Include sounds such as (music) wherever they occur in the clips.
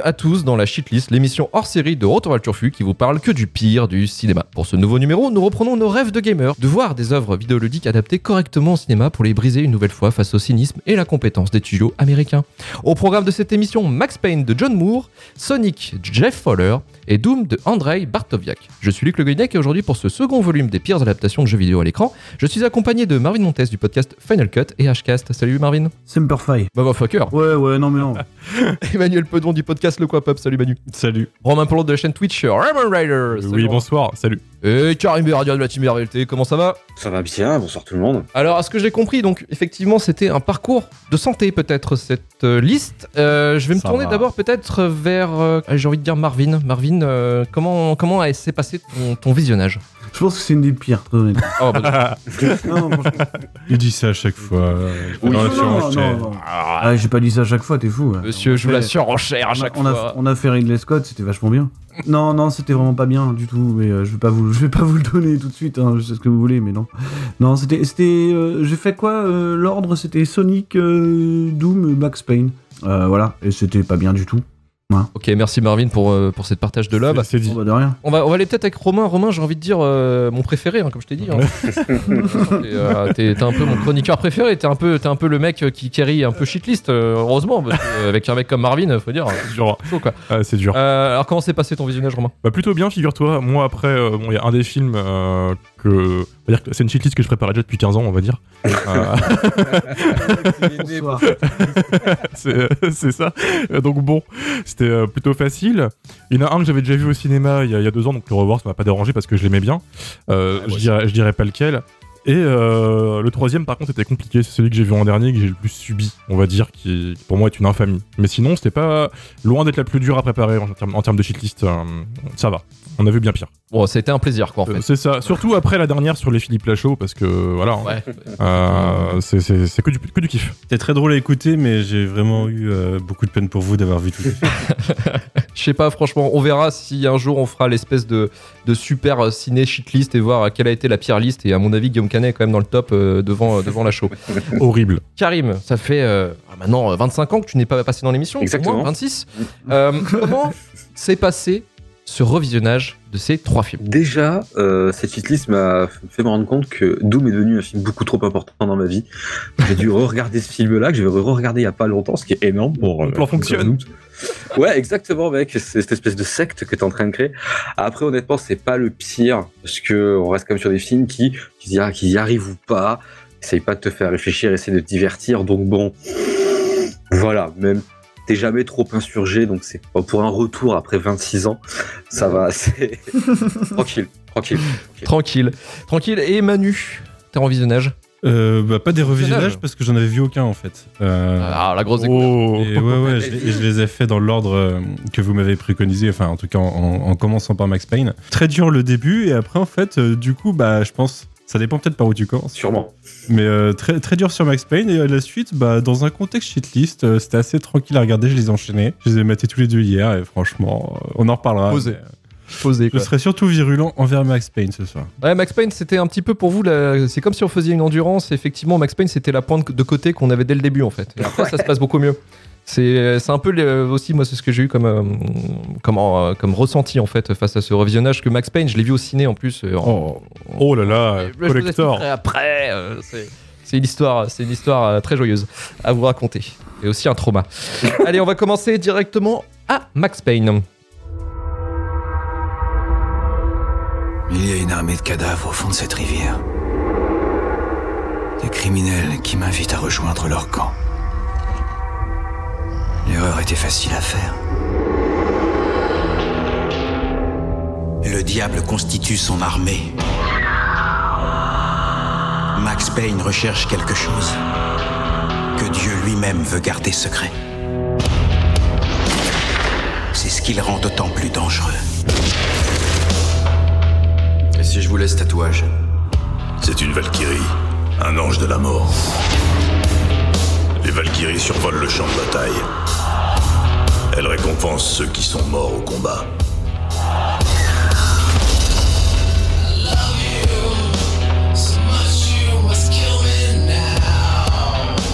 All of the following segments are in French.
Bienvenue à tous dans la Shitlist, l'émission hors série de Retour Turfu qui vous parle que du pire du cinéma. Pour ce nouveau numéro, nous reprenons nos rêves de gamers, de voir des œuvres vidéoludiques adaptées correctement au cinéma pour les briser une nouvelle fois face au cynisme et la compétence des studios américains. Au programme de cette émission, Max Payne de John Moore, Sonic Jeff Fowler et Doom de Andrei Bartoviak. Je suis Luc Le Guinec et aujourd'hui pour ce second volume des pires adaptations de jeux vidéo à l'écran, je suis accompagné de Marvin Montes du podcast Final Cut et Hcast. Salut Marvin. Semperfi. Bah fucker. Ouais, ouais, non mais non. (laughs) Emmanuel Pedon du podcast Le Quoi Pop? Salut Manu. Salut. Romain Pelot de la chaîne Twitch Raymond Rider. Salut, oui, Romain. bonsoir. Salut. Et Karim Beradia de la Team Réalité. Comment ça va? Ça va bien, bonsoir tout le monde. Alors, à ce que j'ai compris, donc effectivement, c'était un parcours de santé peut-être cette euh, liste. Euh, je vais me Ça tourner va. d'abord peut-être vers, euh, j'ai envie de dire Marvin. Marvin, euh, comment comment a- s'est passé ton, ton visionnage? Je pense que c'est une des pires, très honnêtement. Oh, bah, non, non, franchement. Il dit ça à chaque fois. Oui, la non, non, surenchère. non, non. Ah, j'ai pas dit ça à chaque fois, t'es fou. hein. Monsieur joue la Ouais. surenchère à On a- chaque on a, fois. on a fait Ridley Scott, c'était vachement bien. Non, non, c'était vraiment pas bien du tout, mais euh, je vais pas vous, je vais pas vous le donner tout de suite. hein, je sais ce que vous voulez, mais non. Non, c'était, c'était, euh, j'ai fait quoi euh, L'ordre, c'était Sonic, euh, Doom, Max Payne. Euh, voilà, et c'était pas bien du tout. Ok, merci Marvin pour, euh, pour cette partage de love. C'est dit. Bah, de rien. On va, on va aller peut-être avec Romain. Romain, j'ai envie de dire euh, mon préféré, hein, comme je t'ai dit. hein. (laughs) T'es, euh, T'es t'es un peu mon chroniqueur préféré. T'es un peu, t'es un peu le mec qui carry un peu shitlist, euh, heureusement, parce que, euh, avec un mec comme Marvin, faut dire, C'est dur. chaud quoi. Ah, c'est dur. Euh, alors comment s'est passé ton visionnage, Romain? Bah plutôt bien, figure-toi. Moi après, euh, bon, il y a un des films euh, que, que c'est une cheatlist que je préparais déjà depuis 15 ans, on va dire. Euh, (laughs) Bonsoir. c'est ça. Euh, Donc bon, c'était euh, plutôt facile. Il y en a un que j'avais déjà vu au cinéma il y, a, il y a deux ans, donc le revoir, ça m'a pas dérangé parce que je l'aimais bien. Euh, je, dirais, je dirais pas lequel. Et euh, le troisième, par contre, c'était compliqué. C'est celui que j'ai vu en dernier, que j'ai le plus subi, on va dire, qui pour moi est une infamie. Mais sinon, c'était pas loin d'être la plus dure à préparer en termes, en termes de shitlist. euh, ça va. On a vu bien pire. Bon, c'était un plaisir quoi en Euh, fait. c'est ça. Surtout après la dernière sur les Philippe Lachaud, parce que voilà. Ouais. Euh, c'est- c'est c'est que du, que du kiff. C'était très drôle à écouter, mais j'ai vraiment eu euh, beaucoup de peine pour vous d'avoir vu tout ça. (laughs) Je sais pas, franchement, on verra si un jour on fera l'espèce de, de super ciné shitlist et voir quelle a été la pire liste. Et à mon avis, Guillaume Canet est quand même dans le top euh, devant, euh, devant la show. (laughs) Horrible. Karim, ça fait euh, maintenant euh, 25 ans que tu n'es pas passé dans l'émission. Exactement. au moins, 26. Euh, comment (laughs) s'est passé ce revisionnage de ces trois films Déjà, euh, cette shitlist m'a fait me rendre compte que Doom est devenu un film beaucoup trop important dans ma vie. J'ai dû (laughs) re-regarder ce film-là, que j'avais re-regardé il y a pas longtemps, ce qui est énorme pour... Le plan comme fonctionne. Ouais, exactement, mec. C'est cette espèce de secte que t'es en train de créer. Après, honnêtement, c'est pas le pire, parce que on reste quand même sur des films qui, qui, y, qui y arrivent ou pas, essayent pas de te faire réfléchir, essayent de te divertir, donc bon... Voilà, même t'es jamais trop insurgé, donc c'est pour un retour après 26 ans, ça va, c'est (laughs) tranquille, tranquille. Tranquille. Tranquille. Et Manu, t'es en visionnage Euh, bah, pas des Visionnage. revisionnages parce que j'en avais vu aucun en fait. Euh, Ah, la grosse écoute. Oh. et ouais, ouais, je, les- et je les ai fait dans l'ordre euh, que vous m'avez préconisé, enfin en tout cas en, en- en commençant par Max Payne. Très dur le début et après en fait, euh, du coup, bah je pense, ça dépend peut-être par où tu commences, Sûrement. mais euh, très, très dur sur Max Payne et à la suite, bah dans un contexte shitlist, euh, c'était assez tranquille à regarder, je les ai enchaînés. Je les ai matés tous les deux hier et franchement, euh, on en reparlera. Posé. euh, Posé, Je quoi. serais surtout virulent envers Max Payne ce soir. Ouais, Max Payne, c'était un petit peu pour vous, la- c'est comme si on faisait une endurance. Effectivement, Max Payne, c'était la pointe de côté qu'on avait dès le début, en fait. Et après, ça se passe beaucoup mieux. C'est c'est un peu le- aussi, moi, c'est ce que j'ai eu comme, euh, comme, euh, comme ressenti, en fait, face à ce revisionnage que Max Payne, je l'ai vu au ciné, en plus. euh, en- Oh, oh là là, collector. Après, euh, c'est c'est une histoire, c'est une histoire euh, très joyeuse à vous raconter. Et aussi un trauma. (laughs) Allez, on va commencer directement à Max Payne. Il y a une armée de cadavres au fond de cette rivière. Des criminels qui m'invitent à rejoindre leur camp. L'erreur était facile à faire. Le diable constitue son armée. Max Payne recherche quelque chose que Dieu lui-même veut garder secret. C'est ce qui le rend d'autant plus dangereux. Et si je vous laisse tatouage? C'est une Valkyrie, un ange de la mort. Les Valkyries survolent le champ de bataille. Elles récompensent ceux qui sont morts au combat.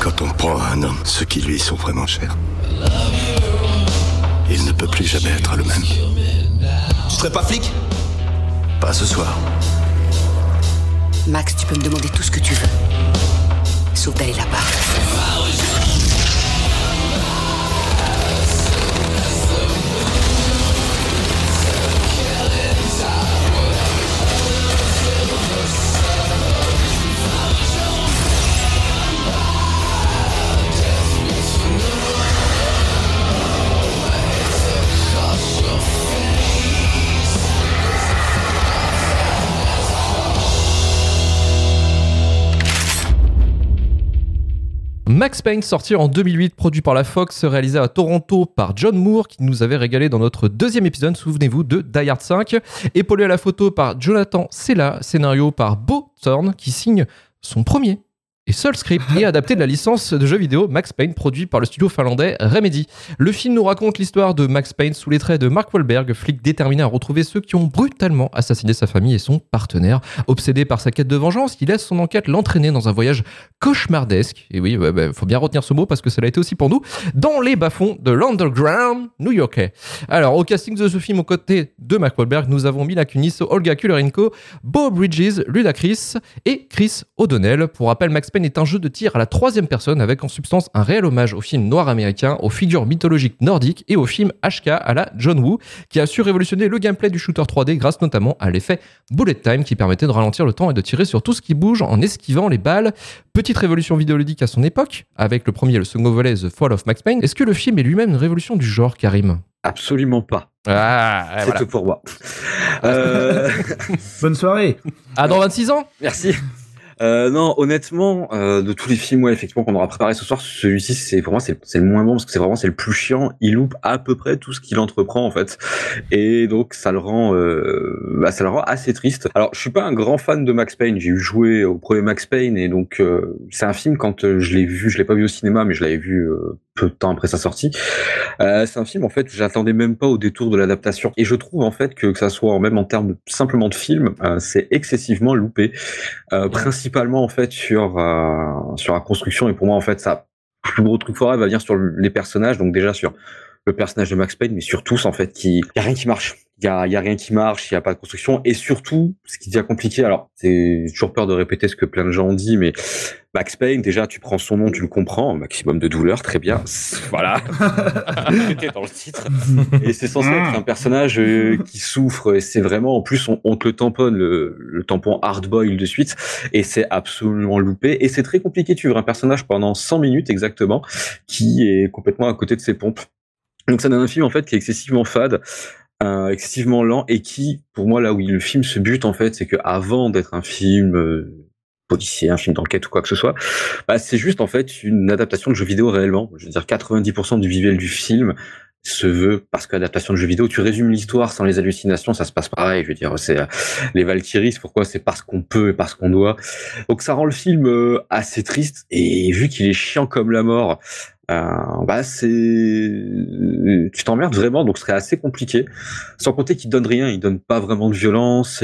Quand on prend à un homme ceux qui lui sont vraiment chers, il peut plus jamais être le même. Tu serais pas flic? Pas ce soir. Max, tu peux me demander tout ce que tu veux. Sauf d'aller là-bas. Max Payne, sorti en 2008, produit par la Fox, réalisé à Toronto par John Moore, qui nous avait régalé dans notre deuxième épisode, souvenez-vous, de Die Hard 5. Épaulé à la photo par Jonathan Sella, scénario par Bo Thorne, qui signe son premier et seul script et adapté de la licence de jeux vidéo Max Payne produit par le studio finlandais Remedy. Le film nous raconte l'histoire de Max Payne sous les traits de Mark Wahlberg, flic déterminé à retrouver ceux qui ont brutalement assassiné sa famille et son partenaire. Obsédé par sa quête de vengeance, il laisse son enquête l'entraîner dans un voyage cauchemardesque, et oui, bah, faut bien retenir ce mot parce que ça l'a été aussi pour nous, dans les bas-fonds de l'underground new-yorkais. Alors, au casting de ce film, aux côtés de Mark Wahlberg, nous avons Mila Kunis, Olga Kurylenko, Bo Bridges, Ludacris et Chris O'Donnell. Pour rappel, Max Payne est un jeu de tir à la troisième personne avec en substance un réel hommage au film noir américain, aux figures mythologiques nordiques et au film HK à la John Woo, qui a su révolutionner le gameplay du shooter 3D grâce notamment à l'effet bullet time qui permettait de ralentir le temps et de tirer sur tout ce qui bouge en esquivant les balles. Petite révolution vidéoludique à son époque, avec le premier et le second volet The Fall of Max Payne. Est-ce que le film est lui-même une révolution du genre, Karim? Absolument pas. Ah, C'est voilà. tout pour moi. Euh, (laughs) Bonne soirée. Ah, dans 26 ans Merci. Euh, non, honnêtement, euh, de tous les films, ouais, effectivement, qu'on aura préparé ce soir, celui-ci, c'est pour moi, c'est le moins bon parce que c'est vraiment c'est le plus chiant. Il loupe à peu près tout ce qu'il entreprend en fait, et donc ça le rend, euh, bah, ça le rend assez triste. Alors, je suis pas un grand fan de Max Payne. J'ai eu joué au premier Max Payne et donc euh, c'est un film quand euh, je l'ai vu, je l'ai pas vu au cinéma, mais je l'avais vu euh, peu de temps après sa sortie. Euh, c'est un film en fait, j'attendais même pas au détour de l'adaptation, et je trouve en fait que que ça soit même en termes de, simplement de film, euh, c'est excessivement loupé. Euh, principalement en fait sur euh, sur la construction. Et pour moi en fait ça plus gros truc fort va venir sur les personnages. Donc déjà sur le personnage de Max Payne mais sur tous en fait qui y a rien qui marche il y a, y a rien qui marche il y a pas de construction. Et surtout ce qui devient compliqué alors c'est j'ai toujours peur de répéter ce que plein de gens ont dit mais Max Payne déjà tu prends son nom tu le comprends maximum de douleur très bien. Voilà. (laughs) C'était dans le titre. Et c'est censé être un personnage euh, qui souffre et c'est vraiment en plus on, on te le tamponne le, le tampon hard boil de suite et c'est absolument loupé. Et c'est très compliqué de suivre un personnage pendant 100 minutes exactement qui est complètement à côté de ses pompes. Donc ça donne un film en fait qui est excessivement fade euh, excessivement lent et qui pour moi là où le film se bute en fait c'est que avant d'être un film euh, policier, un film d'enquête ou quoi que ce soit, bah, c'est juste en fait une adaptation de jeu vidéo réellement. Je veux dire 90% du visuel du film se veut parce qu'adaptation de jeu vidéo, tu résumes l'histoire sans les hallucinations, ça se passe pareil. Je veux dire, c'est euh, les Valkyries, pourquoi c'est parce qu'on peut et parce qu'on doit. Donc ça rend le film euh, assez triste et vu qu'il est chiant comme la mort, euh, bah c'est tu t'emmerdes vraiment donc ce serait assez compliqué sans compter qu'il donne rien il donne pas vraiment de violence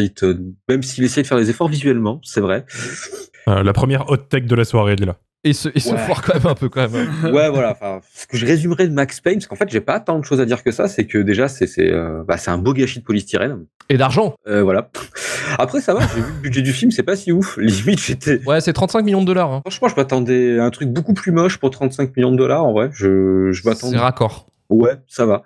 même s'il essaie de faire des efforts visuellement c'est vrai Euh, la première hot tech de la soirée, là. Et se, et se Ouais. foire quand même un peu, quand même. ouais (laughs) voilà ce que je résumerais de Max Payne parce qu'en fait j'ai pas tant de choses à dire que ça c'est que déjà c'est c'est euh, bah, c'est un beau gâchis de polystyrène Et d'argent. euh, voilà après ça va j'ai vu le budget du film c'est pas si ouf (laughs) limite j'étais Ouais, c'est 35 millions de dollars. hein. franchement je m'attendais à un truc beaucoup plus moche pour 35 millions de dollars en vrai je je C'est m'attendais raccord. Ouais, ça va.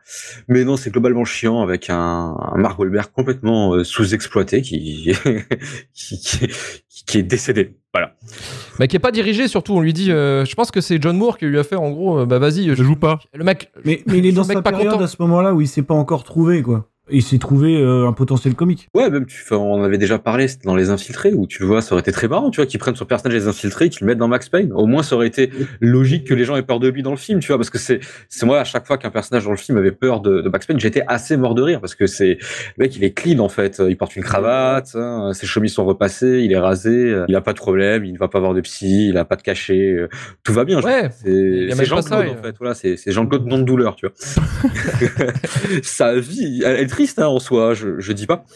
Mais non, c'est globalement chiant avec un, un Mark Wahlberg complètement euh, sous-exploité qui, (laughs) qui, qui, qui est décédé. Voilà. Mais qui est pas dirigé, surtout. On lui dit, euh, je pense que c'est John Moore qui lui a fait, en gros, euh, bah vas-y, Je je... joue pas. le mec. Mais, mais il est dans sa pas période content. à ce moment-là où il s'est pas encore trouvé, quoi. Il s'est trouvé euh, un potentiel comique. Ouais, même tu on en avait déjà parlé, c'était dans Les Infiltrés, où tu le vois, ça aurait été très marrant, tu vois, qu'ils prennent son personnage Les Infiltrés, qu'ils le mettent dans Max Payne. Au moins, ça aurait été logique que les gens aient peur de lui dans le film, tu vois, parce que c'est, c'est moi, à chaque fois qu'un personnage dans le film avait peur de, de Max Payne, j'étais assez mort de rire, parce que c'est, le mec, il est clean, en fait. Il porte une cravate, hein, ses chemises sont repassées, il est rasé, euh, il a pas de problème, il ne va pas voir de psy, il a pas de cachet, euh, tout va bien. Ouais. C'est Jean-Claude, en fait. Voilà, c'est Jean-Claude non de douleur, tu vois. (laughs) Sa vie, elle est triste hein, en soi, je, je dis pas.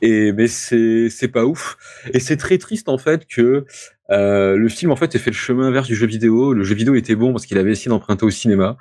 Et mais c'est c'est pas ouf. Et c'est très triste en fait que euh, le film en fait ait fait le chemin inverse du jeu vidéo. Le jeu vidéo était bon parce qu'il avait essayé d'emprunter au cinéma.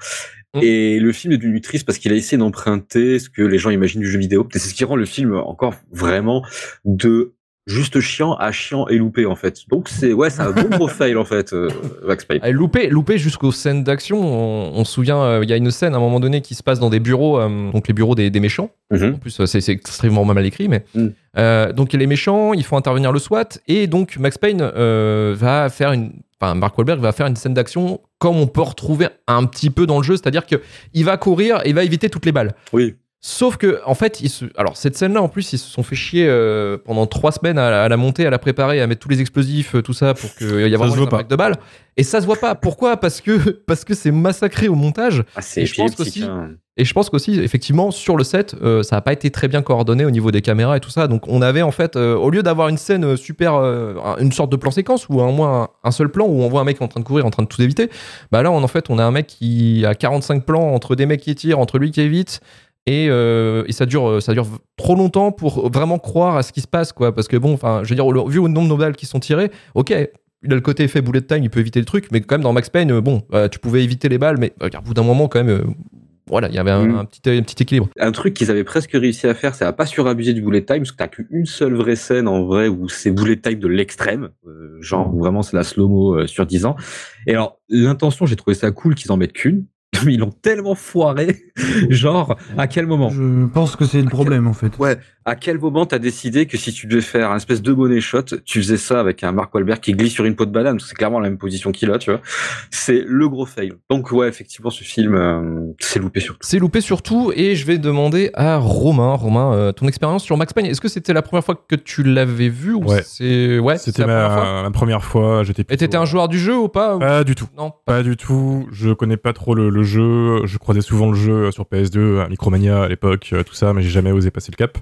Mm. Et le film est devenu triste parce qu'il a essayé d'emprunter ce que les gens imaginent du jeu vidéo. Et c'est ce qui rend le film encore vraiment de juste chiant à chiant et loupé en fait. Donc c'est ouais, c'est un bon gros (laughs) fail en fait, euh, Max Payne. Elle loupé, loupé jusqu'aux scènes d'action. On, on se souvient, euh, il y a une scène à un moment donné qui se passe dans des bureaux, euh, donc les bureaux des, des méchants. Mhm. En plus, euh, c'est extrêmement mal écrit, mais Mm. donc les méchants, il faut intervenir le SWAT et donc Max Payne va faire une, enfin Mark Wahlberg va faire une scène d'action comme on peut retrouver un petit peu dans le jeu, c'est-à-dire que il va courir et il va éviter toutes les balles. Oui. Sauf que, en fait, ils se... alors cette scène-là, en plus, ils se sont fait chier euh, pendant trois semaines à, à la monter, à la préparer, à mettre tous les explosifs, euh, tout ça, pour qu'il y ait vraiment pas. impact de balles. Et ça se voit pas. Pourquoi? Parce que (laughs) parce que c'est massacré au montage. Ah, Et je pense hein. Et je pense qu'aussi, effectivement, sur le set, euh, ça n'a pas été très bien coordonné au niveau des caméras et tout ça. Donc, on avait en fait, euh, au lieu d'avoir une scène euh, super, euh, une sorte de plan séquence ou au moins un, un seul plan où on voit un mec en train de courir, en train de tout éviter, bah là, on, en fait, on a un mec qui a 45 plans entre des mecs qui tirent, entre lui qui évite. Et, euh, et ça dure, euh, ça dure trop longtemps pour vraiment croire à ce qui se passe, quoi. Parce que bon, enfin, je veux dire, vu au nombre de balles qui sont tirées, ok, il a le côté effet bullet time, il peut éviter le truc, mais quand même dans Max Payne, euh, bon, euh, tu pouvais éviter les balles, mais euh, au bout d'un moment, quand même, voilà, il y avait un, Mm. un petit, un petit équilibre. Un truc qu'ils avaient presque réussi à faire, c'est à pas surabuser du bullet time, parce que t'as qu'une seule vraie scène en vrai où c'est bullet time de l'extrême, euh, genre où vraiment c'est la slow-mo euh, sur 10 ans. Et alors, l'intention, j'ai trouvé ça cool qu'ils en mettent qu'une, mais (laughs) ils l'ont tellement foiré, (laughs) genre, à quel moment? Je pense que c'est le problème en fait. Ouais, à quel moment t'as décidé que si tu devais faire un espèce de bonnet shot, tu faisais ça avec un Mark Wahlberg qui glisse sur une peau de banane, parce que c'est clairement la même position qu'il a, tu vois. C'est le gros fail. Donc ouais, effectivement, ce film, euh, c'est loupé surtout. C'est loupé surtout, et je vais demander à Romain. Romain, euh, ton expérience sur Max Payne, est-ce que c'était la première fois que tu l'avais vu ou Ouais. c'est ouais, C'était c'est la première fois? ma, ma première fois. J'étais Et t'étais un joueur du jeu ou pas ou- Pas du tout. Non. Pas du tout. Je connais pas trop le, le jeu. Je croisais souvent le jeu sur PS2, à Micromania à l'époque, euh, tout ça, mais j'ai jamais osé passer le cap.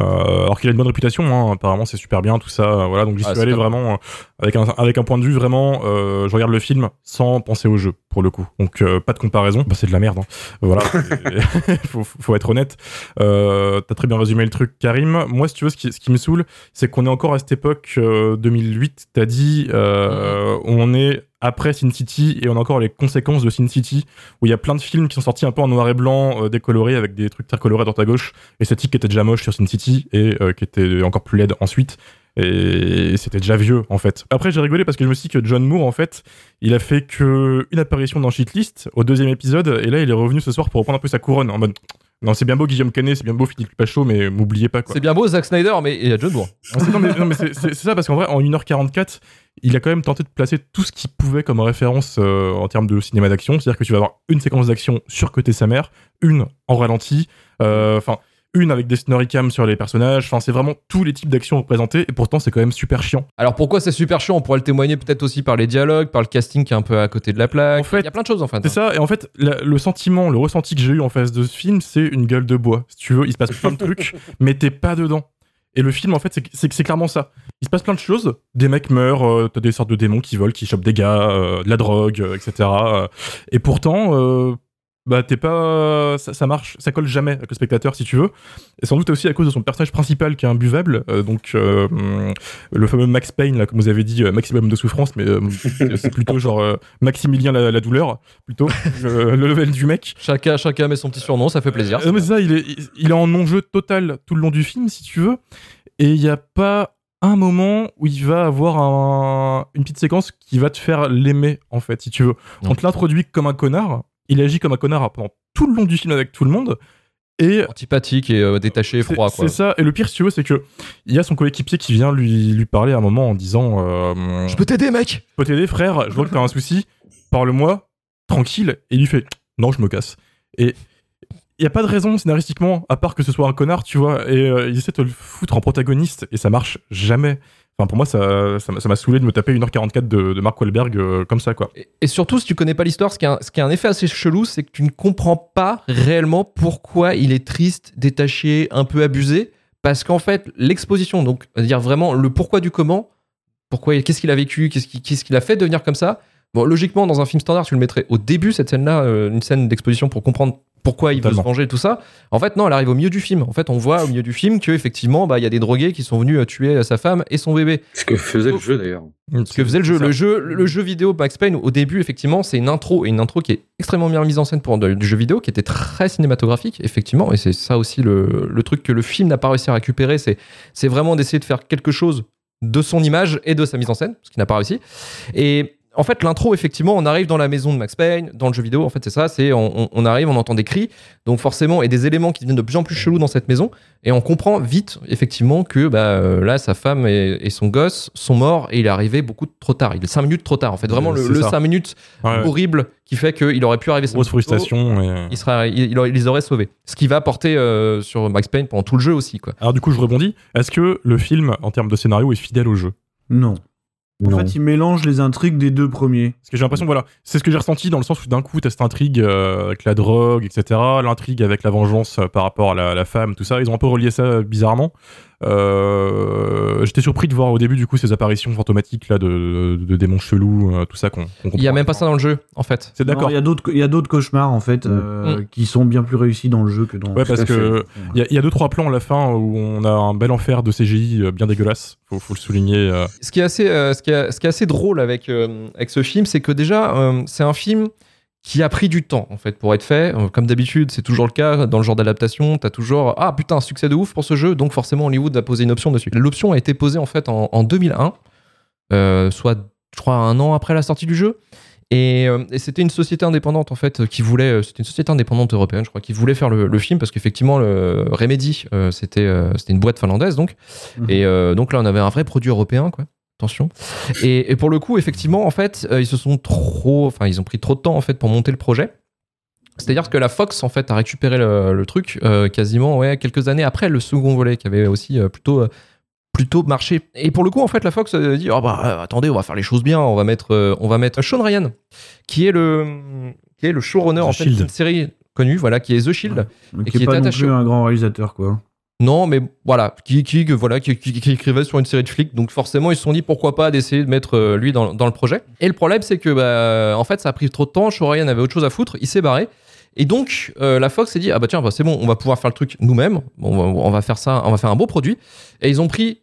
Euh, alors qu'il a une bonne réputation. Hein. Apparemment, c'est super bien, tout ça. euh, Voilà, donc j'y Ah, suis allé vraiment euh, avec un avec un point de vue vraiment. euh, je regarde le film sans penser au jeu pour le coup. Donc euh, pas de comparaison. Bah, c'est de la merde. hein. Voilà. (laughs) (laughs) faut, faut être honnête. Euh, T'as très bien résumé le truc, Karim. Moi, si tu veux, ce qui, ce qui me saoule, c'est qu'on est encore à cette époque euh, 2008. T'as dit, euh, où on est après Sin City et on a encore les conséquences de Sin City, où il y a plein de films qui sont sortis un peu en noir et blanc, euh, décolorés avec des trucs très colorés à droite à gauche, esthétique qui était déjà moche sur Sin City et euh, qui était encore plus laide ensuite. Et c'était déjà vieux en fait. Après j'ai rigolé parce que je me suis dit que John Moore en fait, il a fait que une apparition dans Shitlist au deuxième épisode et là il est revenu ce soir pour reprendre un peu sa couronne en mode non c'est bien beau Guillaume Canet, c'est bien beau Philippe Pachot mais m'oubliez pas quoi. C'est bien beau Zack Snyder, mais il y a John Moore. (laughs) Non, mais, c'est ça, parce qu'en vrai, en 1h44, il a quand même tenté de placer tout ce qu'il pouvait comme référence euh, en termes de cinéma d'action. C'est-à-dire que tu vas avoir une séquence d'action sur côté sa mère, une en ralenti, euh, enfin, une avec des snurricams sur les personnages. Enfin, c'est vraiment tous les types d'actions représentés, et pourtant, c'est quand même super chiant. Alors pourquoi c'est super chiant? On pourrait le témoigner peut-être aussi par les dialogues, par le casting qui est un peu à côté de la plaque. En fait, il y a plein de choses en fait. C'est ça, et en fait, la- le sentiment, le ressenti que j'ai eu en face de ce film, c'est une gueule de bois. Si tu veux, il se passe plein de trucs, (laughs) mais t'es pas dedans. Et le film, en fait, c'est- clairement ça. Il se passe plein de choses. Des mecs meurent, euh, t'as des sortes de démons qui volent, qui chopent des gars, euh, de la drogue, euh, etc. et pourtant, bah t'es pas, ça, ça marche, ça colle jamais avec le spectateur si tu veux. Et sans doute aussi à cause de son personnage principal qui est imbuvable. euh, donc euh, le fameux Max Payne, là, comme vous avez dit, euh, maximum de souffrance, mais euh, c'est plutôt (laughs) genre Maximilien la, la douleur, plutôt le, le level du mec. Chacun, chacun met son petit surnom, ça fait plaisir. Mais ça, il est, il est en non-jeu total tout le long du film, si tu veux. Et il n'y a pas un moment où il va avoir un- une petite séquence qui va te faire l'aimer, en fait, si tu veux. Non. On te l'introduit comme un connard, il agit comme un connard pendant tout le long du film avec tout le monde. Et Antipathique et euh, détaché, froid quoi. c'est ça. Et le pire, si tu veux, c'est que il y a son coéquipier qui vient lui, lui parler à un moment en disant euh, Je peux t'aider mec Je peux t'aider, frère. Je vois que t'as un souci. Parle-moi, tranquille. Et il lui fait Non, je me casse. Et il y a pas de raison scénaristiquement, à part que ce soit un connard, tu vois. Et euh, il essaie de le foutre en protagoniste. Et ça marche jamais. Enfin, pour moi, ça m'a saoulé de me taper 1h44 de, de Mark Wahlberg euh, comme ça, quoi. Et, surtout, si tu connais pas l'histoire, ce qui a un, effet assez chelou, c'est que tu ne comprends pas réellement pourquoi il est triste, détaché, un peu abusé. Parce qu'en fait, l'exposition, donc, c'est-à-dire vraiment le pourquoi du comment, pourquoi, qu'est-ce qu'il a vécu, qu'est-ce qu'il a fait devenir comme ça. Bon, logiquement, dans un film standard, tu le mettrais au début, cette scène-là, euh, une scène d'exposition pour comprendre pourquoi il veut se Totalement. venger, tout ça. En fait, non, elle arrive au milieu du film. En fait, on voit au milieu du film que effectivement, bah, il y a des drogués qui sont venus euh, tuer euh, sa femme et son bébé. Ce que faisait le jeu d'ailleurs. Ce que faisait le jeu. Le jeu, le jeu vidéo Max Payne, au début, effectivement, c'est une intro et une intro qui est extrêmement bien mise en scène pour du jeu vidéo, qui était très cinématographique, effectivement. Et c'est ça aussi le, le truc que le film n'a pas réussi à récupérer, c'est c'est vraiment d'essayer de faire quelque chose de son image et de sa mise en scène, ce qui n'a pas réussi. Et en fait, l'intro, effectivement, on arrive dans la maison de Max Payne, dans le jeu vidéo, en fait, c'est ça, c'est on, arrive, on entend des cris, donc forcément, et des éléments qui deviennent de plus en plus chelous dans cette maison, et on comprend vite, effectivement, que bah, euh, là, sa femme et, et son gosse sont morts, et il est arrivé beaucoup trop tard. Il est 5 minutes trop tard, en fait. Vraiment, Euh, le, le ça. 5 minutes Ouais, horrible qui fait qu'il aurait pu arriver grosse plus tôt, frustration. et- Il, serait, il, il les aurait sauvés. Ce qui va apporter euh, sur Max Payne pendant tout le jeu aussi, quoi. Alors du coup, je rebondis. Est-ce que le film, en termes de scénario, est fidèle au jeu? Non. En Non. fait, il mélange les intrigues des deux premiers. Parce que j'ai l'impression, voilà, c'est ce que j'ai ressenti dans le sens où d'un coup, t'as cette intrigue euh, avec la drogue, etc., l'intrigue avec la vengeance euh, par rapport à la, la femme, tout ça, ils ont un peu relié ça euh, bizarrement. Euh, J'étais surpris de voir au début, du coup, ces apparitions fantomatiques là de, de démons chelous, euh, tout ça qu'on qu'on Il y a même pas ça dans le jeu, en fait. C'est d'accord. Il y a d'autres, il y a d'autres cauchemars en fait euh, qui sont bien plus réussis dans le jeu que dans. Ouais, parce que il y, a- il y a deux trois plans à la fin où on a un bel enfer de CGI euh, bien dégueulasse. Faut, faut le souligner. euh. ce qui est assez, euh, ce qui est, ce qui est assez drôle avec, euh, avec ce film, c'est que déjà, euh, c'est un film qui a pris du temps en fait pour être fait. Euh, comme d'habitude, c'est toujours le cas dans le genre d'adaptation. T'as toujours ah putain un succès de ouf pour ce jeu, donc forcément Hollywood a posé une option dessus. L'option a été posée en fait en, en 2001, euh, soit je crois un an après la sortie du jeu. Et, euh, et c'était une société indépendante en fait qui voulait, c'était une société indépendante européenne, je crois, qui voulait faire le, le film parce qu'effectivement le Remedy, euh, c'était euh, c'était une boîte finlandaise donc. Mhm. Et donc là on avait un vrai produit européen quoi. Attention. Et, et pour le coup, effectivement, en fait, euh, ils se sont trop, enfin, ils ont pris trop de temps en fait pour monter le projet. C'est-à-dire que la Fox en fait a récupéré le, le truc euh, quasiment ouais quelques années après le second volet qui avait aussi euh, plutôt euh, plutôt marché. Et pour le coup, en fait, la Fox a dit oh bah attendez, on va faire les choses bien, on va mettre on va mettre Sean Ryan qui est le qui est le showrunner The en fait Shield. d'une série connue, voilà, qui est The Shield. Mais et qui qui est pas non plus un grand réalisateur quoi. Non, mais voilà, qui, qui, voilà, qui, qui- qui écrivait sur une série de flics. Donc forcément, ils se sont dit pourquoi pas d'essayer de mettre euh, lui dans, dans le projet. Et le problème, c'est que bah, en fait, ça a pris trop de temps. Sean Ryan avait autre chose à foutre. Il s'est barré. Et donc, euh, la Fox s'est dit ah bah tiens, bah, c'est bon, on va pouvoir faire le truc nous-mêmes. Bon, on va faire ça, on va faire un beau produit. Et ils ont pris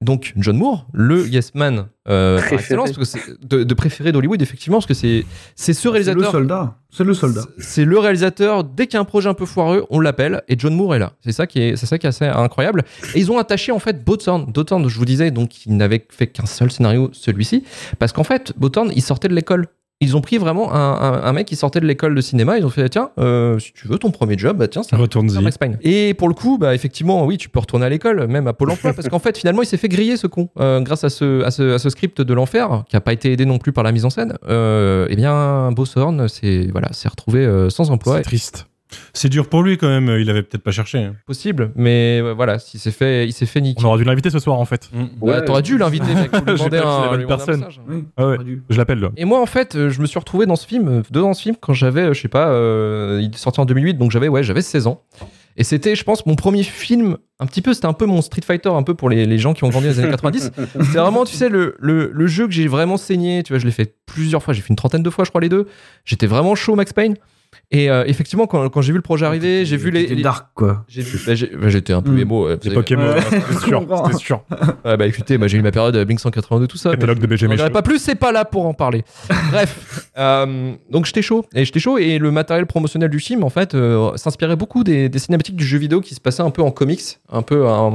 donc John Moore, le Yes Man euh, par Préféré. excellence, parce que c'est de, de préféré d'Hollywood effectivement, parce que c'est c'est ce C'est le réalisateur. soldat. C'est le soldat. C'est le réalisateur. Dès qu'il y a un projet un peu foireux, on l'appelle et John Moore est là. C'est ça qui est, c'est ça qui est assez incroyable. Et ils ont attaché en fait Bothorn. Bothorn, je vous disais, donc il n'avait fait qu'un seul scénario, celui-ci, parce qu'en fait Bothorn, il sortait de l'école. Ils ont pris vraiment un, un- un mec qui sortait de l'école de cinéma. Ils ont fait tiens, euh, si tu veux ton premier job, bah tiens, c'est un Retourne-y. Max Payne. Et pour le coup, bah effectivement, oui, tu peux retourner à l'école, même à Pôle Emploi, (laughs) parce qu'en fait, finalement, il s'est fait griller ce con, Euh, grâce à ce, à ce, à ce script de l'enfer, qui a pas été aidé non plus par la mise en scène. Euh, eh bien, Bosshorn, c'est voilà, s'est retrouvé sans emploi. C'est triste. C'est dur pour lui quand même, il avait peut-être pas cherché. hein. Possible, mais voilà, il s'est fait, il s'est fait niquer. On aurait dû l'inviter ce soir en fait. Ouais, Ouais. T'aurais dû l'inviter, mec, ou lui (laughs) demander un, la bonne lui demander un personne. Oui. Ah Je l'appelle là. Et moi, en fait, euh, je me suis retrouvé dans ce film, euh, dans ce film, quand j'avais, euh, je sais pas, euh, il est sorti en 2008, donc j'avais, ouais, j'avais 16 ans. Et c'était, je pense, mon premier film, un petit peu, c'était un peu mon Street Fighter, un peu pour les, les gens qui ont grandi dans les années 90. (laughs) C'était vraiment, tu sais, le, le, le jeu que j'ai vraiment saigné, tu vois, je l'ai fait plusieurs fois, j'ai fait une trentaine de fois, je crois, les deux. J'étais vraiment chaud, Max Payne. Et euh, effectivement, quand, quand j'ai vu le projet arriver, j'ai vu les. C'était les- dark quoi. j'ai vu- bah, j'ai- bah, J'étais un peu Mm. émo. vous C'est savez. Pokémon, Ouais. c'était sûr. C'était sûr. Bah écoutez, bah, j'ai eu ma période Blink 182, tout ça. Catalogue de je BG n'en dirai Mécheux. pas plus, c'est pas là pour en parler. (laughs) Bref, euh, donc j'étais chaud. Et j'étais chaud. Et le matériel promotionnel du film, en fait, euh, s'inspirait beaucoup des, des cinématiques du jeu vidéo qui se passaient un peu en comics, un peu, un,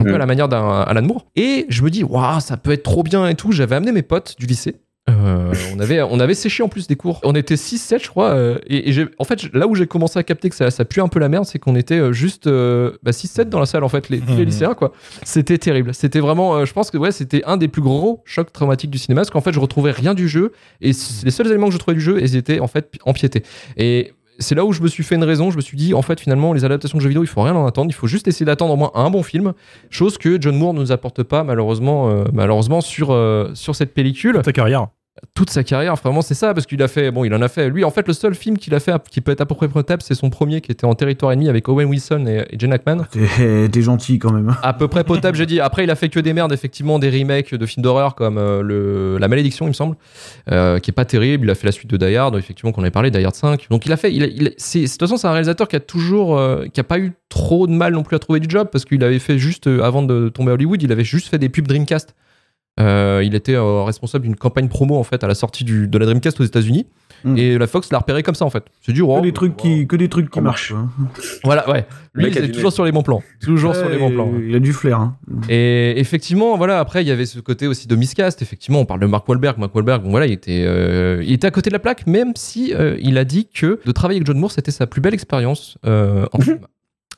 un peu à la manière d'un Alan Moore. Et je me dis, waouh, ça peut être trop bien et tout. J'avais amené mes potes du lycée. Euh, on, avait, on avait séché en plus des cours. On était 6-7, je crois. euh, et en fait, là où j'ai commencé à capter que ça, ça pue un peu la merde, c'est qu'on était euh, juste euh, bah, 6-7 dans la salle, en fait, les, les Mhm. lycéens, quoi. C'était terrible. C'était vraiment, je pense que ouais, c'était un des plus gros chocs traumatiques du cinéma, parce qu'en fait, je retrouvais rien du jeu. Et les seuls éléments que je trouvais du jeu, ils étaient en fait empiétés. Et c'est là où je me suis fait une raison. Je me suis dit, en fait, finalement, les adaptations de jeux vidéo, il faut rien en attendre. Il faut juste essayer d'attendre au moins un bon film. Chose que John Moore ne nous apporte pas, malheureusement, euh, malheureusement sur, euh, sur cette pellicule. Ta carrière. Toute sa carrière. Vraiment, c'est ça, parce qu'il a fait. Bon, il en a fait. Lui, en fait, le seul film qu'il a fait qui peut être à peu près potable, c'est son premier qui était en territoire ennemi avec Owen Wilson et, et Jen Hackman. T'es t'es gentil quand même. À peu près potable, j'ai dit. Après, il a fait que des merdes, effectivement, des remakes de films d'horreur comme euh, le, La Malédiction, il me semble, euh, qui est pas terrible. Il a fait la suite de Die Hard, effectivement, qu'on avait parlé, Die Hard 5. Donc, il a fait. Il, a- il a- c'est, de toute façon, c'est un réalisateur qui a toujours. euh, qui a pas eu trop de mal non plus à trouver du job parce qu'il avait fait juste, avant de tomber à Hollywood, il avait juste fait des pubs Dreamcast. Euh, il était euh, responsable d'une campagne promo en fait à la sortie du, de la Dreamcast aux États-Unis Mm. et la Fox l'a repéré comme ça en fait. C'est du Que des trucs qui, que des trucs qui marchent. marche. (laughs) Voilà, ouais. Lui, il est toujours sur les bons plans. (laughs) Toujours sur les bons plans. Il a du flair. hein. Et effectivement, voilà, après, il y avait ce côté aussi de miscast. Effectivement, on parle de Mark Wahlberg. Mark Wahlberg, bon, voilà, il était, euh, il était à côté de la plaque, même si euh, il a dit que de travailler avec John Moore, c'était sa plus belle expérience euh, en (laughs) cinéma.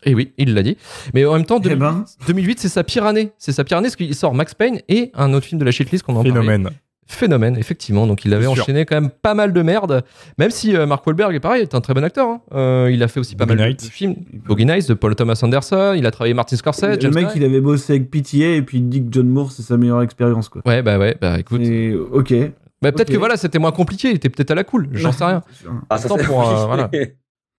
Et oui, il l'a dit. Mais en même temps, Eh 2008, ben. 2008, c'est sa pire année. C'est sa pire année parce qu'il sort Max Payne et un autre film de la shitlist qu'on en parlait. Phénomène. Phénomène, effectivement. Donc il avait enchaîné quand même pas mal de merde. Même si euh, Mark Wahlberg est pareil, est un très bon acteur. hein. Euh, il a fait aussi pas Boogie mal de- films. Boogie Nights de Paul Thomas Anderson. Il a travaillé Martin Scorsese. Le James mec, Guy. il avait bossé avec PTA et puis il dit que John Moore, c'est sa meilleure expérience. Quoi. Ouais, bah ouais, bah écoute. Et, ok. Bah, peut-être que voilà, c'était moins compliqué, il était peut-être à la cool, j'en sais rien. Ah, ça, pour un- voilà. (laughs)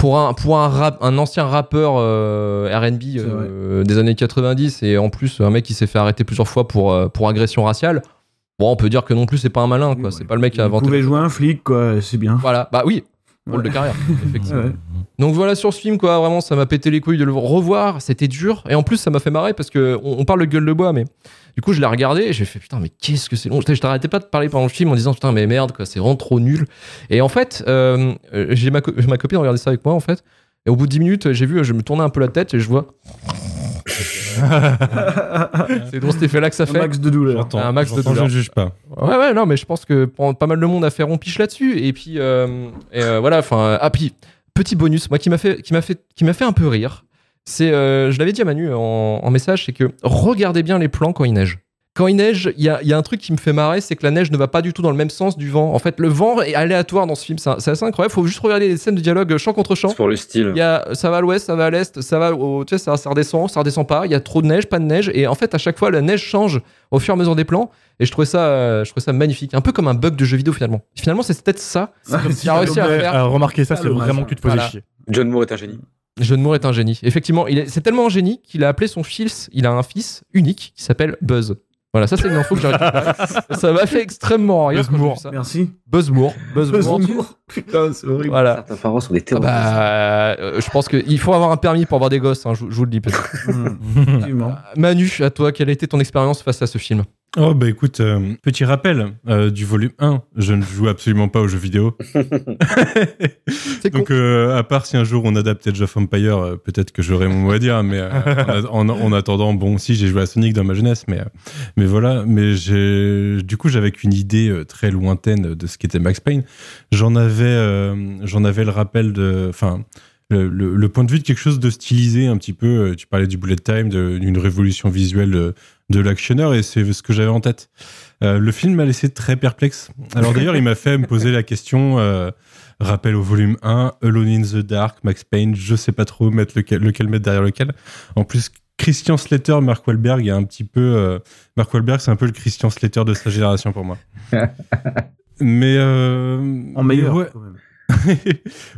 Pour un, pour un, rap, un ancien rappeur euh, RB euh, des années 90 et en plus un mec qui s'est fait arrêter plusieurs fois pour, euh, pour agression raciale, bon, on peut dire que non plus c'est pas un malin, quoi. Oui, C'est ouais. pas le mec qui a Il inventé. pouvait jouer un flic, quoi, c'est bien. Voilà, bah oui, rôle de carrière, (laughs) effectivement. Ouais. Donc voilà sur ce film quoi, vraiment ça m'a pété les couilles de le revoir, c'était dur et en plus ça m'a fait marrer parce que on, on parle de gueule de bois mais du coup je l'ai regardé et j'ai fait putain mais qu'est-ce que c'est long. Je t'arrêtais pas de parler pendant le film en disant putain mais merde quoi, c'est vraiment trop nul. Et en fait euh, j'ai ma, co- ma copine regardé ça avec moi en fait et au bout de 10 minutes j'ai vu je me tournais un peu la tête et je vois c'est dans cet effet là que ça Un fait. max de douleur. J'entends, Un max de je juge pas. Ouais, ouais, non, mais je pense que pas pas mal de monde a fait rompiche là-dessus. Et puis, euh, et, euh, voilà, enfin, ah, puis, petit bonus, moi, qui m'a fait, qui m'a fait, qui m'a fait un peu rire, c'est, euh, je l'avais dit à Manu en, en message, c'est que regardez bien les plans quand il neige. Quand il neige, il y a, y a un truc qui me fait marrer, c'est que la neige ne va pas du tout dans le même sens du vent. En fait, le vent est aléatoire dans ce film, c'est assez incroyable. Faut juste regarder les scènes de dialogue champ contre champ. C'est pour le style. Il y a, ça va à l'ouest, ça va à l'est, ça va au, tu sais, ça, ça redescend, ça redescend pas. Il y a trop de neige, pas de neige, et en fait, à chaque fois, la neige change au fur et à mesure des plans. Et je trouvais ça, euh, je trouvais ça magnifique, un peu comme un bug de jeu vidéo finalement. Finalement, c'est peut-être ça. (laughs) Ah, Il a réussi à faire. à remarquer ça, Ah, c'est dommage. vraiment que tu te faisais Voilà. chier. John Moore est un génie. John Moore est un génie. Effectivement, il est, c'est tellement un génie qu'il a appelé son fils. Il a un fils unique qui s'appelle Buzz. Voilà, ça c'est une info que j'ai. (laughs) Ça m'a fait extrêmement rire. Buzz quand j'ai vu Moore. ça. Merci. Buzz Moore. Buzz Moore. Moore. Putain, c'est horrible. Voilà. Certains parents sont des Ah terroristes. bah, euh, je pense qu'il faut avoir un permis pour avoir des gosses, hein, je, je vous le dis peut-être. Effectivement. Manu, à toi, quelle a été ton expérience face à ce film? Oh bah écoute, euh, petit rappel euh, du volume 1, je ne joue absolument pas aux jeux vidéo. (laughs) Donc euh, à part si un jour on adapte Age of Empire, euh, peut-être que j'aurai mon mot à dire, mais euh, (laughs) en, en- en attendant, bon si j'ai joué à Sonic dans ma jeunesse, mais, euh, mais voilà, mais j'ai du coup j'avais qu'une idée euh, très lointaine de ce qu'était Max Payne. J'en avais, euh, j'en avais le rappel de, enfin le, le- le point de vue de quelque chose de stylisé un petit peu. Tu parlais du bullet time, d'une révolution visuelle de, l'actionneur, et c'est ce que j'avais en tête. Euh, le film m'a laissé très perplexe. Alors d'ailleurs, il m'a fait me poser la question. euh, rappel au volume 1, Alone in the Dark, Max Payne, je sais pas trop mettre lequel, lequel mettre derrière lequel. En plus, Christian Slater, Mark Wahlberg est un petit peu. euh, Mark Wahlberg, c'est un peu le Christian Slater de sa génération pour moi. (laughs) mais. euh, En meilleur. ouais, quand même.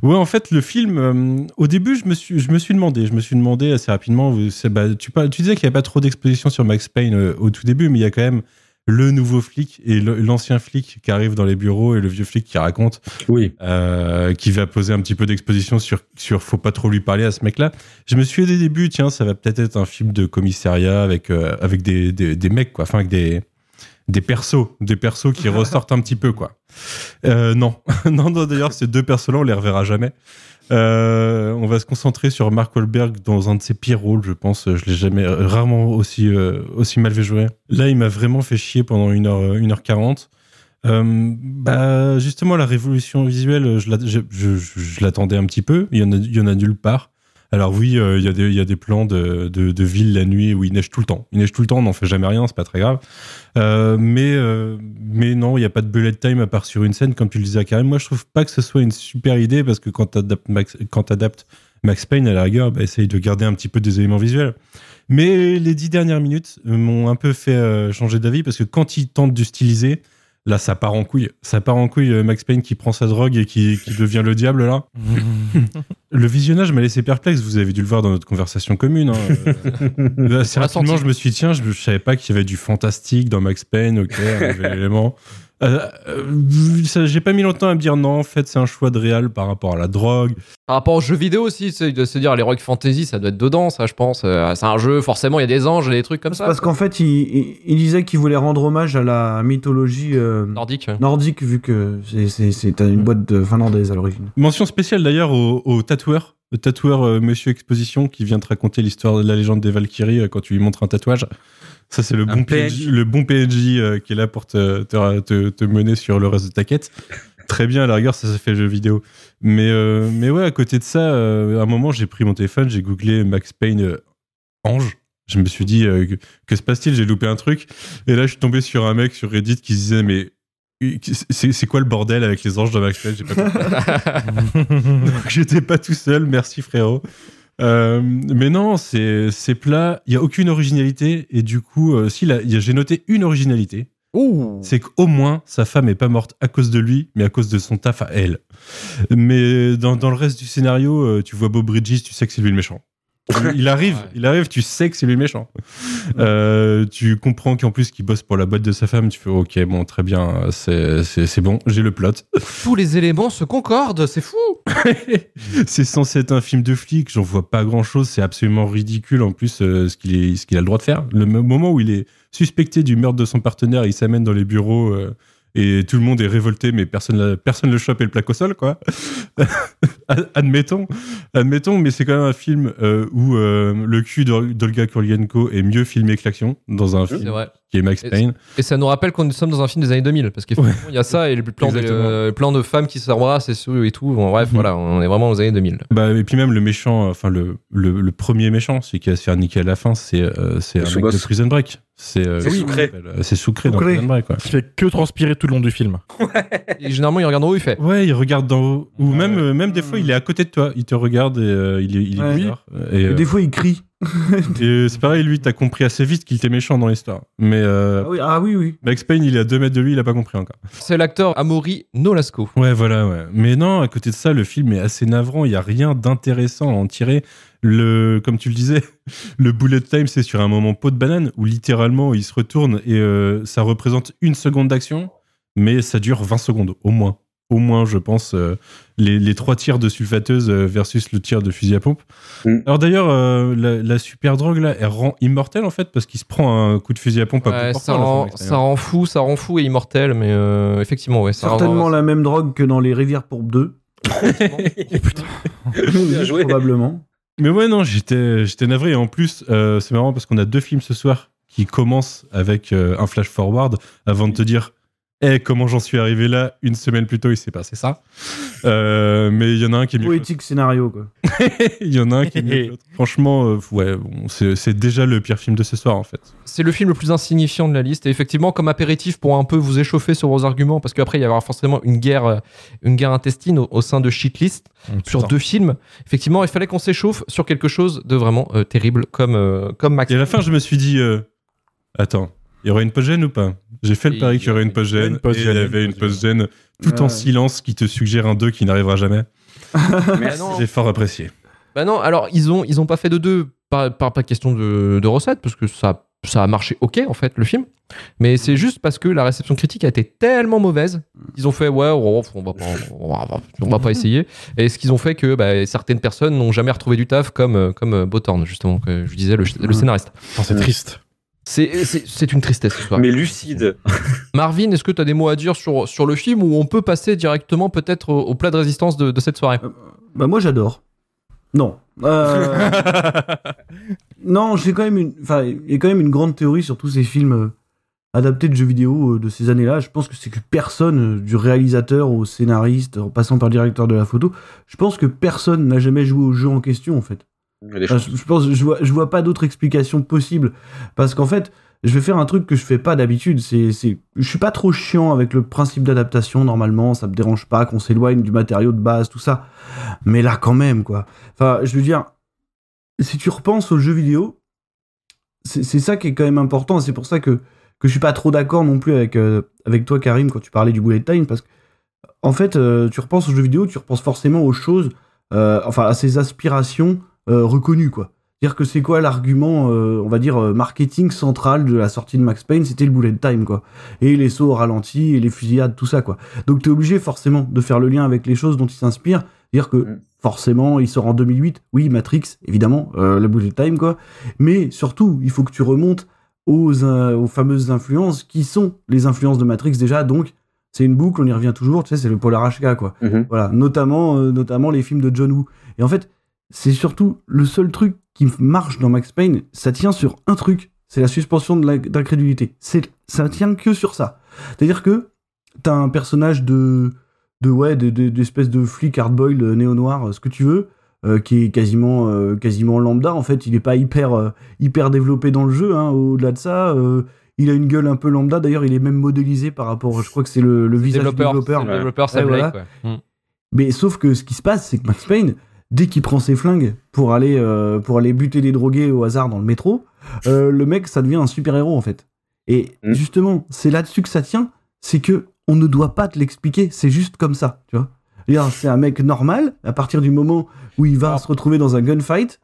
Ouais, en fait, le film, euh, au début, je me, suis, je me suis demandé, je me suis demandé assez rapidement, vous- bah, tu, tu disais qu'il n'y avait pas trop d'exposition sur Max Payne euh, au tout début, mais il y a quand même le nouveau flic et l'ancien flic qui arrive dans les bureaux et le vieux flic qui raconte, Oui. euh, qui va poser un petit peu d'exposition sur, sur faut pas trop lui parler à ce mec-là. Je me suis dit au début, tiens, ça va peut-être être un film de commissariat avec, avec des, des, des mecs, quoi, enfin avec des, des persos, des persos qui (laughs) ressortent un petit peu, quoi. Euh, non, (laughs) non, non d'ailleurs, ces deux persos-là, on les reverra jamais. Euh, on va se concentrer sur Mark Wahlberg dans un de ses pires rôles, je pense. Je l'ai jamais, rarement aussi, euh, aussi mal vu jouer. Là, il m'a vraiment fait chier pendant 1h, 1h40. Euh, bah, justement, la révolution visuelle, je, la- je- je- je l'attendais un petit peu. Il y en a, il y en a nulle part. Alors oui, euh, il y, a des- plans de, ville la nuit où il neige tout le temps. Il neige tout le temps, on n'en fait jamais rien, c'est pas très grave. Euh, mais, euh, mais non, il n'y a pas de bullet time à part sur une scène, comme tu le disais à Karim. Moi, je trouve pas que ce soit une super idée parce que quand tu adaptes Max, Payne, à la rigueur, bah, essaye de garder un petit peu des éléments visuels. Mais les dix dernières minutes m'ont un peu fait changer d'avis parce que quand il tente de styliser, Là, ça part en couille. Ça part en couille, Max Payne qui prend sa drogue et qui devient le diable, là. (laughs) Le visionnage m'a laissé perplexe. Vous avez dû le voir dans notre conversation commune. hein. (laughs) Euh, assez rapidement, je me suis dit, tiens, je, je savais pas qu'il y avait du fantastique dans Max Payne. Ok, un nouvel élément. (laughs) Euh, euh, ça- J'ai pas mis longtemps à me dire non, en fait, c'est un choix de réal par rapport à la drogue. Par rapport aux jeux vidéo aussi, c'est de se dire les Rock Fantasy, ça doit être dedans, ça, je pense. Euh, c'est un jeu, forcément, il y a des anges et des trucs comme ça. Parce qu'en fait, il, il- il disait qu'il voulait rendre hommage à la mythologie euh, Nordique. nordique, vu que c'est- une boîte de finlandaise à l'origine. Mention spéciale d'ailleurs au, au tatoueur, le tatoueur euh, Monsieur Exposition qui vient te raconter l'histoire de la légende des Valkyries euh, quand tu lui montres un tatouage. Ça, c'est le, Un bon PNJ. Le bon PNJ euh, qui est là pour te, te, te- te mener sur le reste de ta quête. Très bien, à la rigueur, ça, ça fait jeu vidéo. Mais, mais ouais, à côté de ça, à un moment, j'ai pris mon téléphone, j'ai googlé Max Payne Ange. Je me suis dit, que, que se passe-t-il? J'ai loupé un truc. Et là, je suis tombé sur un mec sur Reddit qui se disait, mais c'est quoi le bordel avec les anges dans Max Payne J'ai pas compris. (laughs) Donc, J'étais pas tout seul, merci frérot. Euh, mais non, c'est plat, il y a aucune originalité et du coup, euh, si j'ai noté une originalité, c'est qu'au moins sa femme est pas morte à cause de lui, mais à cause de son taf à elle. Mais dans, dans le reste du scénario, euh, tu vois Bob Bridges, tu sais que c'est lui le méchant. Il arrive, Ouais. il arrive, tu sais que c'est lui le méchant. Euh, tu comprends qu'en plus qu'il bosse pour la boîte de sa femme, tu fais ok, bon, très bien, c'est c'est- c'est bon, j'ai le plot. Tous les éléments se concordent, c'est fou (laughs) c'est censé être un film de flic, j'en vois pas grand chose, c'est absolument ridicule en plus euh, ce qu'il est- ce qu'il a le droit de faire. Le moment où il est suspecté du meurtre de son partenaire, il s'amène dans les bureaux euh, et tout le monde est révolté, mais personne personne le chope et le plaque au sol, quoi. (laughs) Ad- admettons, admettons, mais c'est quand même un film euh, où euh, le cul d'Ol- d'Olga Kurylenko est mieux filmé que l'action dans un C'est film vrai. Qui est Max Payne. Et ça nous rappelle qu'on sommes dans un film des années 2000, parce qu'effectivement, il y a ça et le plan, de, euh, plan de femmes qui s'embrassent et, tout- et tout. Bon, bref, Mhm. voilà, on est vraiment aux années 2000. Bah, et puis même le méchant, enfin le, le, le premier méchant, celui qui va se faire niquer à la fin, c'est euh, c'est un mec de Prison Break. C'est euh, Sucré. il s'appelle C'est Sucré dans. Prison Break. Quoi. Qui fait que transpirer tout le long du film. (laughs) Et généralement, il regarde en haut, il fait. Ouais, il regarde d'en haut. Ou Ouais. même, euh, même des fois, il est à côté de toi. Il te regarde et euh, il est, il est Ouais. bizarre. Et, Et euh, des fois, il crie. (laughs) et, euh, c'est pareil, lui, t'as compris assez vite qu'il était méchant dans l'histoire. Mais euh, Ah oui, ah oui, oui. Max Payne, il est à 2 mètres de lui, il a pas compris encore. C'est l'acteur Amaury Nolasco. Ouais, voilà, ouais. Mais non, à côté de ça, le film est assez navrant. Il y a rien d'intéressant à en tirer. Le, comme tu le disais, (laughs) le bullet time, c'est sur un moment pot de banane où littéralement il se retourne et euh, ça représente une seconde d'action, mais ça dure 20 secondes au moins. Au moins, je pense, euh, les, les trois tirs de sulfateuse euh, versus le tir de fusil à pompe. Mm. Alors d'ailleurs, euh, la, la super drogue là, elle rend immortelle en fait parce qu'il se prend un coup de fusil à pompe Ouais, ça, à rend, ça rend fou, ça rend fou et immortel, mais euh, effectivement, ouais. Ça Certainement rend- la même drogue que dans les Rivières Pourpres (laughs) 2. Bien joué. Probablement. Mais ouais, non, j'étais, j'étais navré. Et en plus, euh, c'est marrant parce qu'on a deux films ce soir qui commencent avec euh, un flash forward avant de te dire Eh, comment j'en suis arrivé là Une semaine plus tôt, il s'est passé ça. Euh, mais il y en a un qui est mieux. Poétique scénario, quoi. (laughs) Il y en a un qui est mieux. que l'autre. (laughs) Franchement, euh, ouais, bon, c'est, c'est déjà le pire film de ce soir en fait. C'est le film le plus insignifiant de la liste. Et effectivement, comme apéritif pour un peu vous échauffer sur vos arguments, parce qu'après, il y aura forcément une guerre, euh, une guerre intestine au, au sein de Shitlist sur deux films. Effectivement, il fallait qu'on s'échauffe sur quelque chose de vraiment euh, terrible, comme, euh, comme Max. Et à la fin, je me suis dit euh, Attends, il y aura une pause-gêne ou pas? J'ai fait le pari qu'il y aurait une pause-gêne, et il y avait une pause-gêne tout en silence qui te suggère un 2 qui n'arrivera jamais. (laughs) Non. J'ai fort apprécié. Bah non, alors ils ont, ils ont pas fait de deux, pas, pas, pas question de, de recettes, parce que ça, ça a marché ok en fait, le film. Mais c'est juste parce que la réception critique a été tellement mauvaise, ils ont fait ouais, on, va, pas, on, va, on va pas (laughs) essayer. Et ce qu'ils ont fait que bah, certaines personnes n'ont jamais retrouvé du taf, comme, comme Bothorn, justement, que je disais, le, le scénariste. C'est triste. C'est c'est- c'est une tristesse ce soir. Mais lucide. (laughs) Marvin, est-ce que tu as des mots à dire sur, sur le film ou on peut passer directement peut-être au, au plat de résistance de, de cette soirée Bah moi j'adore. Non. Euh, (laughs) non, j'ai quand même une, enfin, il y a quand même une grande théorie sur tous ces films euh, adaptés de jeux vidéo euh, de ces années-là. Je pense que c'est que personne, euh, du réalisateur au scénariste, en passant par le directeur de la photo, je pense que personne n'a jamais joué au jeu en question en fait. Enfin, choses. je, je pense, je vois, je vois pas d'autre explication possible. Parce qu'en fait, je vais faire un truc que je fais pas d'habitude. C'est, c'est, je suis pas trop chiant avec le principe d'adaptation normalement. Ça me dérange pas qu'on s'éloigne du matériau de base, tout ça. Mais là, quand même, quoi. Enfin, je veux dire, si tu repenses aux jeux vidéo, c'est, c'est ça qui est quand même important. C'est pour ça que que je suis pas trop d'accord non plus avec, euh, avec toi, Karim, quand tu parlais du bullet time, parce que, en fait, euh, tu repenses aux jeux vidéo, tu repenses forcément aux choses, euh, enfin, à ses aspirations euh, reconnues, quoi. Dire que c'est quoi l'argument, euh, on va dire, euh, marketing central de la sortie de Max Payne, c'était le bullet time, quoi. Et les sauts au ralenti, et les fusillades, tout ça, quoi. Donc t'es obligé forcément de faire le lien avec les choses dont il s'inspire. Dire que Mm. forcément, il sort en 2008. Oui, Matrix, évidemment, euh, le bullet time, quoi. Mais surtout, il faut que tu remontes aux, euh, aux fameuses influences qui sont les influences de Matrix déjà. Donc, c'est une boucle, on y revient toujours. Tu sais, c'est le polar HK, quoi. Mhm. Voilà, notamment, notamment les films de John Woo. Et en fait, c'est surtout le seul truc qui marche dans Max Payne, ça tient sur un truc, c'est la suspension de. C'est, ça tient que sur ça. C'est-à-dire que t'as un personnage de, de ouais, de- de- d'espèce de, flic hardboiled euh, néo-noir, euh, ce que tu veux, euh, qui est quasiment, euh, quasiment lambda. En fait, il est pas hyper, euh, hyper développé dans le jeu. Hein, au-delà de ça, il a une gueule un peu lambda. D'ailleurs, il est même modélisé par rapport, je crois que c'est le, le visage Développeur, du développeur. le développeur, Ouais, Blake, voilà. ouais. Mais sauf que ce qui se passe, c'est que Max Payne, dès qu'il prend ses flingues pour aller, euh, pour aller buter des drogués au hasard dans le métro, euh, le mec, ça devient un super-héros en fait. Et Mm. justement, c'est là-dessus que ça tient, c'est que on ne doit pas te l'expliquer, c'est juste comme ça, tu vois. C'est un mec normal, à partir du moment où il va se retrouver dans un gunfight.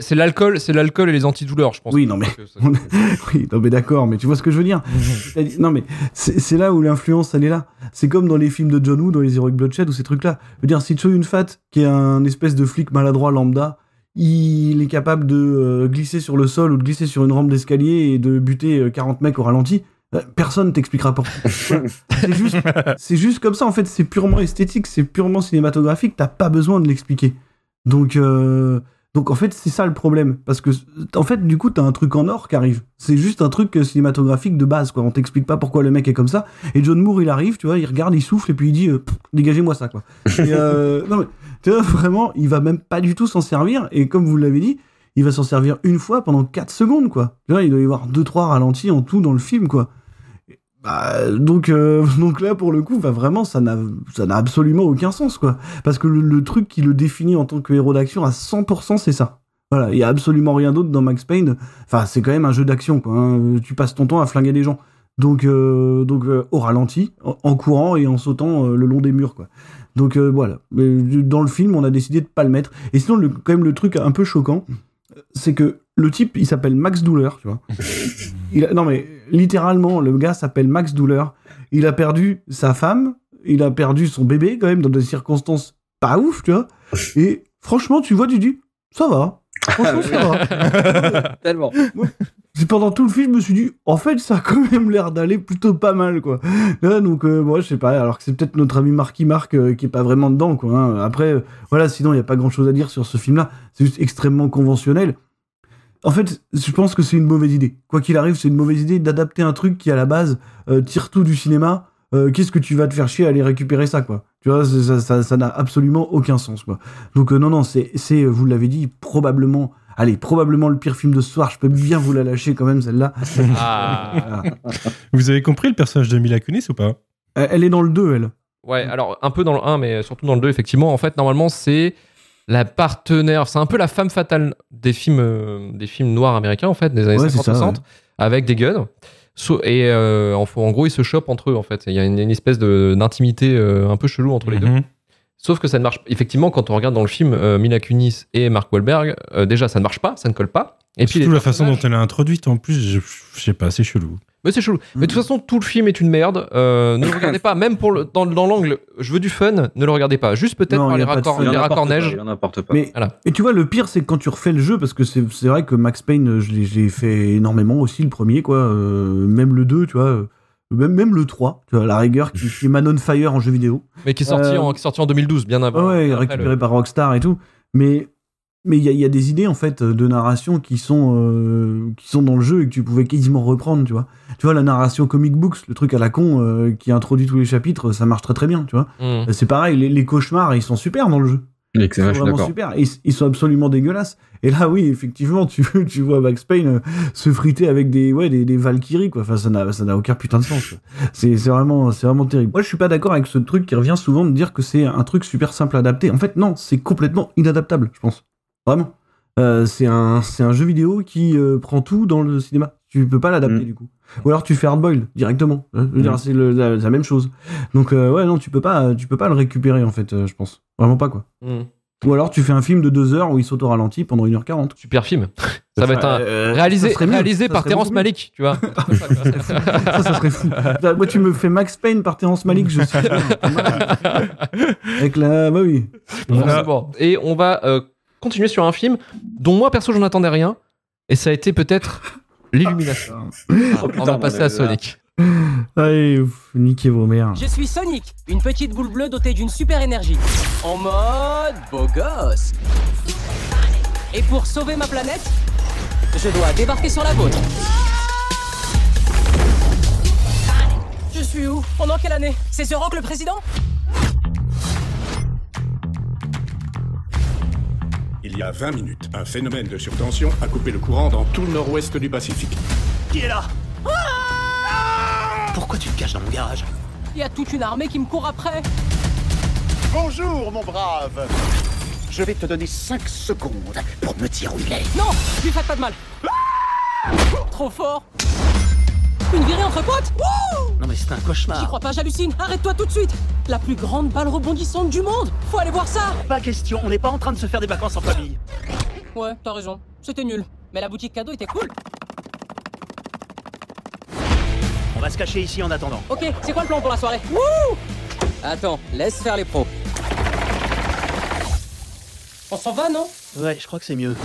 C'est l'alcool, c'est l'alcool et les antidouleurs, je pense. Oui, non, mais- ça- (laughs) oui, non mais d'accord, mais tu vois ce que je veux dire. (laughs) Non mais c'est là où l'influence elle est là. C'est comme dans les films de John Woo, dans les Heroic Bloodshed ou ces trucs-là. Je veux dire, si Cho Yun Fat, qui est un espèce de flic maladroit lambda, il est capable de euh, glisser sur le sol ou de glisser sur une rampe d'escalier et de buter euh, 40 mecs au ralenti, euh, personne t'expliquera pourquoi. (laughs) C'est juste, c'est juste comme ça en fait. C'est purement esthétique, c'est purement cinématographique. T'as pas besoin de l'expliquer. Donc euh, donc en fait, c'est ça le problème. Parce que, en fait, du coup, t'as un truc en or qui arrive. C'est juste un truc euh, cinématographique de base, quoi. On t'explique pas pourquoi le mec est comme ça. Et John Moore, il arrive, tu vois, il regarde, il souffle, et puis il dit, euh, dégagez-moi ça, quoi. Et, euh, (laughs) non, mais, tu vois, vraiment, il va même pas du tout s'en servir. Et comme vous l'avez dit, il va s'en servir une fois pendant 4 secondes, quoi. Tu vois, il doit y avoir 2-3 ralentis en tout dans le film, quoi. Bah, donc, euh, (laughs) donc là, pour le coup, bah, vraiment, ça n'a, ça n'a absolument aucun sens, quoi. Parce que le, truc qui le définit en tant que héros d'action à 100%, c'est ça. Voilà, il y a absolument rien d'autre dans Max Payne. Enfin, c'est quand même un jeu d'action, quoi. hein. Tu passes ton temps à flinguer des gens. Donc, euh, donc euh, au ralenti, en, courant et en sautant le long des murs, quoi. Donc voilà. Dans le film, on a décidé de pas le mettre. Et sinon, quand même, le truc un peu choquant, c'est que le type, il s'appelle Max Douleur, tu vois. (laughs) Il a- non mais littéralement, le gars s'appelle Max Douleur. Il a perdu sa femme, il a perdu son bébé quand même dans des circonstances pas ouf, tu vois. Et franchement, tu vois, tu dis, ça va. Franchement, ça va. (laughs) Tellement. (laughs) pendant tout le film, je me suis dit, en fait, ça a quand même l'air d'aller plutôt pas mal, quoi. Donc, euh, moi, je sais pas, alors que c'est peut-être notre ami Marky Mark euh, qui est pas vraiment dedans, quoi. hein. Après, voilà, sinon, il y a pas grand chose à dire sur ce film-là. C'est juste extrêmement conventionnel. En fait, je pense que c'est une mauvaise idée. Quoi qu'il arrive, c'est une mauvaise idée d'adapter un truc qui, à la base, euh, tire tout du cinéma. Qu'est-ce que tu vas te faire chier à aller récupérer ça, quoi? Tu vois, ça ça- ça n'a absolument aucun sens, quoi. Donc, non, non, c'est, vous l'avez dit, probablement, allez, probablement le pire film de ce soir. Je peux bien vous la lâcher quand même, celle-là. Ah. (laughs) Vous avez compris le personnage de Mila Kunis ou pas? Elle elle est dans le 2, elle. Ouais, alors un peu dans le 1, mais surtout dans le 2, effectivement. En fait, normalement, c'est la partenaire, c'est un peu la femme fatale des films, euh, des films noirs américains, en fait, des années Ouais, c'est 50-60, ça, avec des guns. So- et euh, en, en gros, ils se chopent entre eux, en fait. Il y a une, une espèce de- d'intimité euh, un peu chelou entre les deux. Sauf que ça ne marche Effectivement, quand on regarde dans le film euh, Mila Kunis et Mark Wahlberg, euh, déjà, ça ne marche pas, ça ne colle pas. Et puis, Surtout la façon dont elle est introduite en plus, je, je sais pas, c'est chelou. Mais c'est chelou. Mais de toute façon, tout le film est une merde. Euh, ne le regardez pas, même pour le, dans, dans l'angle, je veux du fun, ne le regardez pas. Juste peut-être par les raccords, les raccords neige. Mais, Voilà. et tu vois, le pire, c'est que quand tu refais le jeu, parce que c'est c'est vrai que Max Payne, je l'ai fait énormément aussi, le premier, quoi. euh, même le 2, tu vois. Même, même le 3, tu vois, la rigueur, qui, qui est Man on Fire en jeu vidéo. Mais qui est sorti, Euh, en, qui est sorti en 2012, bien avant. ouais, après récupéré le- par Rockstar et tout. Mais mais il y, y a des idées en fait de narration qui sont euh, qui sont dans le jeu et que tu pouvais quasiment reprendre, tu vois. Tu vois la narration comic books, le truc à la con euh, qui introduit tous les chapitres, ça marche très très bien, tu vois. Hmm. C'est pareil, les, les cauchemars, ils sont super dans le jeu. Ils Excellent, sont je suis vraiment super. Ils, ils sont absolument dégueulasses. Et là, oui, effectivement, (laughs) tu, tu vois Max Payne euh, se friter avec des, ouais, des, des Valkyries, quoi. Enfin, ça n'a, ça n'a aucun putain de sens. C'est, c'est vraiment, c'est vraiment terrible. Moi, je suis pas d'accord avec ce truc qui revient souvent de dire que c'est un truc super simple à adapter. En fait, non, c'est complètement inadaptable, je pense. Vraiment. Euh, c'est un, c'est un jeu vidéo qui euh, prend tout dans le cinéma. Tu peux pas l'adapter, Mm. du coup. Ou alors tu fais hardboil directement. hein. Je veux dire, Mhm. c'est le- la, la même chose. Donc euh, ouais, non, tu peux pas, tu peux pas le récupérer en fait, euh, je pense. Vraiment pas quoi. Hmm. Ou alors tu fais un film de 2 heures où il s'auto ralenti pendant 1h40. Super film. Ça (laughs) va être un. Euh, Réalisé, ça serait mieux. réalisé Ça par serait Terrence beaucoup mieux. Malick, tu vois. (laughs) Ça, ça serait fou. Putain, (laughs) Moi, tu me fais Max Payne par Terrence Malick, je suis. Avec la. Bah oui. Forcément. Et on va euh, continuer sur un film dont moi perso j'en attendais rien. Et ça a été peut-être l'illumination. Oh, on va passer à. Sonic. Allez, ouf, niquez vos mères. Je suis Sonic, une petite boule bleue dotée d'une super énergie. En mode beau gosse. Et pour sauver ma planète, je dois débarquer sur la vôtre. Je suis où? On est en quelle année? C'est The Rock le président? Y a 20 minutes, un phénomène de surtension a coupé le courant dans tout le nord-ouest du Pacifique. Qui est là Pourquoi tu te caches dans mon garage? Il y a toute une armée qui me court après. Bonjour, mon brave. Je vais te donner 5 secondes pour me dire où il est. Non Lui faites pas de mal Trop fort Une virée entre potes Wouh Non mais c'est un J'y cauchemar. crois pas, j'hallucine Arrête-toi tout de suite La plus grande balle rebondissante du monde Faut aller voir ça Pas question, on n'est pas en train de se faire des vacances en famille. Ouais, t'as raison. C'était nul. Mais la boutique cadeau était cool. On va se cacher ici en attendant. Ok, c'est quoi le plan pour la soirée Wouh Attends, laisse faire les pros. On s'en va, non? Ouais, je crois que c'est mieux.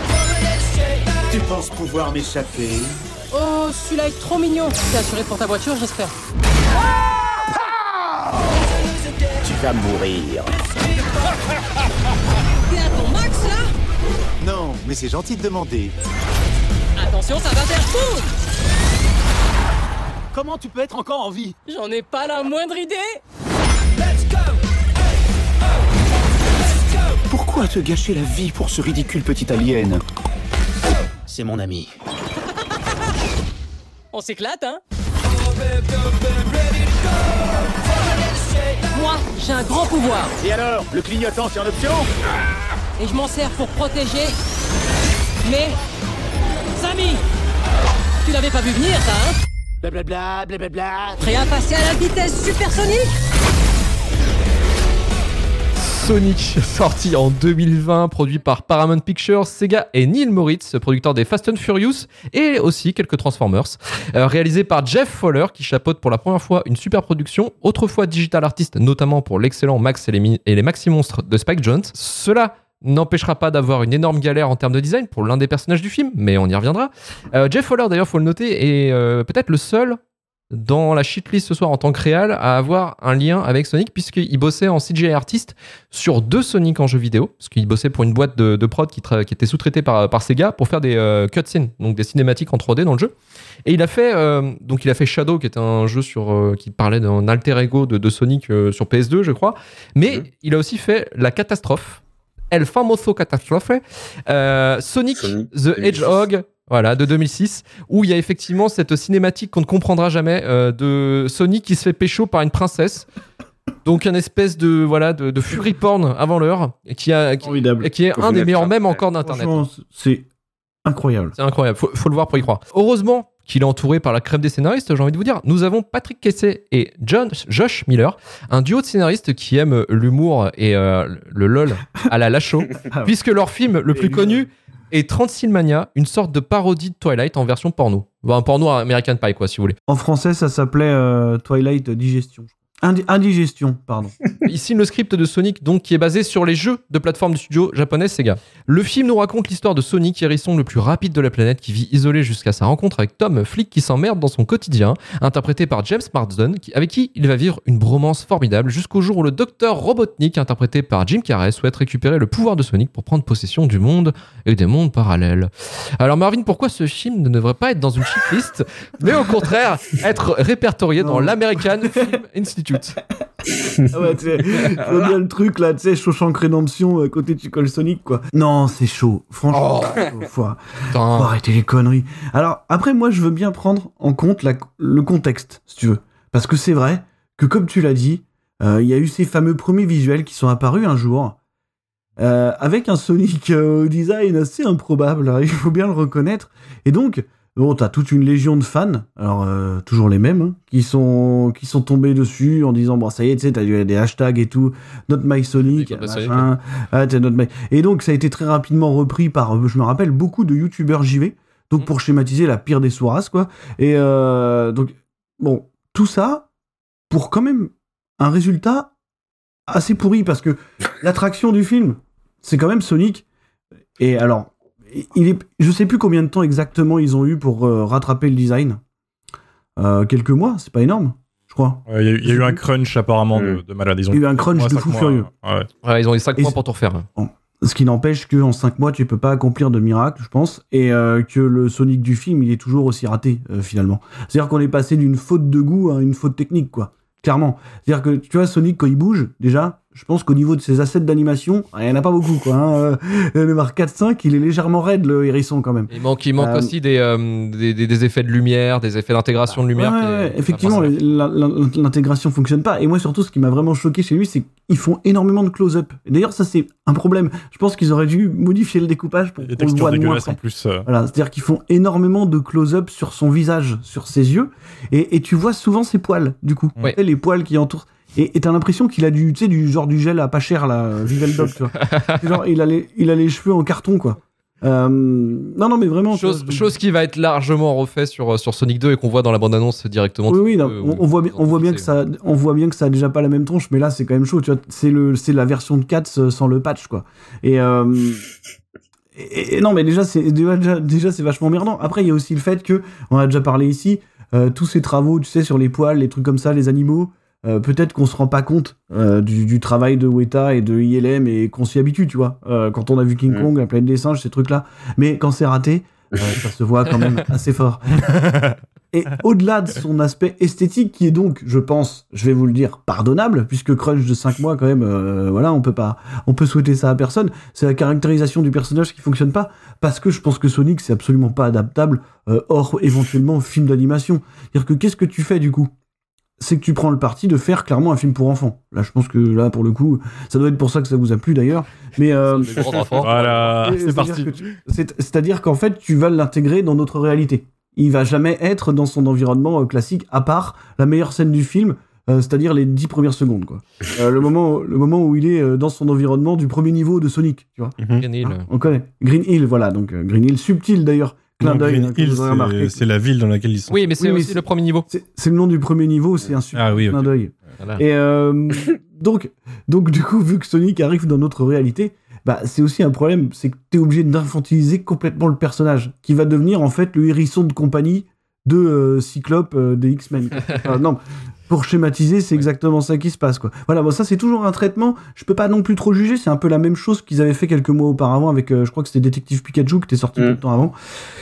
Tu penses pouvoir m'échapper? Oh, celui-là est trop mignon. T'es assuré pour ta voiture, j'espère. Tu vas mourir. T'es à ton max, là Non, mais c'est gentil de demander. Attention, ça va faire fou Comment tu peux être encore en vie J'en ai pas la moindre idée Pourquoi te gâcher la vie pour ce ridicule petit alien C'est mon ami. On s'éclate, hein? Moi, j'ai un grand pouvoir. Et alors, le clignotant, c'est en option? Et je m'en sers pour protéger mes amis. Tu l'avais pas vu venir, ça, hein? Blablabla, blablabla. Prêt à passer à la vitesse supersonique Sonic, sorti en 2020, produit par Paramount Pictures, Sega et Neil Moritz, producteur des Fast and Furious et aussi quelques Transformers. Euh, réalisé par Jeff Fowler, qui chapeaute pour la première fois une super production, autrefois digital artiste, notamment pour l'excellent Max et les, Maxi Monstres de Spike Jones. Cela n'empêchera pas d'avoir une énorme galère en termes de design pour l'un des personnages du film, mais on y reviendra. Euh, Jeff Fowler, d'ailleurs, faut le noter, est euh, peut-être le seul dans la shitlist ce soir en tant que réal à avoir un lien avec Sonic puisqu'il bossait en CGI artiste sur deux Sonic en jeu vidéo parce qu'il bossait pour une boîte de, de prod qui, était sous-traitée par, par Sega pour faire des euh, cutscenes donc des cinématiques en 3D dans le jeu et il a fait euh, donc il a fait Shadow qui était un jeu sur euh, qui parlait d'un alter ego de, de Sonic sur PS2 je crois mais Mhm. il a aussi fait la catastrophe El Famoso Catastrophe Sonic, Sonic the 2006. Hedgehog voilà, de 2006, où il y a effectivement cette cinématique qu'on ne comprendra jamais euh, de Sonic qui se fait pécho par une princesse. Donc un espèce de voilà de, de fury porn avant l'heure, et qui a qui, Formidable. et qui est Faut un des meilleurs mèmes encore d'internet. Franchement, c'est incroyable. C'est incroyable, faut, faut le voir pour y croire. Heureusement qu'il est entouré par la crème des scénaristes, j'ai envie de vous dire. Nous avons Patrick Kessé et John, Josh Miller, un duo de scénaristes qui aiment l'humour et euh, le lol à la Lachaud, (laughs) Ah puisque leur film le plus connu est Transylvania, une sorte de parodie de Twilight en version porno. Enfin, un porno American Pie, quoi, si vous voulez. En français, ça s'appelait euh, Twilight Digestion. Indi- indigestion, pardon. (laughs) Ici, le script de Sonic, donc, qui est basé sur les jeux de plateforme du studio japonais Sega. Le film nous raconte l'histoire de Sonic, hérisson le plus rapide de la planète, qui vit isolé jusqu'à sa rencontre avec Tom, flic qui s'emmerde dans son quotidien, interprété par James Marsden, avec qui il va vivre une bromance formidable jusqu'au jour où le docteur Robotnik, interprété par Jim Carrey, souhaite récupérer le pouvoir de Sonic pour prendre possession du monde et des mondes parallèles. Alors, Marvin, pourquoi ce film ne devrait pas être dans une shitlist, mais au contraire être répertorié dans l'American Film (laughs) Institute? Ah ouais, tu sais, je vois bien le truc là, tu sais, Shawshank Redemption, à côté tu colles Sonic, quoi. Non, c'est chaud. Franchement, faut, faut- faut arrêter les conneries. Alors, après, moi, je veux bien prendre en compte la- le contexte, si tu veux. Parce que c'est vrai que, comme tu l'as dit, euh, il y a eu ces fameux premiers visuels qui sont apparus un jour, euh, avec un Sonic euh, au design assez improbable, hein, il faut bien le reconnaître. Et donc, Bon, t'as toute une légion de fans, alors euh, toujours les mêmes, hein, qui sont qui sont tombés dessus en disant bon ça y est, tu sais, t'as eu des hashtags et tout, not my Sonic, machin, ah, not my- Et donc ça a été très rapidement repris par, euh, je me rappelle, beaucoup de youtubeurs JV, donc Mm. pour schématiser la pire des sourases quoi. Et euh, donc bon, tout ça pour quand même un résultat assez pourri parce que (laughs) l'attraction du film, c'est quand même Sonic. Et alors, il est, je sais plus combien de temps exactement ils ont eu pour euh, rattraper le design. Euh, quelques mois, c'est pas énorme, je crois. Ouais, Il y, a eu- il y a eu un crunch apparemment de, de malade. Ils ont Il y a eu un crunch mois, de fou mois, furieux. ouais. Ouais, ils ont eu 5 Et mois pour tout refaire. Ce qui n'empêche qu'en 5 mois, tu peux pas accomplir de miracle, je pense, et euh, que le Sonic du film, il est toujours aussi raté, euh, finalement. C'est-à-dire qu'on est passé d'une faute de goût à une faute technique, quoi. Clairement. C'est-à-dire que, tu vois, Sonic, quand il bouge, déjà, je pense qu'au niveau de ses assets d'animation, il y en a pas beaucoup, quoi. hein. Euh, Le Mark 4.5, il est légèrement raide, le hérisson, quand même. Il manque, il manque Euh, aussi des, euh, des, des- des effets de lumière, des effets d'intégration de lumière. Ouais, qui est- effectivement, l'intégration fonctionne pas. Et moi, surtout, ce qui m'a vraiment choqué chez lui, c'est qu'ils font énormément de close-up. Et D'ailleurs, ça, c'est un problème. Je pense qu'ils auraient dû modifier le découpage pour Les qu'on le voit de moins près. en plus. euh. Voilà, c'est-à-dire qu'ils font énormément de close-up sur son visage, sur ses yeux, et, et tu vois souvent ses poils, du coup. Ouais. Tu sais, Les poils qui entourent. Et t'as l'impression qu'il a du, tu sais, du genre du gel à pas cher, là, Vivel Dog, tu vois. (laughs) Genre, il a, les, il a les cheveux en carton, quoi. Euh, non, non, mais vraiment. Chose, chose qui va être largement refait sur, sur Sonic 2 et qu'on voit dans la bande-annonce directement. Oui, oui, non, Euh, on, on voit bien, on voit bien que ça, on voit bien que ça a déjà pas la même tronche, mais là c'est quand même chaud. Tu vois, c'est la version de 4 sans le patch, quoi. Et, euh, et, et non, mais déjà c'est déjà, déjà c'est vachement merdant. Après, il y a aussi le fait que, on a déjà parlé ici, euh, tous ces travaux, tu sais, sur les poils, les trucs comme ça, les animaux. Euh, Peut-être qu'on se rend pas compte euh, du, du travail de Weta et de ILM et qu'on s'y habitue, tu vois. Euh, quand on a vu King Mm. Kong, la planète des singes, ces trucs-là. Mais quand c'est raté, (laughs) ça se voit quand même assez fort. Et au-delà de son aspect esthétique, qui est donc, je pense, je vais vous le dire, pardonnable, puisque Crunch de 5 mois, quand même, voilà, on peut pas, on peut souhaiter ça à personne, c'est la caractérisation du personnage qui fonctionne pas, parce que je pense que Sonic, c'est absolument pas adaptable, hors éventuellement film d'animation. C'est-à-dire que qu'est-ce que tu fais du coup? C'est que tu prends le parti de faire clairement un film pour enfants. Là, je pense que là, pour le coup, ça doit être pour ça que ça vous a plu d'ailleurs. Mais euh. Voilà, c'est c'est-à-dire parti. tu- C'est-à-dire qu'en fait, tu vas l'intégrer dans notre réalité. Il va jamais être dans son environnement euh, classique, à part la meilleure scène du film, euh, c'est-à-dire les dix premières secondes. Quoi. (laughs) Euh, le, moment, le moment où il est dans son environnement du premier niveau de Sonic. Tu vois Green Hill. Hein, on connaît. Green Hill, voilà. Donc Green Hill, subtil d'ailleurs. Clin d'œil. Hein, que Hill, vous aurez remarqué. c'est- la ville dans laquelle ils sont. Oui, mais c'est Oui, mais aussi c'est- le premier niveau. C'est le nom du premier niveau, c'est un super Ah oui, clin d'œil. Voilà. Et euh, donc, donc, du coup, vu que Sonic arrive dans notre réalité, bah, c'est aussi un problème, c'est que tu es obligé d'infantiliser complètement le personnage, qui va devenir en fait le hérisson de compagnie de euh, Cyclope euh, des X-Men. (laughs) Enfin, non, pour schématiser, c'est exactement ça qui se passe. Quoi. Voilà, bon, ça c'est toujours un traitement, je peux pas non plus trop juger, c'est un peu la même chose qu'ils avaient fait quelques mois auparavant avec, euh, je crois que c'était Détective Pikachu qui était sorti Mm. peu de temps avant.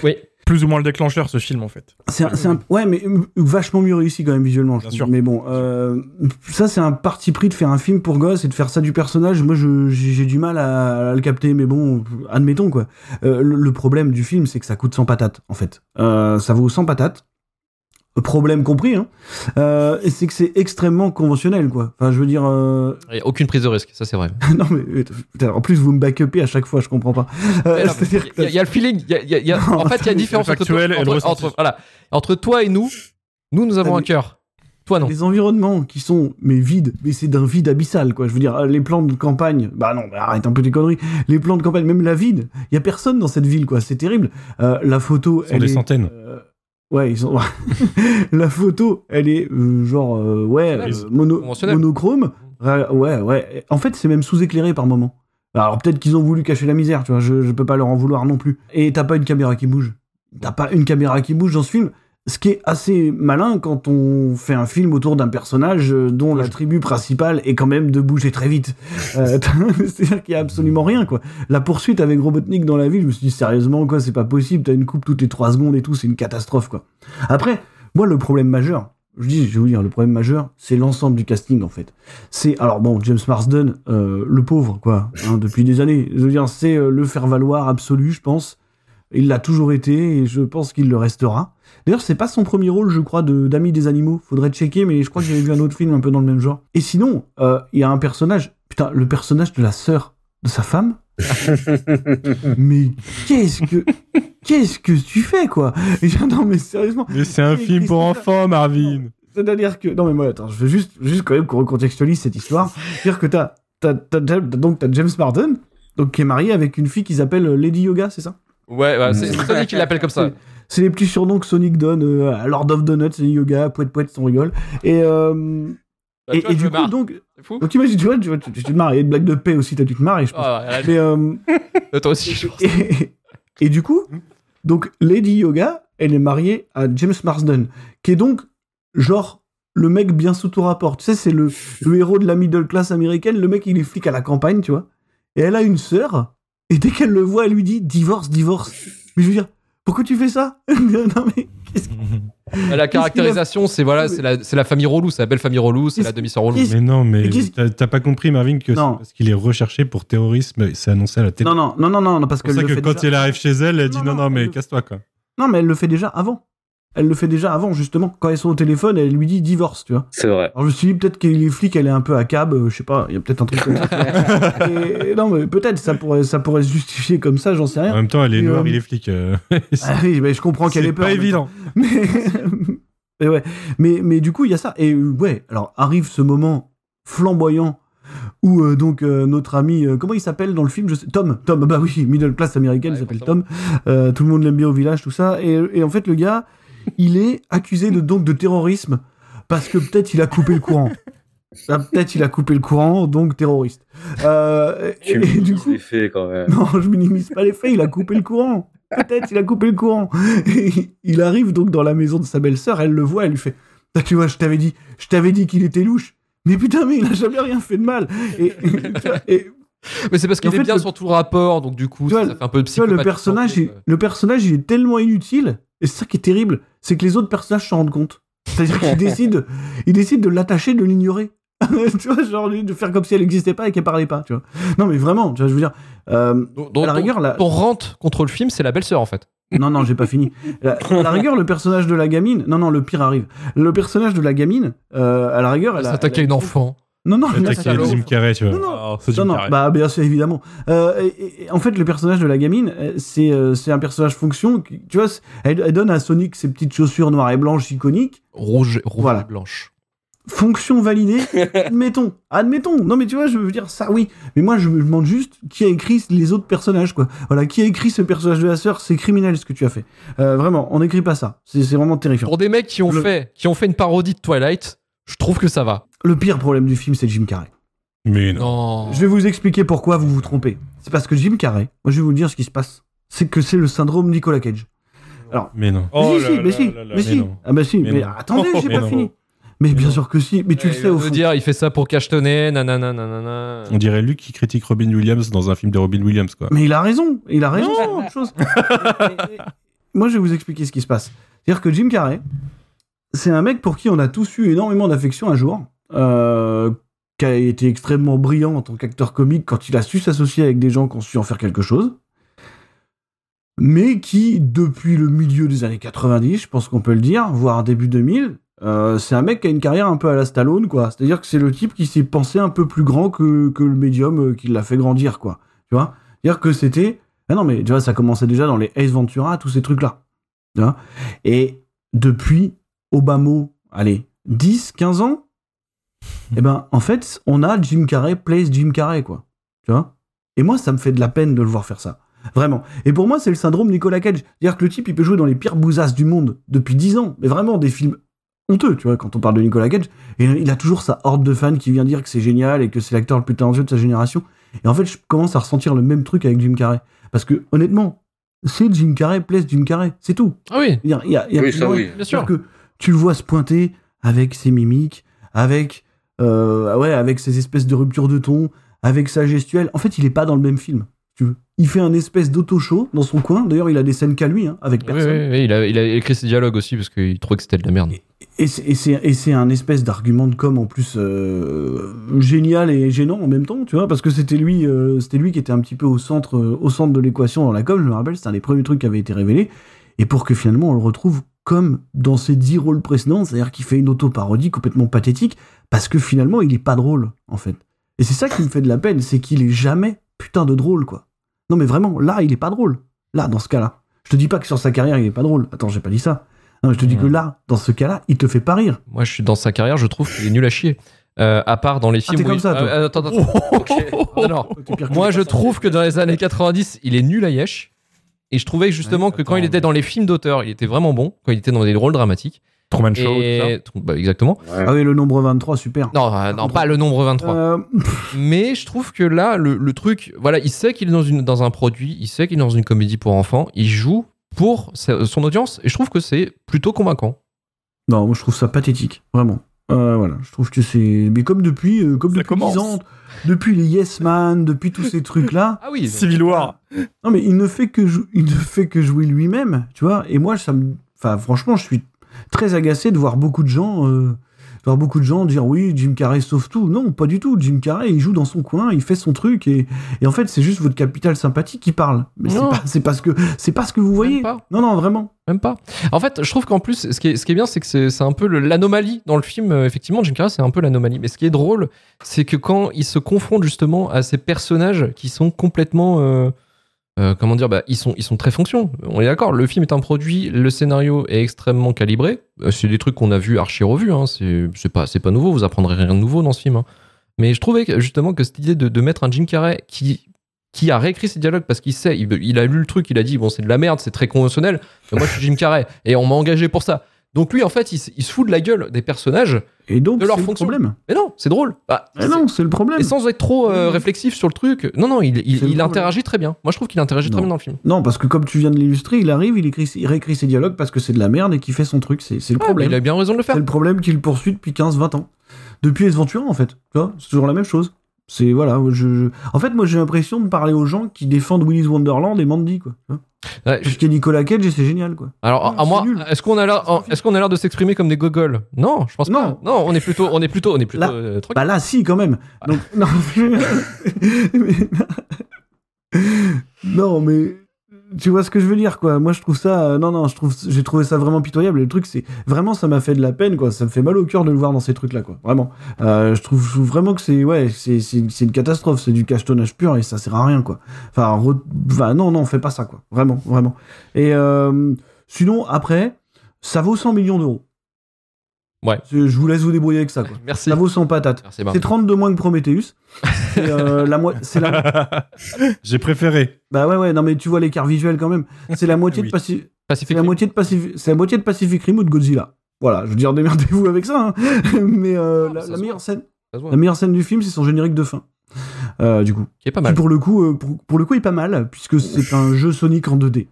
Oui. Plus ou moins le déclencheur, ce film, en fait. C'est un, ouais, mais euh, vachement mieux réussi quand même visuellement. Je Bien trouve. sûr. Mais bon, euh, ça c'est un parti pris de faire un film pour gosses et de faire ça du personnage. Moi, je- j'ai j'ai du mal à, à le capter, mais bon, admettons quoi. Euh, le, le problème du film, c'est que ça coûte 100 patates en fait. Euh, ça vaut 100 patates. Problème compris, hein. Euh, et c'est que c'est extrêmement conventionnel, quoi. Enfin, je veux dire, euh, Il y a aucune prise de risque, ça c'est vrai. (laughs) non mais euh, putain, en plus vous me backupez à chaque fois, je comprends pas. Euh, que Il y, y a le feeling. il y a- il y a- il y a- Non, en fait, il y a une (laughs) différence entre, toi- entre, entre- voilà, entre toi et nous. Nous, nous avons Ah, un cœur. Toi, non. Les environnements qui sont mais vides, mais c'est d'un vide abyssal quoi. Je veux dire, euh, les plans de campagne, bah non, bah arrête un peu tes conneries. Les plans de campagne, même la vide, il y a personne dans cette ville quoi. C'est terrible. Euh, la photo, Ils sont elle des est, centaines. Ouais, ils sont. (laughs) la photo, elle est euh, genre euh, ouais euh, mono- monochrome. Ouais, ouais, ouais. En fait, c'est même sous-éclairé par moment. Alors peut-être qu'ils ont voulu cacher la misère, tu vois. Je, je peux pas leur en vouloir non plus. Et t'as pas une caméra qui bouge. T'as pas une caméra qui bouge dans ce film. Ce qui est assez malin quand on fait un film autour d'un personnage euh, dont l'attribut principal est quand même de bouger très vite. (laughs) Euh, (laughs) C'est-à-dire qu'il y a absolument rien, quoi. La poursuite avec Robotnik dans la ville, je me suis dit sérieusement, quoi, c'est pas possible. T'as une coupe toutes les trois secondes et tout, c'est une catastrophe, quoi. Après, moi, le problème majeur, je dis, je vais vous dire, le problème majeur, c'est l'ensemble du casting, en fait. C'est, alors bon, James Marsden, euh, le pauvre, quoi, hein, depuis des années. Je veux dire, c'est euh, le faire-valoir absolu, je pense. Il l'a toujours été et je pense qu'il le restera. D'ailleurs, c'est pas son premier rôle, je crois, de d'ami des animaux. Faudrait checker, mais je crois que j'avais vu un autre film un peu dans le même genre. Et sinon, euh, il y a un personnage, putain, le personnage de la sœur de sa femme. (laughs) mais qu'est-ce que qu'est-ce que tu fais, quoi? Non, mais sérieusement. Mais c'est un film pour enfants, Marvin. C'est-à-dire que. Non, mais moi, attends, je veux juste, juste quand même qu'on recontextualise cette histoire. C'est-à-dire que t'as, t'as, t'as, t'as- donc, t'as James Marsden, donc, qui est marié avec une fille qui s'appelle Lady Yoga, c'est ça? Ouais, ouais, c'est c'est Sonic qui l'appelle comme ça. C'est les petits surnoms que Sonic donne euh, à Lord of Donuts, Lady Yoga, Pouet Pouet, on rigole. Et. Euh, Bah, et, vois, et du coup, marre. donc. Fou. Tu vois, tu, vois, tu, tu te marres. Il y a une blague de paix aussi, t'as dû te marrer, je pense. Ah, ouais, Mais. euh, (laughs) toi aussi, je pense. et, et du coup, donc Lady Yoga, elle est mariée à James Marsden, qui est donc genre le mec bien sous tout rapport. Tu sais, c'est le, le héros de la middle class américaine. Le mec, il est flic à la campagne, tu vois. Et elle a une sœur. Et dès qu'elle le voit, elle lui dit divorce, divorce. Mais je veux dire, pourquoi tu fais ça? (laughs) Non mais qu'est-ce que- La caractérisation, c'est voilà, c'est la, c'est la famille relou, c'est la belle famille relou, c'est la demi-sœur relou. Mais non, mais t'as pas compris, Marvin, que c'est Non. parce qu'il est recherché pour terrorisme, c'est annoncé à la télé. Non non non non non, parce C'est ça le que fait quand déjà. il arrive chez elle, elle dit Non, non, non, non, mais casse-toi, quoi. Non mais elle le fait déjà avant. Elle le fait déjà avant justement. Quand ils sont au téléphone, elle lui dit divorce, tu vois. C'est vrai. Alors je me suis dit peut-être qu'il est flic, elle est un peu à cab, euh, je sais pas, il y a peut-être un truc comme ça. (laughs) Et- non mais peut-être ça pourrait, ça pourrait se justifier comme ça, j'en sais En rien. même temps, elle est Et, noire, euh, il est flic. euh, c'est (laughs) Ah oui, mais je comprends qu'elle c'est ait peur. pas en même évident. (laughs) Mais, mais ouais, mais, mais du coup, il y a ça. Et euh, ouais, alors arrive ce moment flamboyant où euh, donc euh, notre ami, euh, comment il s'appelle dans le film? Je sais, Tom, Tom, bah oui, middle class américaine, Ouais, il s'appelle. Tom. Euh, tout le monde l'aime bien au village, tout ça. Et, et en fait, le gars, il est accusé de donc de terrorisme parce que peut-être il a coupé le courant. (laughs) Ah, Peut-être il a coupé le courant, donc terroriste. Euh, Tu et, du minimises coup, les faits quand même. non, je minimise pas les faits, il a coupé le courant. Peut-être il a coupé le courant. Et il arrive donc dans la maison de sa belle-sœur, elle le voit, elle lui fait Ah, Tu vois, je t'avais dit, je t'avais dit qu'il était louche. Mais putain, mais il a jamais rien fait de mal. Et, et Mais c'est parce qu'il est fait, bien le- sur tout le rapport, donc du coup, vois, ça fait un peu de tu vois, le personnage, il, le personnage, il est tellement inutile. Et c'est ça qui est terrible, c'est que les autres personnages s'en rendent compte. C'est-à-dire qu'ils (laughs) décident, ils décident de l'attacher, de l'ignorer. (laughs) tu vois, genre de faire comme si elle n'existait pas et qu'elle parlait pas, tu vois. Non, mais vraiment, tu vois, je veux dire, euh, à la rigueur, la, Ton rente contre le film, c'est la belle-sœur en fait. (laughs) Non, non, j'ai pas fini. La- à la rigueur, le personnage de la gamine. Non, non, le pire arrive. Le personnage de la gamine, euh, à la rigueur, elle a. S'attaquer à une enfant. Non, non, non, c'est- Jim Carrey, tu vois. Non, non, Alors, c'est non, non, bah bien sûr, évidemment. Euh, et- et- en fait, le personnage de la gamine, euh, c'est euh, c'est un personnage fonction. qui- Tu vois, elle, elle donne à Sonic ses petites chaussures noires et blanches iconiques. Rouge, rouge Voilà. et blanche. Fonction validée, (laughs) admettons, admettons. Non, mais tu vois, je veux dire ça, oui. Mais moi, je me demande juste qui a écrit les autres personnages, quoi. Voilà, qui a écrit ce personnage de la sœur C'est criminel ce que tu as fait. Euh, vraiment, on n'écrit pas ça. C'est c'est vraiment terrifiant. Pour des mecs qui ont, Le- fait, qui ont fait une parodie de Twilight, je trouve que ça va. Le pire problème du film, c'est Jim Carrey. Mais non. Non. Je vais vous expliquer pourquoi vous vous trompez. C'est parce que Jim Carrey, moi je vais vous dire ce qui se passe. C'est que c'est le syndrome Nicolas Cage. Mais non. Oh mais si, si, mais si, mais si. Ah bah si, Mais attendez, j'ai Mais pas non. fini. Mais bien non. sûr que si, mais tu le sais au fond. dire, il fait ça pour cachetonner, nanana, nanana. On dirait Luc qui critique Robin Williams dans un film de Robin Williams, quoi. Mais il a raison, il a raison autre chose. (laughs) Moi je vais vous expliquer ce qui se passe. C'est-à-dire que Jim Carrey, c'est un mec pour qui on a tous eu énormément d'affection un jour, euh, qui a été extrêmement brillant en tant qu'acteur comique quand il a su s'associer avec des gens qui ont su en faire quelque chose. mais qui, depuis le milieu des années 90, je pense qu'on peut le dire, voire début 2000, euh, c'est un mec qui a une carrière un peu à la Stallone, quoi. C'est-à-dire que c'est le type qui s'est pensé un peu plus grand que, que le médium euh, qui l'a fait grandir, quoi. Tu vois? C'est-à-dire que c'était... Ah non, mais tu vois, ça commençait déjà dans les Ace Ventura, tous ces trucs-là. Et depuis Obama, allez, 10, 15 ans, eh ben, en fait, on a Jim Carrey plays Jim Carrey, quoi. Tu vois? Et moi, ça me fait de la peine de le voir faire ça. Vraiment. Et pour moi, c'est le syndrome Nicolas Cage. C'est-à-dire que le type, il peut jouer dans les pires bousasses du monde depuis 10 ans. Mais vraiment, des films honteux, tu vois, quand on parle de Nicolas Cage. Et il a toujours sa horde de fans qui vient dire que c'est génial et que c'est l'acteur le plus talentueux de sa génération. Et en fait, je commence à ressentir le même truc avec Jim Carrey. Parce que, honnêtement, c'est Jim Carrey, place Jim Carrey. C'est tout. Ah oui. Il y a, il y a- il y a Oui, ça. Bien sûr. C'est-à-dire que tu le vois se pointer avec ses mimiques, avec, euh, ouais, avec ses espèces de ruptures de ton, avec sa gestuelle. En fait, il est pas dans le même film. Tu veux. Il fait un espèce d'auto-show dans son coin. D'ailleurs, il a des scènes qu'à lui, hein, avec personne. oui, oui, il, a, il a écrit ses dialogues aussi parce qu'il trouvait que c'était de la merde. Et c'est- et c'est c'est un espèce d'argument de com en plus euh, génial et gênant en même temps, tu vois, parce que c'était lui, euh, c'était lui qui était un petit peu au centre, au centre de l'équation dans la com. Je me rappelle, c'était un des premiers trucs qui avait été révélé, et pour que finalement on le retrouve comme dans ses dix rôles précédents, c'est-à-dire qu'il fait une auto-parodie complètement pathétique, parce que finalement il est pas drôle en fait. Et c'est ça qui me fait de la peine, c'est qu'il est jamais putain de drôle quoi. Non mais vraiment, là il est pas drôle. Là dans ce cas-là, Je te dis pas que sur sa carrière, il est pas drôle. Attends, j'ai pas dit ça. Non, mais je te dis que là, dans ce cas-là, il te fait pas rire. Moi, je suis dans sa carrière, je trouve qu'il est nul à chier. Euh, à part dans les films t'es où comme il- ça, toi. Euh, attends, attends. (laughs) Non, non. Que Moi, je personnes. trouve que dans les années 90, il est nul à yesh. Et je trouvais justement que quand il était dans les films d'auteur, il était vraiment bon. Quand il était dans des rôles dramatiques. Truman Show, Et- bah, exactement. Ouais. Ah oui, le nombre 23, super. Non, euh, non, pas le nombre 23. Euh, (laughs) Mais je trouve que là, le, le truc, voilà, il sait qu'il est dans, une, dans un produit, il sait qu'il est dans une comédie pour enfants, il joue pour sa- son audience, et je trouve que c'est plutôt convaincant. Non, moi je trouve ça pathétique, vraiment. Euh, voilà, je trouve que c'est. Mais comme depuis, euh, comme Ça depuis commence. 10 ans, depuis les Yes Man, depuis tous ces trucs-là. Ah oui, Civil War. Non, mais il ne fait que, jou- il ne fait que jouer lui-même, tu vois. Et moi, ça me. Enfin, franchement, je suis très agacé de voir beaucoup de gens. euh, de voir beaucoup de gens dire oui, Jim Carrey sauve tout. Non, pas du tout. Jim Carrey, il joue dans son coin, il fait son truc. Et, et en fait, c'est juste votre capital sympathie qui parle. Mais c'est pas, parce que, c'est pas ce que vous voyez. pas. Non, non, vraiment. Même pas. En fait, je trouve qu'en plus, ce qui est, ce qui est bien, c'est que c'est un peu l'anomalie dans le film. Euh, Effectivement, Jim Carrey, c'est un peu l'anomalie. Mais ce qui est drôle, c'est que quand il se confronte justement à ces personnages qui sont complètement. euh, euh, comment dire bah, ils, sont, ils sont très fonction. On est d'accord, le film est un produit, le scénario est extrêmement calibré. Euh, C'est des trucs qu'on a vu archi revus. Hein. C'est pas, pas nouveau, vous apprendrez rien de nouveau dans ce film. hein. Mais je trouvais justement que cette idée de, de mettre un Jim Carrey qui, qui a réécrit ses dialogues parce qu'il sait, il, il a lu le truc, il a dit bon, c'est de la merde, c'est très conventionnel. Mais moi, je suis Jim Carrey et on m'a engagé pour ça. Donc lui, en fait, il, se fout de la gueule des personnages. Et donc, De leur c'est le problème. Mais non, c'est drôle. Bah, Ah non, c'est le problème. et sans être trop euh, réflexif sur le truc. Non, non, il, interagit très bien. Moi, je trouve qu'il interagit très bien dans le film. Non, parce que comme tu viens de l'illustrer, il arrive, il, écrit, il réécrit ses dialogues parce que c'est de la merde et qu'il fait son truc. C'est c'est le Ouais, mais problème. il a bien raison de le faire. C'est le problème qu'il poursuit depuis 15-20 ans. Depuis Ventura, en fait. Tu vois, c'est toujours la même chose. C'est voilà, je, je- en fait, moi j'ai l'impression de parler aux gens qui défendent Willy's Wonderland et Mandy, quoi. Je- qu'il y a Nicolas Cage et c'est génial, quoi. Alors, à moi, c'est nul. est-ce qu'on a l'air, est-ce qu'on a l'air de s'exprimer comme des gogoles? Non, je pense Non. pas. Non, on est plutôt, on est plutôt, on est plutôt Là- euh. Bah là, si, quand même. Donc, non, (laughs) mais- (laughs) non, mais tu vois ce que je veux dire, quoi. Moi, je trouve ça, euh, non, non, je trouve, j'ai trouvé ça vraiment pitoyable. Le truc, c'est vraiment, ça m'a fait de la peine, quoi. Ça me fait mal au cœur de le voir dans ces trucs-là, quoi. Vraiment. Euh, je trouve, vraiment que c'est, ouais, c'est, une catastrophe. C'est du cachetonnage pur et ça sert à rien, quoi. Enfin, re- non, non, fais pas ça, quoi. Vraiment, vraiment. Et euh, sinon, après, ça vaut 100 millions d'euros. Ouais. Je je vous laisse vous débrouiller avec ça, quoi. (laughs) Merci. Ça vaut 100 patates. C'est 32 moins que Prometheus. Et, euh, (laughs) la mo- c'est la... (laughs) J'ai préféré. Bah ouais, ouais, non, mais tu vois l'écart visuel quand même. C'est la moitié Oui. de Pacific. C'est Pacific la Rim. moitié de Pacific. C'est la moitié de Pacific Rim ou de Godzilla. Voilà, je veux dire, démerdez-vous avec ça. hein. Mais euh, Ah, la, ça la se meilleure voit. scène, la meilleure scène du film, c'est son générique de fin. Euh, du coup, Qui est pas qui mal. pour le coup, euh, pour, pour le coup, est pas mal puisque c'est un jeu Sonic en 2D.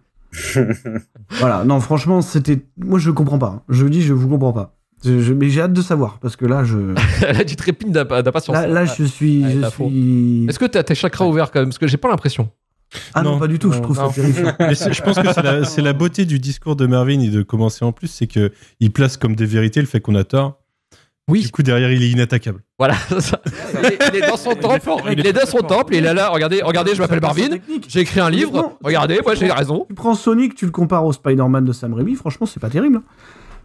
voilà, non, franchement, c'était. Moi, je comprends pas. hein. Je dis, je vous comprends pas. Je- je- Mais j'ai hâte de savoir parce que là, je. (laughs) Là, tu trépines d'impa- d'impatience. Là, là, je suis. Ouais, je suis... Est-ce que t'as tes chakras ouverts quand même? Parce que j'ai pas l'impression. Ah non, Non, pas du tout. je trouve non. ça terrifiant. (laughs) Mais je pense que c'est la, beauté du discours de Marvin et de commencer en plus, c'est que il place comme des vérités le fait qu'on a tort. Oui. Du coup, derrière, il est inattaquable. Voilà. (laughs) ça. il, est, il est dans son temple. Il est dans son temple. Et il est là. Regardez, regardez, je m'appelle Marvin. J'ai écrit un livre. Regardez, moi j'ai raison. Tu prends Sonic, tu le compares au Spider-Man de Sam Raimi, franchement, c'est pas terrible.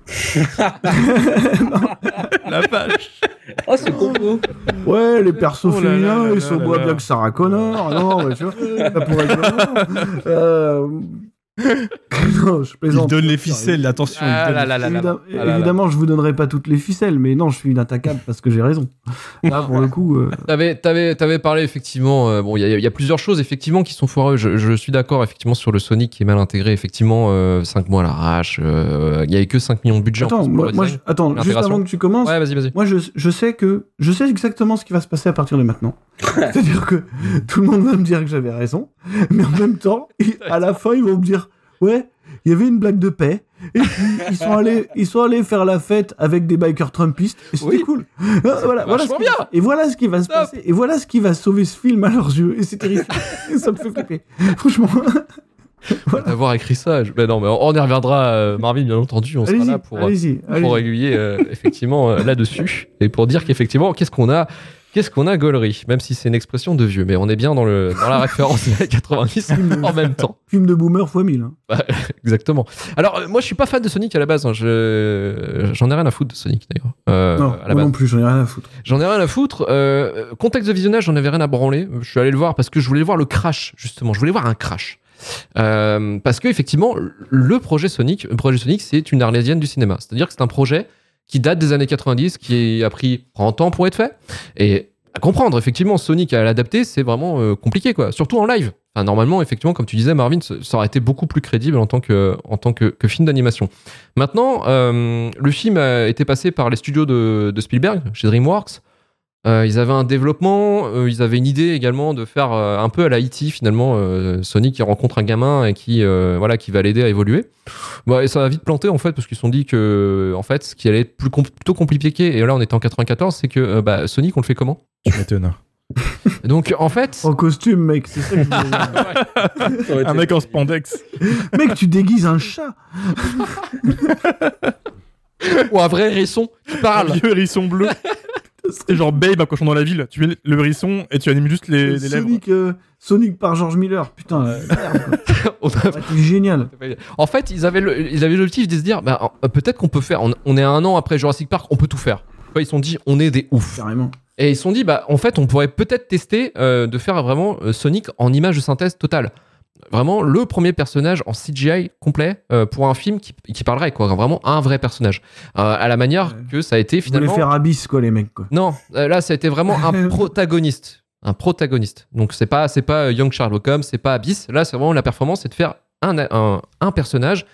(laughs) La vache. Oh, ce combo Ouais, les persos Oh là là féminins, là ils sont moins bien que Sarah Connor. Non, mais tu vois, ça pourrait être. (laughs) Euh... (laughs) non, je Il donne les ficelles, attention. Ah là là là. Évidemment, je vous donnerai pas toutes les ficelles, mais non, je suis inattaquable parce que j'ai raison. Là, pour le coup, euh, T'avais, t'avais, t'avais parlé effectivement. euh, bon, il y, a- y plusieurs choses effectivement qui sont foireux. Je, je suis d'accord effectivement sur le Sonic qui est mal intégré. Effectivement, 5 mois à l'arrache. euh, Il y avait que 5 millions de budget. en attends, moi, je- attends, juste avant que tu commences, Ouais, vas-y, vas-y. Moi, je, je sais que je sais exactement ce qui va se passer à partir de maintenant. (laughs) C'est-à-dire que tout le monde va me dire que j'avais raison, mais en même temps, (laughs) à la fin, ils vont me dire ouais, il y avait une blague de paix. Et puis (laughs) ils sont allés, ils sont allés faire la fête avec des bikers trumpistes. Et c'était Oui. cool. Ah, Voilà, voilà ce qui- bien. Et voilà ce qui va se passer. Et voilà ce qui va sauver ce film à leurs yeux. Et c'est terrifiant. Et (laughs) ça me fait flipper. Franchement. (laughs) D'avoir écrit ça. je- Mais non, mais on y reviendra, euh, Marvin, bien entendu. On sera là pour, allez-y. aiguiller euh, effectivement euh, là-dessus et pour dire qu'effectivement, qu'est-ce qu'on a? Qu'est-ce qu'on a gaulerie Même si c'est une expression de vieux, mais on est bien dans, le, dans la référence des années 90 en même temps. Film de boomer fois 1000. hein. (laughs) Exactement. Alors, euh, moi, je suis pas fan de Sonic à la base. hein. Je- J'en ai rien à foutre de Sonic, d'ailleurs. Euh, non, à la moi base. non plus, j'en ai rien à foutre. J'en ai rien à foutre. Euh, contexte de visionnage, j'en avais rien à branler. Je suis allé le voir parce que je voulais voir le crash, justement. Je voulais voir un crash. Euh, parce que effectivement, le projet Sonic, le projet Sonic, c'est une arlésienne du cinéma. C'est-à-dire que c'est un projet qui date des années 90, qui a pris 30 ans pour être fait. Et à comprendre, effectivement, Sonic à l'adapter, c'est vraiment euh, compliqué, quoi. Surtout en live. Enfin, normalement, effectivement, comme tu disais, Marvin, ça aurait été beaucoup plus crédible en tant que, en tant que, que film d'animation. Maintenant, euh, le film a été passé par les studios de Spielberg, chez DreamWorks. Euh, ils avaient un développement, euh, ils avaient une idée également de faire euh, un peu à la E.T. finalement, euh, Sonic qui rencontre un gamin et qui, euh, voilà, qui va l'aider à évoluer. Bah, et ça a vite planté en fait parce qu'ils se sont dit que en fait, ce qui allait être plus plutôt compliqué, et là on était en 94, c'est que euh, bah, Sonic on le fait comment? Tu m'étonnes. Donc en fait, En costume, mec, c'est ça que je voulais dire. (laughs) Un mec en spandex. Mec, tu déguises un chat. ou un vrai hérisson qui Un parle. vieux hérisson bleu. (laughs) (laughs) C'est genre Babe, un cochon dans la ville. Tu mets le hérisson et tu animes juste les, les lèvres. Sonic, euh, Sonic par George Miller. Putain, euh, merde, quoi. (laughs) A- été génial. En fait, ils avaient le- ils avaient l'objectif de se dire, bah, euh, peut-être qu'on peut faire. On, on est un an après Jurassic Park, on peut tout faire. Ils se sont dit, on est des oufs. Carrément. Et ils se sont dit, bah, en fait, on pourrait peut-être tester euh, de faire vraiment euh, Sonic en image de synthèse totale. Vraiment le premier personnage en CGI complet euh, pour un film qui, qui parlerait, quoi. Vraiment un vrai personnage. Euh, à la manière Ouais. que ça a été finalement. faire Abyss, quoi, les mecs, quoi. Non, euh, là, ça a été vraiment un (laughs) protagoniste. Un protagoniste. Donc, c'est pas, c'est pas Young Sherlock Holmes, c'est pas Abyss. Là, c'est vraiment la performance, c'est de faire un, un, un personnage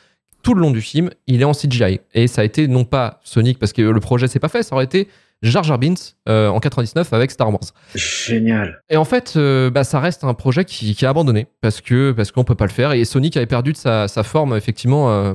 tout le long du film, il est en CGI. Et ça a été non pas Sonic, parce que le projet s'est pas fait, ça aurait été Jar Jar Binks euh, en 99 avec Star Wars. Génial. Et en fait, euh, bah, ça reste un projet qui, qui est abandonné parce que parce qu'on peut pas le faire. Et Sonic avait perdu de sa, sa forme effectivement euh,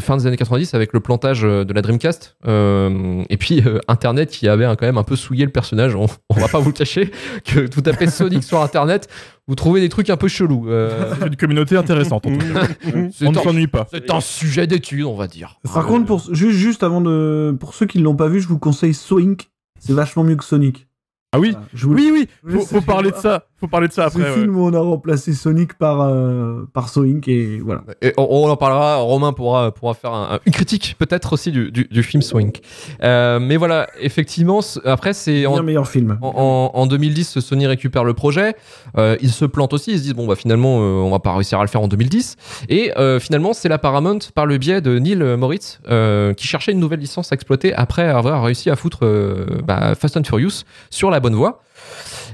fin des années 90 avec le plantage euh, de la Dreamcast. Euh, et puis (laughs) euh, Internet qui avait quand même un peu souillé le personnage. On, (laughs) on va pas vous le cacher que tout tapez Sonic sur Internet, vous trouvez des trucs un peu chelous. Euh, C'est une communauté intéressante. en tout cas. (laughs) c'est On ne s'ennuie pas. c'est un sujet d'étude, on va dire. Par contre, pour, juste, juste avant de. Pour ceux qui ne l'ont pas vu, je vous conseille Soink. C'est vachement mieux que Sonic. Ah oui Voilà. Je Oui, oui, je faut, parler de ça. Faut parler de ça Ce après. ouais. film où on a remplacé Sonic par, euh, par Soink et voilà. Et on, on en parlera, Romain pourra, pourra faire un- une critique peut-être aussi du, du, du film Swing. Euh, mais voilà, effectivement, après c'est en, meilleur film. en, en- en 2010, Sony récupère le projet. Euh, ils se plantent aussi, ils se disent bon bah finalement euh, on va pas réussir à le faire en 2010. Et euh, finalement c'est la Paramount par le biais de Neil Moritz euh, qui cherchait une nouvelle licence à exploiter après avoir réussi à foutre euh, bah, Fast and Furious sur la bonne voie.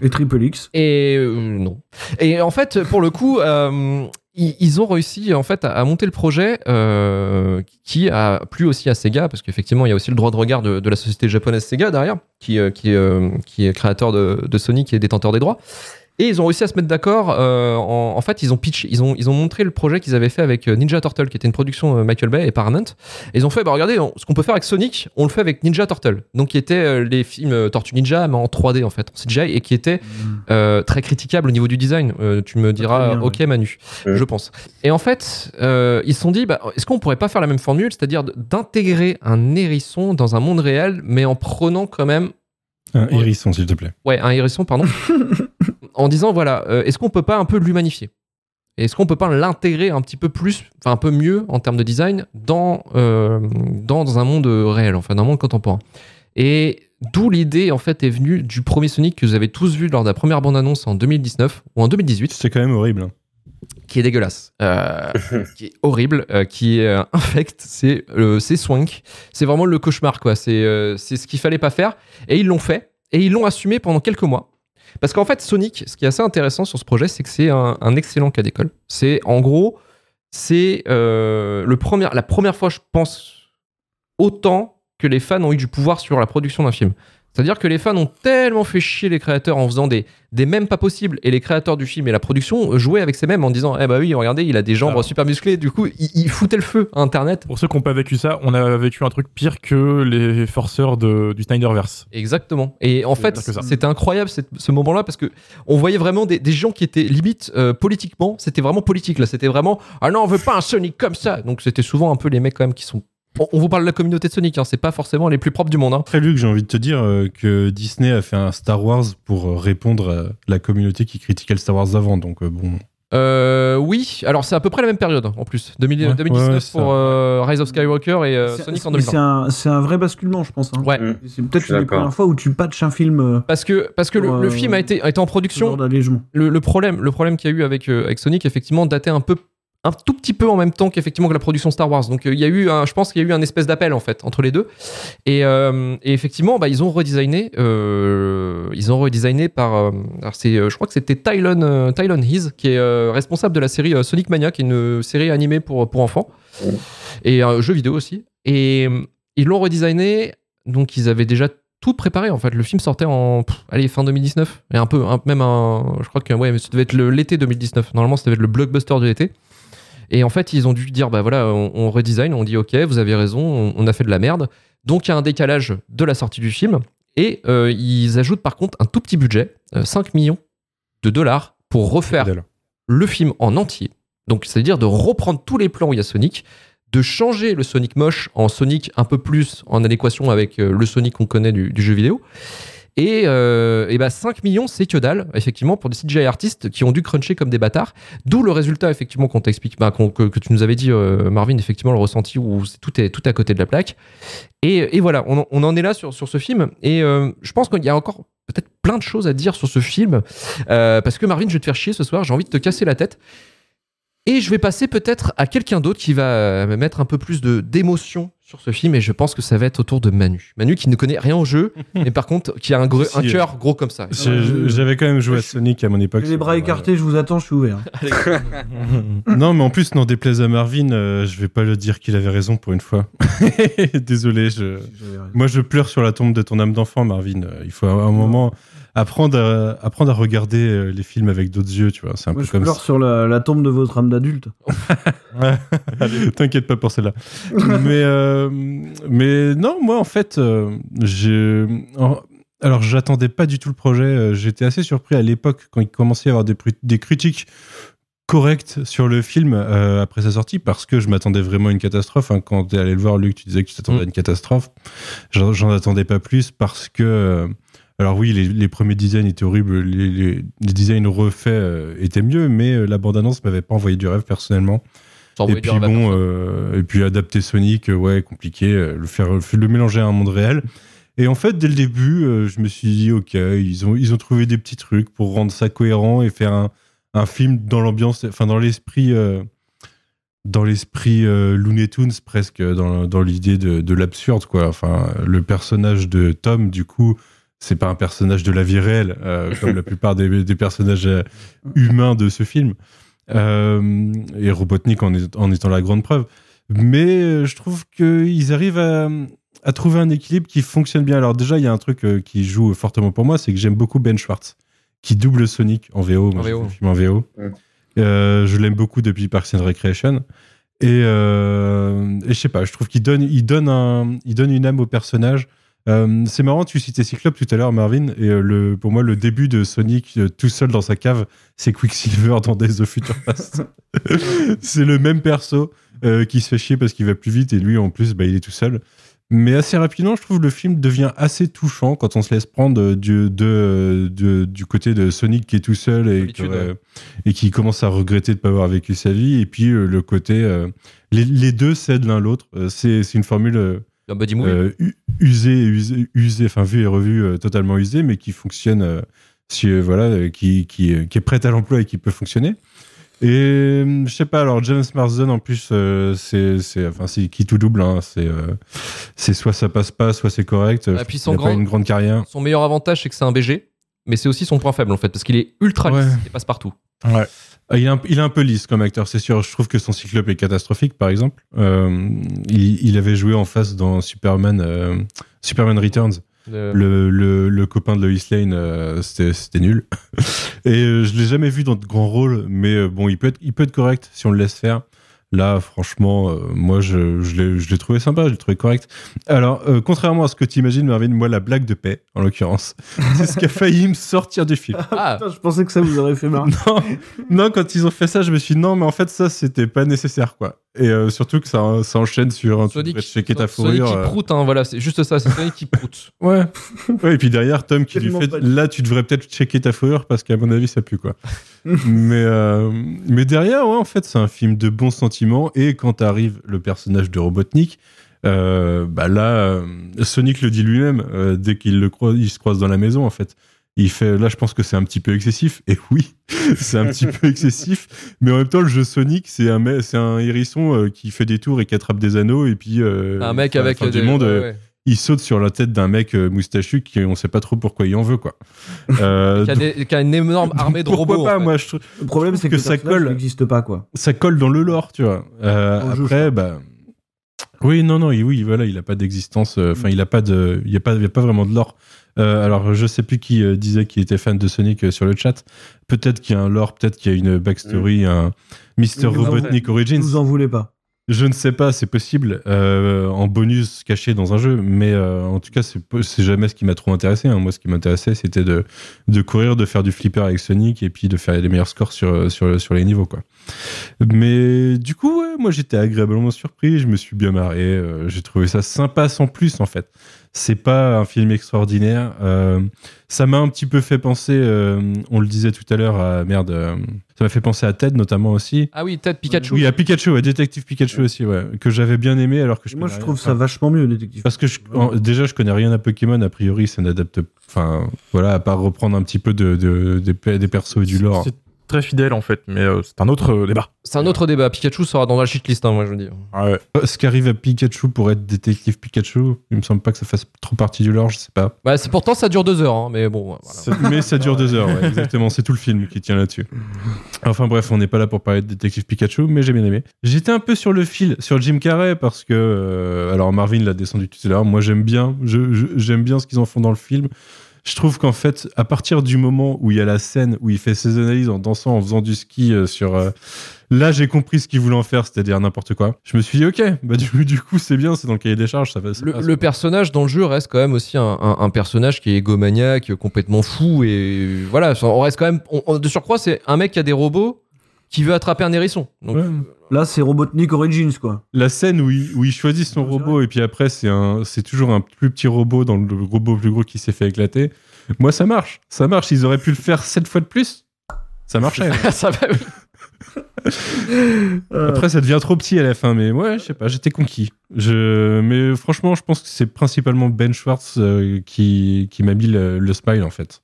Et Triple X. Et euh, non. Et en fait, pour le coup, euh, ils, ils ont réussi en fait à, à monter le projet euh, qui a plu aussi à Sega parce qu'effectivement, il y a aussi le droit de regard de, de la société japonaise Sega derrière, qui, qui, qui est créateur de, de Sonic et détenteur des droits. Et ils ont réussi à se mettre d'accord. euh, en, en fait, ils ont pitch, ils ont, ils ont montré le projet qu'ils avaient fait avec euh, Ninja Turtle, qui était une production euh, Michael Bay et Paramount. Et ils ont fait, bah regardez, on- ce qu'on peut faire avec Sonic, on le fait avec Ninja Turtle. Donc, qui étaient les films Tortue Ninja, mais en 3D en fait, en CGI, et qui étaient euh, très critiquable au niveau du design. Euh, tu me diras, bien, ok Manu, Ouais. je pense. Et en fait, euh, ils se sont dit, bah, est-ce qu'on pourrait pas faire la même formule, c'est-à-dire d'intégrer un hérisson dans un monde réel, mais en prenant quand même, Un hérisson, s'il te plaît. ouais, un hérisson, pardon, (laughs) en disant, voilà, euh, est-ce qu'on peut pas un peu l'humanifier? Est-ce qu'on peut pas l'intégrer un petit peu plus, enfin un peu mieux en termes de design dans, euh, dans, dans un monde réel, enfin dans un monde contemporain? Et d'où l'idée en fait est venue du premier Sonic que vous avez tous vu lors de la première bande-annonce en 2019 ou en 2018 C'est quand même horrible. hein. qui est dégueulasse, euh, (laughs) qui est horrible, euh, qui est euh, infect, c'est euh, c'est Swank. C'est vraiment le cauchemar, quoi. C'est euh, c'est ce qu'il fallait pas faire. Et ils l'ont fait, et ils l'ont assumé pendant quelques mois. Parce qu'en fait, Sonic, ce qui est assez intéressant sur ce projet, c'est que c'est un, excellent cas d'école. C'est en gros, c'est euh, la première fois, je pense, autant que les fans ont eu du pouvoir sur la production d'un film. C'est-à-dire que les fans ont tellement fait chier les créateurs en faisant des, des mèmes pas possibles et les créateurs du film et la production jouaient avec ces mèmes en disant Eh bah oui, regardez, il a des jambes super musclées. Du coup, il, il foutait le feu à Internet. Pour ceux qui n'ont pas vécu ça, on a vécu un truc pire que les forceurs de, du Snyderverse. Exactement. Et en fait, c'était incroyable cette- ce moment-là parce que on voyait vraiment des, des gens qui étaient limite euh, politiquement. C'était vraiment politique là. C'était vraiment ah non, on veut pas un Sonic comme ça. Donc c'était souvent un peu les mecs quand même qui sont. On, vous parle de la communauté de Sonic. Hein, c'est pas forcément les plus propres du monde. Hein. Très Luc, j'ai envie de te dire euh, que Disney a fait un Star Wars pour euh, répondre à la communauté qui critiquait le Star Wars d'avant. Donc euh, bon, Euh, oui, alors c'est à peu près la même période en plus. 2000 Ouais, 2019 ouais, c'est pour euh, Rise of Skywalker et euh, Sonic en mais C'est 2020. un, c'est un vrai basculement, je pense. hein. Ouais. Mm. C'est peut-être une des d'accord. premières fois où tu patches un film Parce que, parce que le, Pour, le film a été, a été en production. Le, le problème, le problème qu'il y a eu avec, euh, avec Sonic, effectivement, datait un peu, un tout petit peu en même temps qu'effectivement que la production Star Wars. Donc euh, il y a eu, un, je pense qu'il y a eu un espèce d'appel en fait entre les deux. Et, euh, effectivement, bah, ils ont redesigné, euh, ils ont redesigné par, c'est, je crois que c'était Tylon, Tylon Hees qui est responsable de la série Sonic Mania, qui est une série animée pour pour enfants et un jeu vidéo aussi. Et ils l'ont redesigné, donc ils avaient déjà tout préparé en fait. Le film sortait en allez, fin 2019 et un peu même un je crois que ouais, mais ça devait être l'été 2019. Normalement, ça devait être le blockbuster de l'été. Et en fait, ils ont dû dire bah voilà, on, on redesign, on dit OK, vous avez raison, on, on a fait de la merde. Donc il y a un décalage de la sortie du film et euh, ils ajoutent par contre un tout petit budget, euh, 5 millions de dollars pour refaire le film en entier. Donc, c'est-à-dire de reprendre tous les plans où il y a Sonic, de changer le Sonic moche en Sonic un peu plus en adéquation avec euh, le Sonic qu'on connaît du, du jeu vidéo. Et, euh, et bah 5 millions, c'est que dalle, effectivement, pour des CGI artistes qui ont dû cruncher comme des bâtards. D'où le résultat, effectivement, qu'on t'explique, bah, que, tu nous avais dit, euh, Marvin, effectivement, le ressenti où tout est tout à côté de la plaque. Et, et voilà, on, on en est là sur, sur ce film. Et euh, je pense qu'il y a encore peut-être plein de choses à dire sur ce film. Euh, parce que Marvin, je vais te faire chier ce soir, j'ai envie de te casser la tête. Et je vais passer peut-être à quelqu'un d'autre qui va me mettre un peu plus d'émotion sur ce film et je pense que ça va être autour de Manu. Manu qui ne connaît rien au jeu, (laughs) mais par contre qui a un, gros- Si, un euh, cœur gros comme ça. J'avais quand même joué à Sonic à mon époque. J'ai les bras écartés, je vous attends, je suis ouvert. (laughs) (laughs) non, mais en plus, n'en déplaise à Marvin, euh, je vais pas le dire qu'il avait raison pour une fois. Désolé, je... moi je pleure sur la tombe de ton âme d'enfant, Marvin. Euh, Il faut à un moment apprendre à, apprendre à regarder euh, les films avec d'autres yeux, tu vois. C'est un Moi, peu je comme pleure sur la, la tombe de votre âme d'adulte. (laughs) (laughs) T'inquiète pas pour celle-là. mais, euh, mais non, moi, en fait, euh, j'ai. Alors, j'attendais pas du tout le projet. J'étais assez surpris à l'époque quand il commençait à y avoir des, critiques correctes sur le film euh, après sa sortie parce que je m'attendais vraiment à une catastrophe. hein. Quand t'es allé le voir, Luc, tu disais que tu t'attendais à une catastrophe. J'en j'en attendais pas plus parce que. Alors oui, les, les premiers designs étaient horribles, les, les- les designs refaits euh, étaient mieux, mais euh, la bande-annonce m'avait pas envoyé du rêve personnellement. Et puis bon, euh, et puis adapter Sonic, ouais, compliqué, le faire, le mélanger à un monde réel. Et en fait, dès le début, je me suis dit, ok, ils ont, ils ont trouvé des petits trucs pour rendre ça cohérent et faire un, un film dans l'ambiance, enfin dans l'esprit, dans l'esprit Looney Tunes presque, dans, dans l'idée de, de l'absurde, quoi. Enfin, le personnage de Tom, du coup, c'est pas un personnage de la vie réelle, euh, (laughs) comme la plupart des, des personnages euh, humains de ce film. Euh, et Robotnik en, est- en étant la grande preuve. Mais je trouve qu'ils arrivent à, à trouver un équilibre qui fonctionne bien. Alors déjà, il y a un truc qui joue fortement pour moi, c'est que j'aime beaucoup Ben Schwartz, qui double Sonic en VO. Moi, En VO. film en VO. Euh, je l'aime beaucoup depuis Parks and Recreation. Et, euh, et je sais pas, je trouve qu'il donne, il donne, un, il donne une âme au personnage. Euh, c'est marrant, tu citais Cyclope tout à l'heure, Marvin, et euh, le, pour moi, le début de Sonic euh, tout seul dans sa cave, c'est Quicksilver dans Days of Future Past. (laughs) c'est le même perso euh, qui se fait chier parce qu'il va plus vite, et lui, en plus, bah, il est tout seul. Mais assez rapidement, je trouve le film devient assez touchant quand on se laisse prendre du, de, de- du côté de Sonic qui est tout seul et, que, et qui commence à regretter de ne pas avoir vécu sa vie. Et puis le côté. les, les deux cèdent l'un l'autre. C'est c'est une formule euh, Un buddy movie. euh, u- usée, et usée, usée, enfin vue et revue, euh, totalement usée, mais qui fonctionne, euh, si, voilà, qui, qui, qui est prête à l'emploi et qui peut fonctionner. Et je sais pas, alors James Marsden en plus, euh, c'est, enfin, qui tout double. hein, c'est, euh, soit ça passe pas, soit c'est correct. Et puis il son a grand- pas une grande carrière. Son meilleur avantage, c'est que c'est un BG, mais c'est aussi son point faible en fait, parce qu'il est ultra lisse Ouais. et passe partout. Ouais. Ah, Il est, un, il est un peu lisse comme acteur, c'est sûr. Je trouve que son cyclope est catastrophique, par exemple. Euh, il, il avait joué en face dans Superman, euh, Superman Returns. Le, le, le copain de Lois Lane, euh, c'était nul. (laughs) Et je l'ai jamais vu dans de grands rôles, mais bon, il peut, être, il peut être correct si on le laisse faire. Là, franchement, euh, moi, je, je l'ai trouvé sympa, je l'ai trouvé correct. Alors, euh, contrairement à ce que tu imagines, Marvin, moi, la blague de paix, en l'occurrence, (laughs) c'est ce qui a failli me sortir du film. Ah, Putain, je pensais que ça vous aurait fait marrer. Non, non, quand ils ont fait ça, je me suis dit non, mais en fait, ça, c'était pas nécessaire, quoi. Et euh, surtout que ça, ça enchaîne sur un Sonic, devrais checker ta Sonic fourrure. qui euh. proute, hein, voilà, c'est juste ça, c'est Sonic qui proute. (laughs) Ouais. ouais. Et puis derrière, Tom qui lui fait Là, tu devrais peut-être checker ta fourrure parce qu'à mon avis, ça pue, quoi. (laughs) mais, euh, mais derrière, ouais, en fait, c'est un film de bons sentiments. Et quand arrive le personnage de Robotnik, euh, bah là, euh, Sonic le dit lui-même euh, dès qu'il le croise, il se croise dans la maison, en fait. Il fait, là, je pense que c'est un petit peu excessif. Et oui, (laughs) c'est un petit peu excessif. Mais en même temps, le jeu Sonic, c'est un, c'est un hérisson euh, qui fait des tours et qui attrape des anneaux. Et puis, euh, un mec avec des- du monde, ouais, euh, ouais. il saute sur la tête d'un mec euh, moustachu qui on sait pas trop pourquoi il en veut quoi. Euh, (laughs) qui, a des- qui a une énorme armée de pourquoi robots. pas en fait. moi je Le problème, c'est que, ça colle. n'existe pas, quoi. ça colle dans le lore tu vois. Euh, jeu, après bah oui non non il- oui voilà il a pas d'existence euh, enfin il a pas de il y a pas il y a pas vraiment de lore. Euh, alors je sais plus qui euh, disait qu'il était fan de Sonic euh, sur le chat. Peut-être qu'il y a un lore, peut-être qu'il y a une backstory, un Mr Robotnik Je Origins. vous en voulez pas. Je ne sais pas, c'est possible euh, en bonus caché dans un jeu, mais euh, en tout cas, c'est jamais ce qui m'a trop intéressé. hein. Moi, ce qui m'intéressait, c'était de, de courir, de faire du flipper avec Sonic et puis de faire les meilleurs scores sur, sur, sur les niveaux. Quoi. Mais du coup, ouais, moi, j'étais agréablement surpris, je me suis bien marré, euh, j'ai trouvé ça sympa sans plus, en fait. C'est pas un film extraordinaire. euh, ça m'a un petit peu fait penser, euh, on le disait tout à l'heure, à merde, euh, ça m'a fait penser à Ted notamment aussi. Ah oui, peut-être Pikachu. Oui, à Pikachu, ouais, Détective Pikachu aussi, ouais, que j'avais bien aimé alors que je Moi, connais je trouve rien. ça vachement mieux, détective. Parce que je- en- déjà, je connais rien à Pokémon, a priori, ça n'adapte. Enfin, voilà, à part reprendre un petit peu de, de- des, pe- des persos et du lore. C'est très fidèle en fait, mais euh, c'est un autre euh, débat. C'est un autre débat. Pikachu sera dans la shitlist, hein, moi je veux dire. Ouais. Ce qui arrive à Pikachu pour être détective Pikachu, il me semble pas que ça fasse trop partie du lore, je sais pas. Bah, c'est pourtant ça dure deux heures, hein, mais bon. Voilà. Mais ça dure deux heures, ouais, exactement. C'est tout le film qui tient là-dessus. Enfin bref, on n'est pas là pour parler de détective Pikachu, mais j'ai bien aimé. J'étais un peu sur le fil, sur Jim Carrey, parce que. euh, alors Marvin l'a descendu tout à l'heure. Moi, j'aime bien. je- je- J'aime bien ce qu'ils en font dans le film. Je trouve qu'en fait, à partir du moment où il y a la scène où il fait ses analyses en dansant, en faisant du ski euh, sur. euh, Là, j'ai compris ce qu'il voulait en faire, c'est-à-dire n'importe quoi. Je me suis dit, ok, bah du, du coup, c'est bien, c'est dans le cahier des charges, ça va. ça Le, passe. le personnage dans le jeu reste quand même aussi un, un- un personnage qui est égomaniaque, complètement fou et voilà. On reste quand même. on- on- de surcroît, c'est un mec qui a des robots qui veut attraper un hérisson. Donc, Ouais. Là, c'est Robotnik Origins, quoi. La scène où il, où il choisit son robot et puis après c'est un c'est toujours un plus petit robot dans le robot plus gros qui s'est fait éclater. Moi ça marche, ça marche. Ils auraient pu le faire sept fois de plus. Ça marchait. (laughs) ça va. (laughs) Après ça devient trop petit à la fin, mais ouais je sais pas, j'étais conquis. Je mais franchement je pense que c'est principalement Ben Schwartz euh, qui qui m'a mis le, le smile en fait.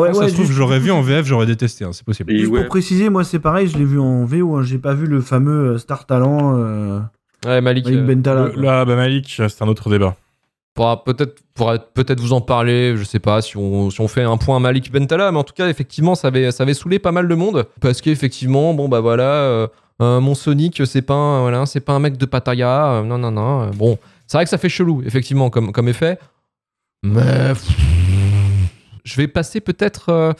Ouais, ça ouais, se trouve juste- j'aurais vu en VF j'aurais détesté, hein, c'est possible. Et Juste ouais, pour préciser, moi, c'est pareil, je l'ai vu en VO, hein, j'ai pas vu le fameux euh, Star Talent euh, Ouais, Malik. Malik euh, Bentala. Le- Là, bah Malik, c'est un autre débat. pourra peut-être pourra peut-être vous en parler, je sais pas si on, si on fait un point Malik Bentala, mais en tout cas effectivement ça avait ça avait saoulé pas mal de monde parce qu'effectivement bon bah voilà euh, euh, mon Sonic c'est pas un, voilà c'est pas un mec de Pattaya, euh, non non non euh, bon c'est vrai que ça fait chelou effectivement comme comme effet, mais pff, je vais passer peut-être euh,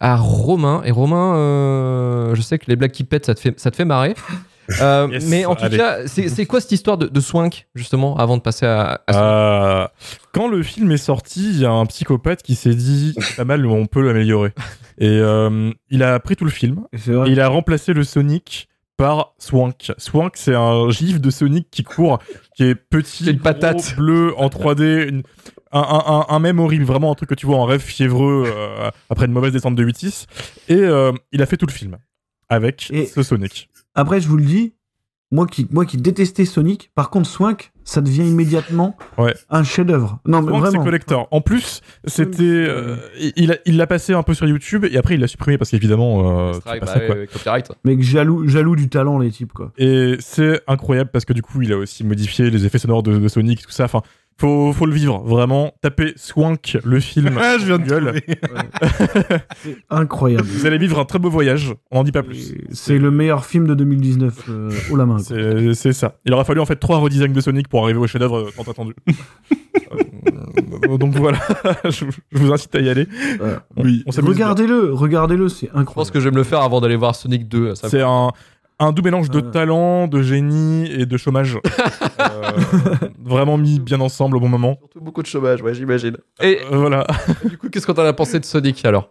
à Romain et Romain euh, je sais que les blagues qui pètent ça te fait ça te fait marrer. Euh, (laughs) Yes, mais en tout allez. cas, c'est c'est quoi cette histoire de, de Swank, justement, avant de passer à, Euh, quand le film est sorti, il y a un psychopathe qui s'est dit (laughs) c'est pas mal, on peut l'améliorer. Et euh, il a pris tout le film C'est et vrai. il a remplacé le Sonic par Swank. Swank, c'est un gif de Sonic qui court, qui est petit, une gros, patate. bleu en 3D, une- un, un, un, un même horrible, vraiment un truc que tu vois en rêve fiévreux euh, après une mauvaise descente de 8-6. Et euh, il a fait tout le film avec Et- ce Sonic. Après, je vous le dis, moi qui, moi qui détestais Sonic, par contre, Swank, ça devient immédiatement Ouais. un chef-d'œuvre. Non, mais c'est vraiment. collector. En plus, c'était, euh, il il l'a passé un peu sur YouTube et après il l'a supprimé parce qu'évidemment, euh, c'est Strike, pas bah ça quoi. copyright. Mec, jaloux, jaloux du talent, les types, quoi. Et c'est incroyable parce que du coup, il a aussi modifié les effets sonores de, de Sonic, tout ça. Enfin, faut, faut le vivre, vraiment. Tapez Swank, le film. (laughs) Ah, je viens de. (laughs) C'est incroyable. Vous allez vivre un très beau voyage. On n'en dit pas plus. C'est le meilleur film de 2019 euh, haut la main. C'est ça. Il aura fallu en fait trois redesigns de Sonic pour arriver au chef-d'œuvre euh, tant attendu. (laughs) Euh, donc voilà, je, vous incite à y aller. Oui. Regardez-le, regardez-le, c'est Je pense incroyable. que je vais me le faire avant d'aller voir Sonic 2. ça- C'est un, un doux mélange de Ouais. talent, de génie et de chômage. (laughs) Euh, vraiment mis bien ensemble au bon moment. Surtout beaucoup de chômage, ouais, j'imagine. Et Euh, voilà. (laughs) du coup, qu'est-ce que t'en as pensé de Sonic alors?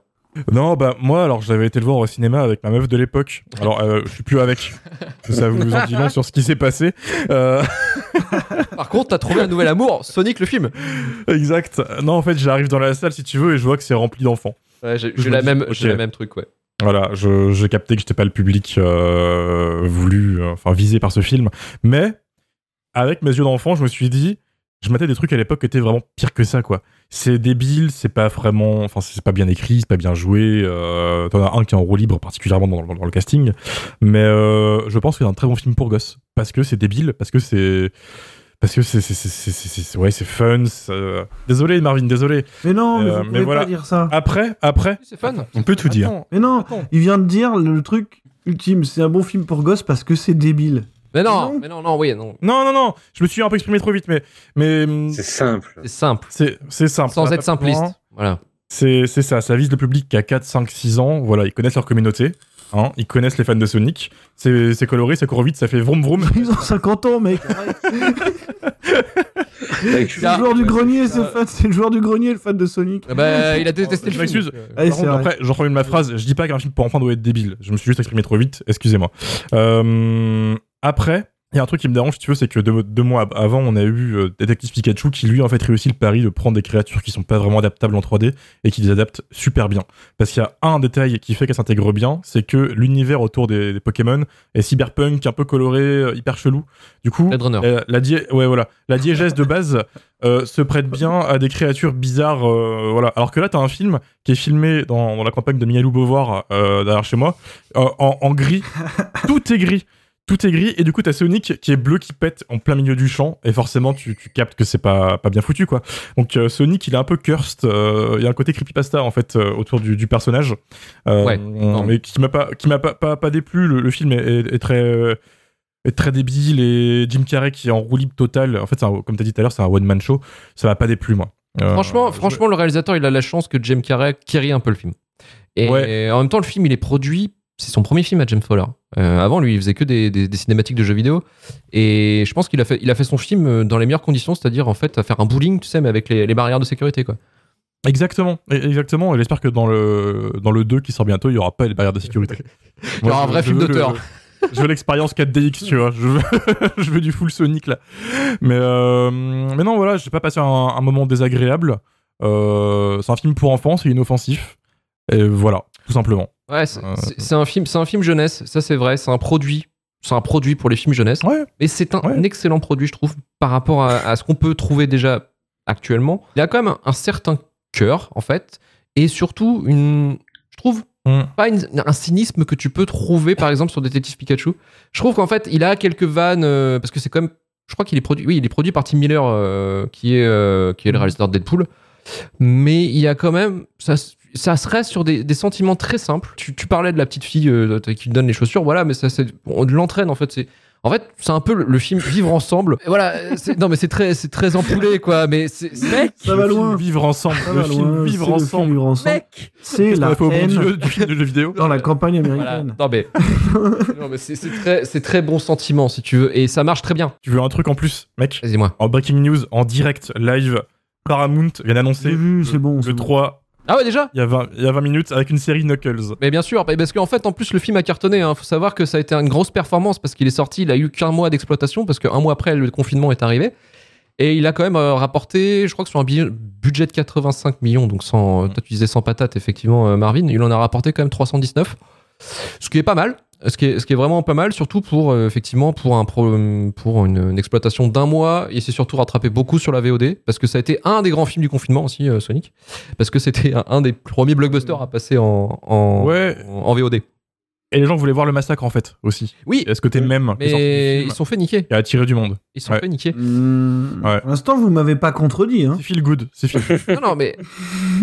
Non, bah moi, alors j'avais été le voir au cinéma avec ma meuf de l'époque. Alors, euh, je suis plus avec. (laughs) Ça vous en dit long sur ce qui s'est passé. Euh, Par contre, t'as trouvé un nouvel amour, Sonic le film. exact. Non, en fait, j'arrive dans la salle si tu veux et je vois que c'est rempli d'enfants. Ouais, j'ai la dis, même, ok. j'ai la même truc, ouais. Voilà, j'ai capté que j'étais pas le public euh, voulu, euh, enfin visé par ce film. Mais avec mes yeux d'enfant, je me suis dit, je m'attendais des trucs à l'époque qui étaient vraiment pires que ça, quoi. C'est débile, c'est pas vraiment, enfin c'est pas bien écrit, c'est pas bien joué. Euh, T'en as un qui est en roue libre, particulièrement dans, le casting. Mais je pense que c'est un très bon film pour gosses parce que c'est débile, parce que c'est parce que c'est c'est c'est c'est- c'est- c'est- ouais c'est fun. Désolé Marvin, désolé. Mais non, mais Euh, vous mais voilà. pas dire ça. Après, après, C'est fun. On peut tout dire. Mais non, attends. il vient de dire le truc ultime, c'est un bon film pour gosses parce que c'est débile. Mais non, Non. mais non, non, oui, non. Non, non, non, je me suis un peu exprimé trop vite, mais, mais hum, C'est simple. C'est simple, c'est c'est simple. sans être simpliste. Voilà. C'est c'est ça, ça vise le public qui a 4, 5, 6 ans. Voilà, ils connaissent leur communauté. Hein, ils connaissent les fans de Sonic. C'est c'est coloré, ça court vite, ça fait vroom vroom. Ils ont 50 ans, mec. (laughs) Avec- C'est le joueur du grenier, c'est le fan- c'est le joueur du grenier, le fan de Sonic. Ah bah, il a détesté Je le film. m'excuse. donc, Allez, Par c'est contre, vrai. après, j'en reformule ma phrase. Je dis pas qu'un film pour enfants doit être débile. Je me suis juste exprimé trop vite. Excusez-moi. Euh, après, il y a un truc qui me dérange, si tu veux, c'est que deux, deux mois avant, on a eu euh, Détective Pikachu qui, lui, en fait, réussit le pari de prendre des créatures qui sont pas vraiment adaptables en 3D et qui les adapte super bien. Parce qu'il y a un détail qui fait qu'elle s'intègre bien, c'est que l'univers autour des, des Pokémon est cyberpunk, un peu coloré, euh, hyper chelou. Du coup, euh, la, dié- ouais, voilà. la diégèse de base euh, se prête bien à des créatures bizarres. euh, voilà. Alors que là, t'as un film qui est filmé dans, dans la campagne de Mialou Beauvoir, euh, derrière chez moi, euh, en, en gris. (laughs) Tout est gris. Tout est gris et du coup t'as Sonic qui est bleu qui pète en plein milieu du champ et forcément tu, tu captes que c'est pas, pas bien foutu quoi. Donc euh, Sonic il est un peu cursed, euh, il y a un côté creepypasta en fait euh, autour du, du personnage. Ouais, non. mais qui m'a pas qui m'a pas, pas, pas déplu. Le, le film est, est- est très est très débile et Jim Carrey qui est en roue libre totale. En fait c'est un- comme t'as dit tout à l'heure c'est un one man show. Ça m'a pas déplu moi. Franchement, je- franchement, le réalisateur, il a la chance que James Carrey guérit un peu le film. Et Ouais. en même temps, le film, il est produit. C'est son premier film à James Fowler. Euh, avant, lui, il faisait que des, des- des cinématiques de jeux vidéo. Et je pense qu'il a fait, il a fait son film euh, dans les meilleures conditions, c'est-à-dire en fait à faire un bowling, tu sais, mais avec les, les barrières de sécurité, quoi. Exactement, exactement. Et j'espère que dans le dans le 2 qui sort bientôt, il y aura pas les barrières de sécurité. (laughs) Il y aura un vrai film d'auteur. Je veux l'expérience 4DX, tu vois. Je veux, (laughs) je veux du full Sonic là. Mais euh, mais non, voilà, j'ai pas passé un, un moment désagréable. Euh, c'est un film pour enfants, c'est inoffensif. Et voilà, tout simplement. Ouais, c'est Euh, c'est- un film, c'est un film jeunesse. Ça, c'est vrai. C'est un produit. C'est un produit pour les films jeunesse. Ouais. Et c'est un Ouais. excellent produit, je trouve, par rapport à, à ce qu'on peut trouver déjà actuellement. Il y a quand même un, un certain cœur, en fait, et surtout une, je trouve, Mm. pas une- un cynisme que tu peux trouver, par exemple, sur Détective Pikachu. Je trouve qu'en fait, il a quelques vannes euh, parce que c'est quand même, je crois qu'il est produit, oui, il est produit par Tim Miller, euh, qui est euh, qui est le réalisateur de Deadpool. Mais il y a quand même, ça, ça se reste sur des, des sentiments très simples. Tu, tu parlais de la petite fille euh, qui lui donne les chaussures, voilà, mais ça, c'est, on l'entraîne en fait. C'est, en fait, c'est un peu le, le film Vivre ensemble. Et voilà, euh, c'est- non mais c'est très, c'est très empoulé quoi. Mais c'est, c'est- Ça va Le loin. Vivre ensemble. Ça le va film loin, Vivre le film ensemble. Vivre ensemble. mec. C'est la haine du film de jeux vidéo dans la campagne Voilà. américaine. Non mais, (laughs) non, mais c'est, très, c'est très bon sentiment si tu veux, et ça marche très bien. Tu veux un truc en plus, mec Vas-y moi. En breaking news, en direct, live, Paramount vient d'annoncer J'ai vu, c'est bon. c'est le bon. 3 Ah ouais déjà. il y, a 20, il y a 20 minutes avec une série Knuckles. Mais bien sûr, parce qu'en fait, en plus, le film a cartonné. Il faut savoir que ça a été une grosse performance parce qu'il est sorti, il a eu qu'un mois d'exploitation parce qu'un mois après, le confinement est arrivé. Et il a quand même euh, rapporté, je crois que sur un budget de 85 millions, donc sans, euh, toi tu disais sans patate, effectivement, euh, Marvin, il en a rapporté quand même 319. Ce qui est pas mal. Ce qui est, ce qui est vraiment pas mal, surtout pour euh, effectivement pour un pro- pour une, une exploitation d'un mois. Il s'est surtout rattrapé beaucoup sur la VOD parce que ça a été un des grands films du confinement aussi, euh, Sonic, parce que c'était un, un des premiers blockbusters à passer en, en, Ouais. en, en VOD. Et les gens voulaient voir le massacre en fait aussi. Oui, Est-ce que t'es même sorti du mais ils sont fait niquer. qui a attiré du monde Ils sont Ouais. fait niquer. Mmh, Ouais. Pour l'instant, vous m'avez pas contredit. Hein. C'est feel good, c'est feel (laughs) non, non, mais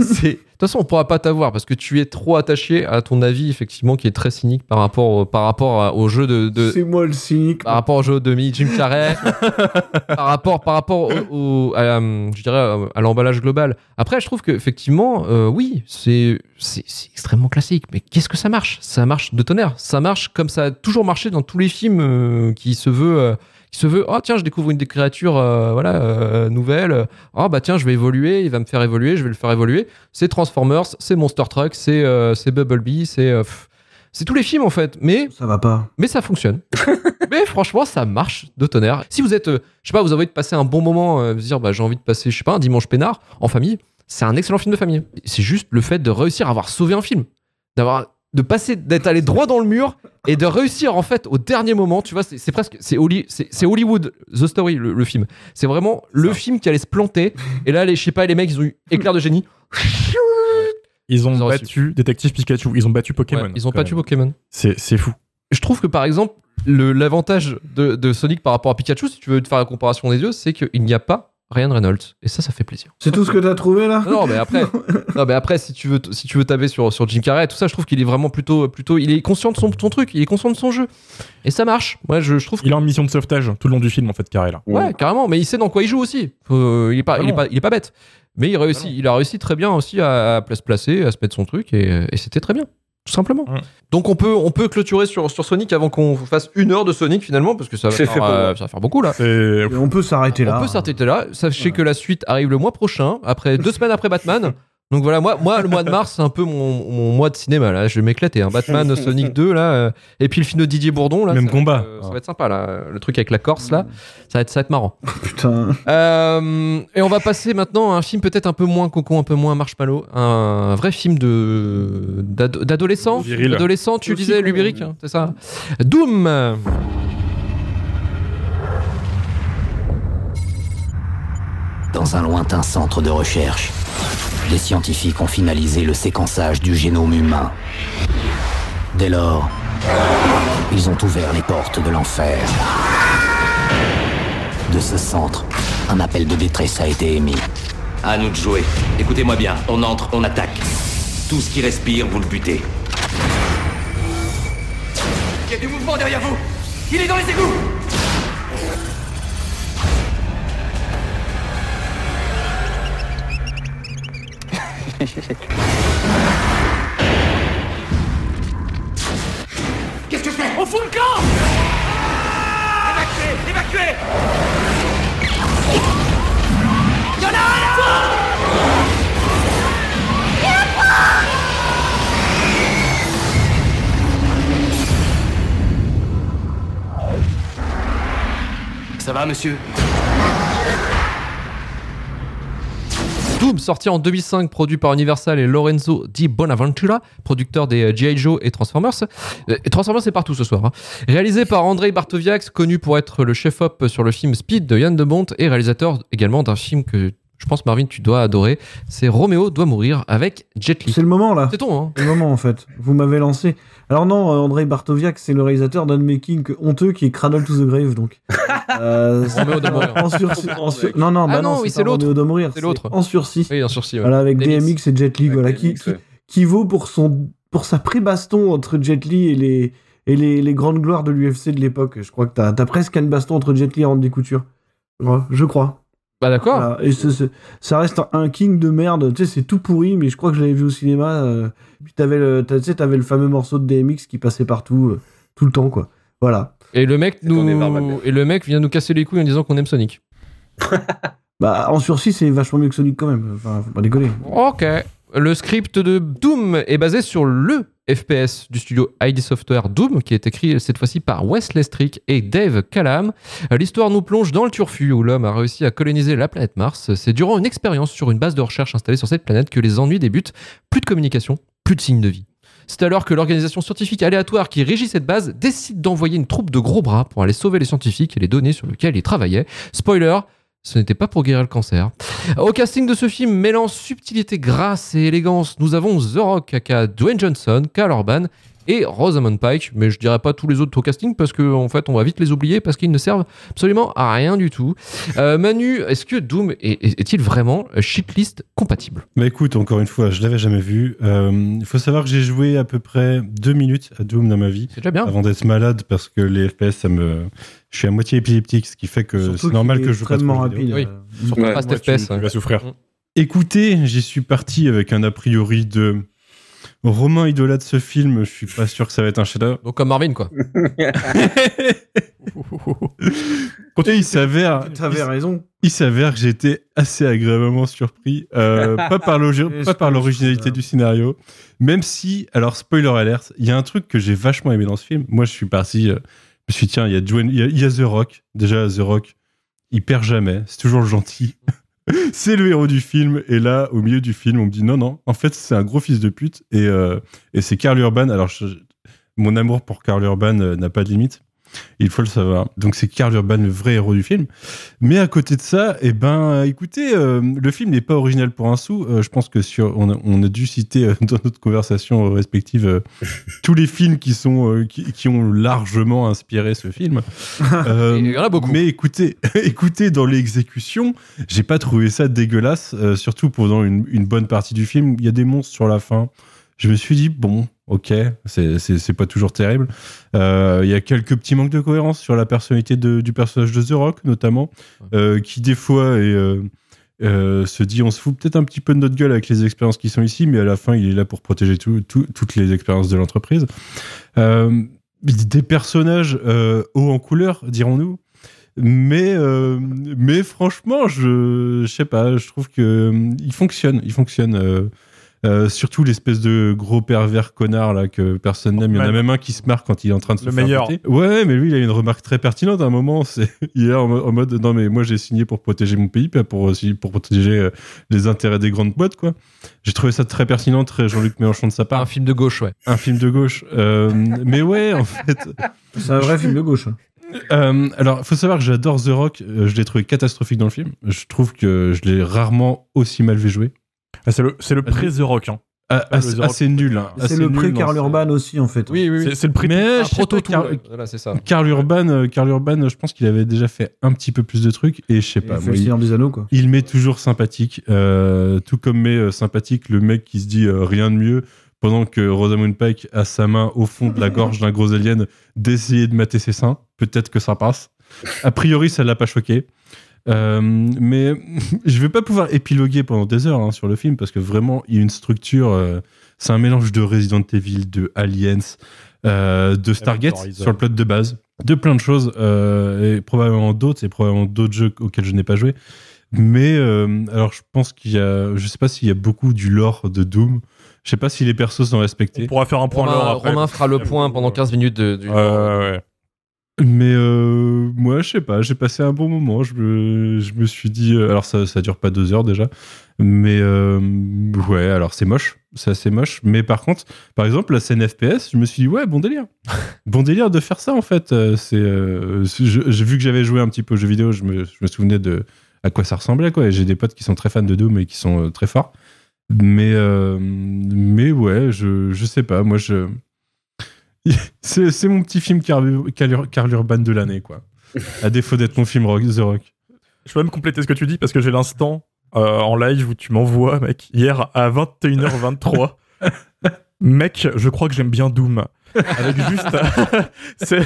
c'est. De toute façon, on pourra pas t'avoir parce que tu es trop attaché à ton avis, effectivement, qui est très cynique par rapport au, par rapport au jeu de, de- C'est moi le cynique. par rapport au jeu de Jim Carrey, (laughs) par rapport, par rapport au, au- à, la- je dirais, à l'emballage global. Après, je trouve que effectivement, euh, oui, c'est c'est c'est extrêmement classique. Mais qu'est-ce que ça marche? Ça marche de tonnerre. Ça marche comme ça a toujours marché dans tous les films euh, qui se veut, euh, qui se veut oh tiens je découvre une des créatures euh, voilà euh, nouvelles. Oh bah tiens je vais évoluer il va me faire évoluer je vais le faire évoluer. C'est Transformers c'est Monster Truck c'est euh, c'est Bumblebee c'est euh, c'est tous les films en fait. Mais Ça va pas. mais ça fonctionne. (laughs) Mais franchement ça marche de tonnerre. Si vous êtes euh, je sais pas vous avez envie de passer un bon moment vous dire bah j'ai envie de passer je sais pas un dimanche peinard en famille c'est un excellent film de famille. C'est juste le fait de réussir à avoir sauvé un film d'avoir de passer d'être allé droit dans le mur et de réussir en fait au dernier moment tu vois c'est presque c'est Holly- c'est c'est Hollywood The Story le, le film. C'est vraiment le film qui allait se planter. Et là les je sais pas les mecs ils ont eu éclair de génie. Ils ont Ils ont battu Détective Pikachu, ils ont battu Pokémon. Ouais, ils ont même. Pokémon. C'est c'est fou. je trouve que par exemple le- l'avantage de, de Sonic par rapport à Pikachu si tu veux te faire la comparaison des yeux c'est qu'il n'y a pas Ryan Reynolds et ça ça fait plaisir C'est tout ce que t'as trouvé là? Non, non, mais après, (laughs) non, mais après, si tu veux, si tu veux taper sur, sur Jim Carrey, tout ça, je trouve qu'il est vraiment plutôt, plutôt, il est conscient de son, son truc, il est conscient de son jeu, et ça marche. Moi, je, je trouve. que- Il est en mission de sauvetage tout le long du film, en fait, carré là. Ouais, carrément, mais il sait dans quoi il joue aussi. Euh, il est pas, il est pas, il est pas bête. Mais il réussit, il a réussi très bien aussi à, à se placer, à se mettre son truc, et, et c'était très bien. Tout simplement. Ouais. Donc on peut, on peut clôturer sur, sur Sonic avant qu'on fasse une heure de Sonic finalement, parce que ça va, faire, euh, ça va faire beaucoup là. Et on peut s'arrêter là. On peut s'arrêter là. Sachez que la suite arrive le mois prochain, après deux semaines après Batman. Donc voilà, moi, moi le mois de mars, c'est un peu mon, mon mois de cinéma. Là, je vais m'éclater. Hein. Batman, (laughs) Sonic 2, là, euh, et puis le film de Didier Bourdon. Là, Même ça va combat. être, euh, ça va être sympa, là. Le truc avec la Corse, là, ça va être, ça va être marrant. (laughs) Putain. Euh, et on va passer maintenant à un film peut-être un peu moins coco, un peu moins marshmallow, un vrai film de d'ado- d'adolescent. Viril. D'adolescent, tu Aussi disais, Lubéric, hein, c'est ça. Doom. Dans un lointain centre de recherche, les scientifiques ont finalisé le séquençage du génome humain. Dès lors, ils ont ouvert les portes de l'enfer. De ce centre, un appel de détresse a été émis. À nous de jouer. Écoutez-moi bien, on entre, on attaque. Tout ce qui respire, vous le butez. Il y a du mouvement derrière vous Il est dans les égouts (laughs) Qu'est-ce que je fais On fout le camp! Évacuez Évacuez! Il y en a un Ça va, monsieur? Doom, sorti en 2005, produit par Universal et Lorenzo Di Bonaventura, producteur des euh, G.I. Joe et Transformers. Euh, Transformers, c'est partout ce soir. hein. Réalisé par Andrei Bartoviak, connu pour être le chef-op sur le film Speed de Yann de Bont et réalisateur également d'un film que je pense, Marvin, tu dois adorer. C'est Roméo doit mourir avec Jet Li. C'est le moment là. C'est ton, hein C'est le moment en fait. Vous m'avez lancé. Alors non, euh, Andrei Bartoviak, c'est le réalisateur d'un making honteux qui est Cradle to the Grave donc. (laughs) Euh, c'est- Roméo doit mourir. en sursis- (laughs) en sur- Non non, Ah bah non, non, oui, c'est l'autre. Roméo doit mourir. C'est l'autre. En sursis. Oui, en sursis. ouais. Voilà avec DMX. DMX et Jet Li, Avec voilà, DMX, qui, ouais. qui vaut pour son pour sa pré-baston entre Jet Li et les et les, les grandes gloires de l'UFC de l'époque. Je crois que t'as as presque une baston entre Jet Li et Randy Couture. Ouais, je crois. Bah d'accord. Voilà. Et ça reste un king de merde. Tu sais, c'est tout pourri, mais je crois que je l'avais vu au cinéma. euh, puis t'avais le, t'as- tu sais, t'avais le fameux morceau de DMX qui passait partout, euh, tout le temps, quoi. Voilà. Et le mec nous et le mec vient nous casser les couilles en disant qu'on aime Sonic. (laughs) Bah, en sursis, c'est vachement mieux que Sonic quand même. Enfin, faut pas déconner. Ok. Le script de Doom est basé sur le FPS du studio ID Software Doom, qui est écrit cette fois-ci par Wesley Strick et Dave Callaham. L'histoire nous plonge dans le turfu où l'homme a réussi à coloniser la planète Mars. C'est durant une expérience sur une base de recherche installée sur cette planète que les ennuis débutent. Plus de communication, plus de signes de vie. C'est alors que l'organisation scientifique aléatoire qui régit cette base décide d'envoyer une troupe de gros bras pour aller sauver les scientifiques et les données sur lesquelles ils travaillaient. Spoiler, ce n'était pas pour guérir le cancer. Au casting de ce film, mêlant subtilité, grâce et élégance, nous avons The Rock, aka Dwayne Johnson, Cal Urban et Rosamund Pike, mais je dirais pas tous les autres au casting parce que en fait on va vite les oublier parce qu'ils ne servent absolument à rien du tout. Euh, Manu, est-ce que Doom est- est- est-il vraiment euh, shitlist compatible? Bah écoute, encore une fois, je l'avais jamais vu. Euh, Il faut savoir que j'ai joué à peu près deux minutes à Doom dans ma vie C'est déjà bien. avant d'être malade parce que les FPS, ça me, je suis à moitié épileptique, ce qui fait que c'est normal que je joue pas trop rapide. Oui. euh, Surtout Ouais, Fast Ouais, tu- FPS. tu hein. vas souffrir. Écoutez, j'y suis parti avec un a priori de Romain idolâtre ce film, je suis pas sûr que ça va être un chef-d'œuvre. Donc comme Marvin, quoi. (laughs) Et il s'avère, T'avais raison. il s'avère que j'étais assez agréablement surpris, euh, (laughs) pas par l'originalité du scénario, même si, alors spoiler alert, il y a un truc que j'ai vachement aimé dans ce film. Moi, je suis parti, euh, je me suis dit, tiens, il y a Dwayne- il y a, il y a The Rock. Déjà, The Rock, il perd jamais, c'est toujours le gentil. (laughs) c'est le héros du film, et là, au milieu du film, on me dit non, non, en fait, c'est un gros fils de pute, et, euh, c'est Carl Urban. Alors, je- mon amour pour Carl Urban euh, n'a pas de limite. Il faut le savoir. Donc c'est Carl Urban, le vrai héros du film. Mais à côté de ça, eh ben, écoutez, euh, le film n'est pas original pour un sou. Euh, je pense que sur, on a, on a dû citer euh, (laughs) dans notre conversation respective (laughs) tous les films qui sont, qui, qui ont largement inspiré ce film. (laughs) Il y en a beaucoup. Mais écoutez, écoutez, dans l'exécution, j'ai pas trouvé ça dégueulasse. surtout pendant une, une bonne partie du film, il y a des monstres sur la fin. Je me suis dit bon, ok, c'est- pas toujours terrible. Euh, Il y a quelques petits manques de cohérence sur la personnalité de- du personnage de The Rock, notamment, euh, qui des fois est, euh, se dit on se fout peut-être un petit peu de notre gueule avec les expériences qui sont ici, mais à la fin, il est là pour protéger tout- tout- toutes les expériences de l'entreprise. Des personnages hauts en couleur, dirons-nous. Mais, mais franchement, je, je sais pas, je trouve que euh, il fonctionne, il fonctionne. Euh, surtout l'espèce de gros pervers connard là que personne n'aime. Il y en a même un qui se marre quand il est en train de se Le faire meilleur. péter. Ouais, mais lui, il a une remarque très pertinente. À un moment, (laughs) c'est il est en, mo- en mode non mais moi j'ai signé pour protéger mon pays, pas pour aussi pour protéger euh, les intérêts des grandes boîtes quoi. J'ai trouvé ça très pertinent, très Jean-Luc Mélenchon de sa part. Un film de gauche, ouais. Un film de gauche. Euh, mais ouais, en fait. C'est un vrai film de gauche. hein. Euh, alors, faut savoir que j'adore The Rock. je l'ai trouvé catastrophique dans le film. Je trouve que je l'ai rarement aussi mal vu jouer. Ah, C'est le, c'est le pré-The Rock. Hein. Ah, Ah, assez nul. hein. C'est Assez le pré Karl ce- Urban aussi, en fait. Oui, oui, oui. C'est c'est le pré Mais. Voilà, c'est ça. Karl Urban, euh, Karl Urban, je pense qu'il avait déjà fait un petit peu plus de trucs et je sais Il pas. moi, il, Seigneur des Anneaux, quoi. il m'est toujours sympathique, euh, tout comme m'est euh, sympathique le mec qui se dit euh, rien de mieux pendant que Rosamund Pike a sa main au fond de la gorge d'un gros alien d'essayer de mater ses seins. Peut-être que ça passe. A priori, ça l'a pas choqué. Euh, mais (laughs) je vais pas pouvoir épiloguer pendant des heures hein, sur le film parce que vraiment, il y a une structure. euh, c'est un mélange de Resident Evil, de Aliens, euh, de Stargate sur le plot de base, de plein de choses euh, et probablement d'autres, et probablement d'autres jeux auxquels je n'ai pas joué. Mais euh, alors, je pense qu'il y a, je sais pas s'il y a beaucoup du lore de Doom. Je sais pas si les persos sont On respectés. pourra faire un point Romain, lore après. Romain fera le point pendant 15 minutes de, du. Ouais, ouais, ouais. Mais euh, moi, je sais pas, j'ai passé un bon moment. Je me, je me suis dit, euh, alors ça, ça dure pas deux heures déjà, mais euh, ouais, alors c'est moche, c'est assez moche. Mais par contre, par exemple, la scène FPS, je me suis dit, ouais, bon délire, (laughs) bon délire de faire ça en fait. Euh, C'est, euh, j'ai vu que j'avais joué un petit peu aux jeux vidéo, je me, je me souvenais de à quoi ça ressemblait quoi. Et j'ai des potes qui sont très fans de Doom et qui sont euh, très forts. Mais, euh, mais ouais, je, je sais pas, moi je. (laughs) C'est c'est mon petit film Carl, Urban de l'année, quoi. (laughs) À défaut d'être mon film Rock, The Rock. Je peux même compléter ce que tu dis parce que j'ai l'instant euh, en live où tu m'envoies, mec, hier à 21h23. (laughs) mec, je crois que j'aime bien Doom. Avec juste c'est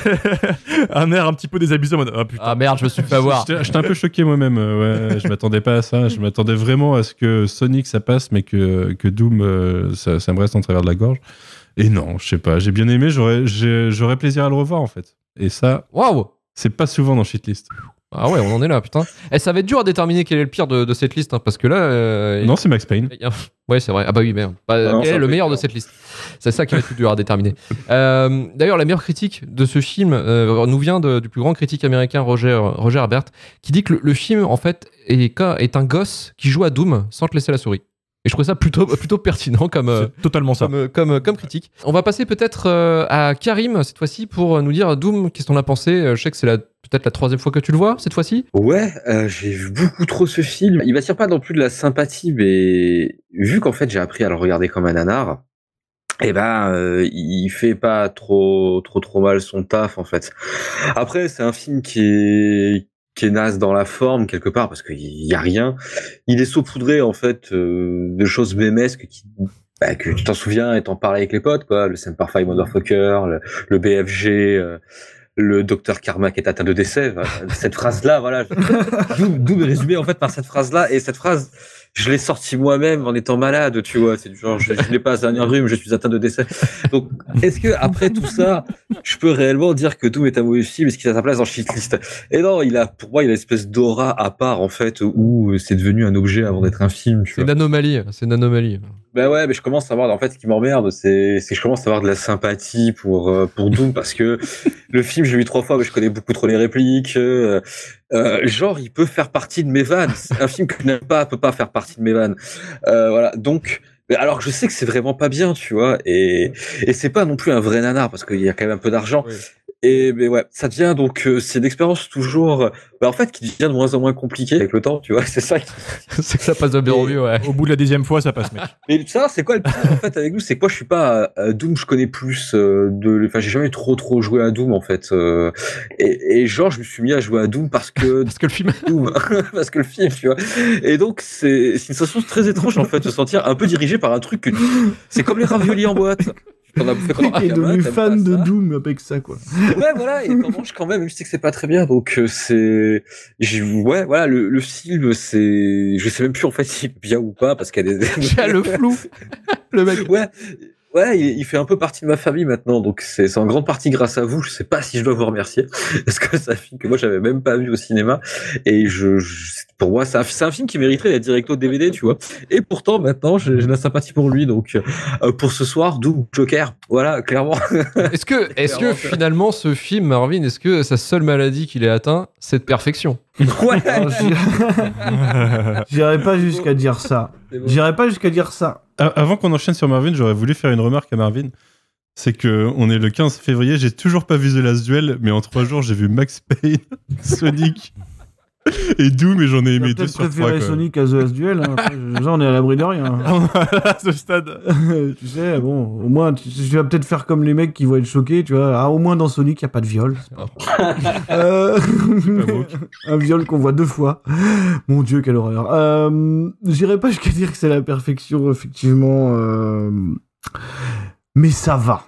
un air un petit peu désabusé en mode ah putain Ah merde, je me suis fait avoir. J'étais j'étais un peu choqué moi-même. euh, Ouais, je m'attendais pas à ça. Je m'attendais vraiment à ce que Sonic ça passe, mais que, que Doom euh, ça, ça me reste en travers de la gorge. Et non, je sais pas. J'ai bien aimé. J'aurais plaisir à le revoir en fait. Et ça, Waouh c'est pas souvent dans Shitlist. Ah ouais, on en est là, putain. Et ça va être dur à déterminer quel est le pire de, de cette liste, hein, parce que là. euh, Non, c'est Max Payne. Ouais, c'est vrai. Ah bah oui, merde. Bah, Non, quel est le meilleur de cette liste? C'est ça qui va être plus dur à déterminer. Euh, D'ailleurs, la meilleure critique de ce film euh, nous vient de- du plus grand critique américain Roger, Roger Herbert, qui dit que le, le film, en fait, est, est un gosse qui joue à Doom sans te laisser la souris. Et je trouve ça plutôt, plutôt pertinent comme, euh, totalement ça. comme, comme, comme critique. On va passer peut-être euh, à Karim cette fois-ci pour nous dire Doom, qu'est-ce qu'on a pensé? Euh, Je sais que c'est la- peut-être la troisième fois que tu le vois cette fois-ci. Ouais, euh, j'ai vu beaucoup trop ce film. Il m'attire pas non plus de la sympathie, mais vu qu'en fait j'ai appris à le regarder comme un nanar, eh ben euh, il fait pas trop trop trop mal son taf en fait. Après c'est un film qui est qui est naze dans la forme quelque part parce qu'il y a rien. Il est saupoudré en fait euh, de choses mémesques qui bah, que tu t'en souviens et t'en parlais avec les potes quoi, le Semper Fi Motherfucker, le, le BFG. euh, le docteur Carmack est atteint de décès. Voilà. Cette phrase-là, voilà. (laughs) D'où d'où me résumé en fait par cette phrase-là. Et cette phrase, je l'ai sorti moi-même en étant malade, tu vois. C'est du genre, je, je n'ai pas un rhume, je suis atteint de décès. Donc, est-ce que après tout ça, je peux réellement dire que Doom est un mauvais film Est-ce qu'il a sa place dans shitlist Et non, il a, pour moi, il a une espèce d'aura à part en fait, où c'est devenu un objet avant d'être un film. Tu C'est une anomalie, c'est une anomalie. Ben ouais, mais je commence à avoir, en fait, ce qui m'emmerde, c'est, c'est que je commence à avoir de la sympathie pour, euh, pour Doom (laughs) parce que le film, j'ai vu trois fois, mais je connais beaucoup trop les répliques. Euh, euh, genre, il peut faire partie de mes vannes. Un film que je n'aime pas peut pas faire partie de mes vannes. Euh, voilà. Donc, alors que je sais que c'est vraiment pas bien, tu vois, et, et c'est pas non plus un vrai nanar parce qu'il y a quand même un peu d'argent. Et mais ouais, ça devient donc euh, c'est une expérience toujours, euh, bah, en fait, qui devient de moins en moins compliquée avec le temps, tu vois. (laughs) C'est ça. qui- (laughs) c'est que ça passe de bien en mieux, ouais. Au bout de la dixième fois, ça passe, mec. (laughs) Mais ça, c'est quoi le pire en fait avec nous C'est que moi, je suis pas euh, Doom, je connais plus euh, de, enfin, j'ai jamais trop trop joué à Doom en fait. euh, et, et genre, je me suis mis à jouer à Doom parce que parce que le film, Doom, parce que le film, tu vois. Et donc, c'est c'est une sensation très étrange en fait, de se sentir un peu dirigé par un truc que c'est comme les raviolis en boîte. T'en as bouffé pendant mec est devenu fan de ça. Doom avec ça, quoi. (laughs) Ouais, voilà, et t'en manges quand même, même si c'est que c'est pas très bien. Donc, euh, c'est. j'ai- Ouais, voilà, le, le film, c'est. Je sais même plus en fait (laughs) s'il est bien ou pas, parce qu'il y a des. J'ai le (laughs) flou. le mec. Ouais. Ouais, il, il fait un peu partie de ma famille maintenant, donc c'est c'est en grande partie grâce à vous. Je sais pas si je dois vous remercier, parce que c'est un film que moi j'avais même pas vu au cinéma, et je, je- pour moi c'est un, film qui mériterait d'être directo DVD, tu vois. Et pourtant maintenant j'ai la sympathie pour lui, donc euh, pour ce soir, Doom Joker, voilà clairement. (laughs) Est-ce que, est-ce que finalement ce film, Marvin, est-ce que sa seule maladie qu'il ait atteint, c'est de perfection? Ouais. (laughs) J'irai- pas jusqu'à dire ça. J'irai pas jusqu'à dire ça. A- Avant qu'on enchaîne sur Marvin, j'aurais voulu faire une remarque à Marvin. C'est que on est le 15 février, j'ai toujours pas vu The Last Duel, mais en trois jours j'ai vu Max Payne, (laughs) Sonic et Doom et j'en ai aimé deux sur trois. préféré. Sonic à The Last Duel. Hein. Après, Déjà, on est à l'abri de rien. (laughs) à ce stade. (laughs) tu sais, bon, au moins, tu, tu vas peut-être faire comme les mecs qui vont être choqués, tu vois. Ah, au moins dans Sonic, il n'y a pas de viol. pas. (laughs) Euh, un viol qu'on voit deux fois. Mon Dieu, quelle horreur. Euh, J'irai pas jusqu'à dire que c'est la perfection, effectivement. euh, Mais ça va.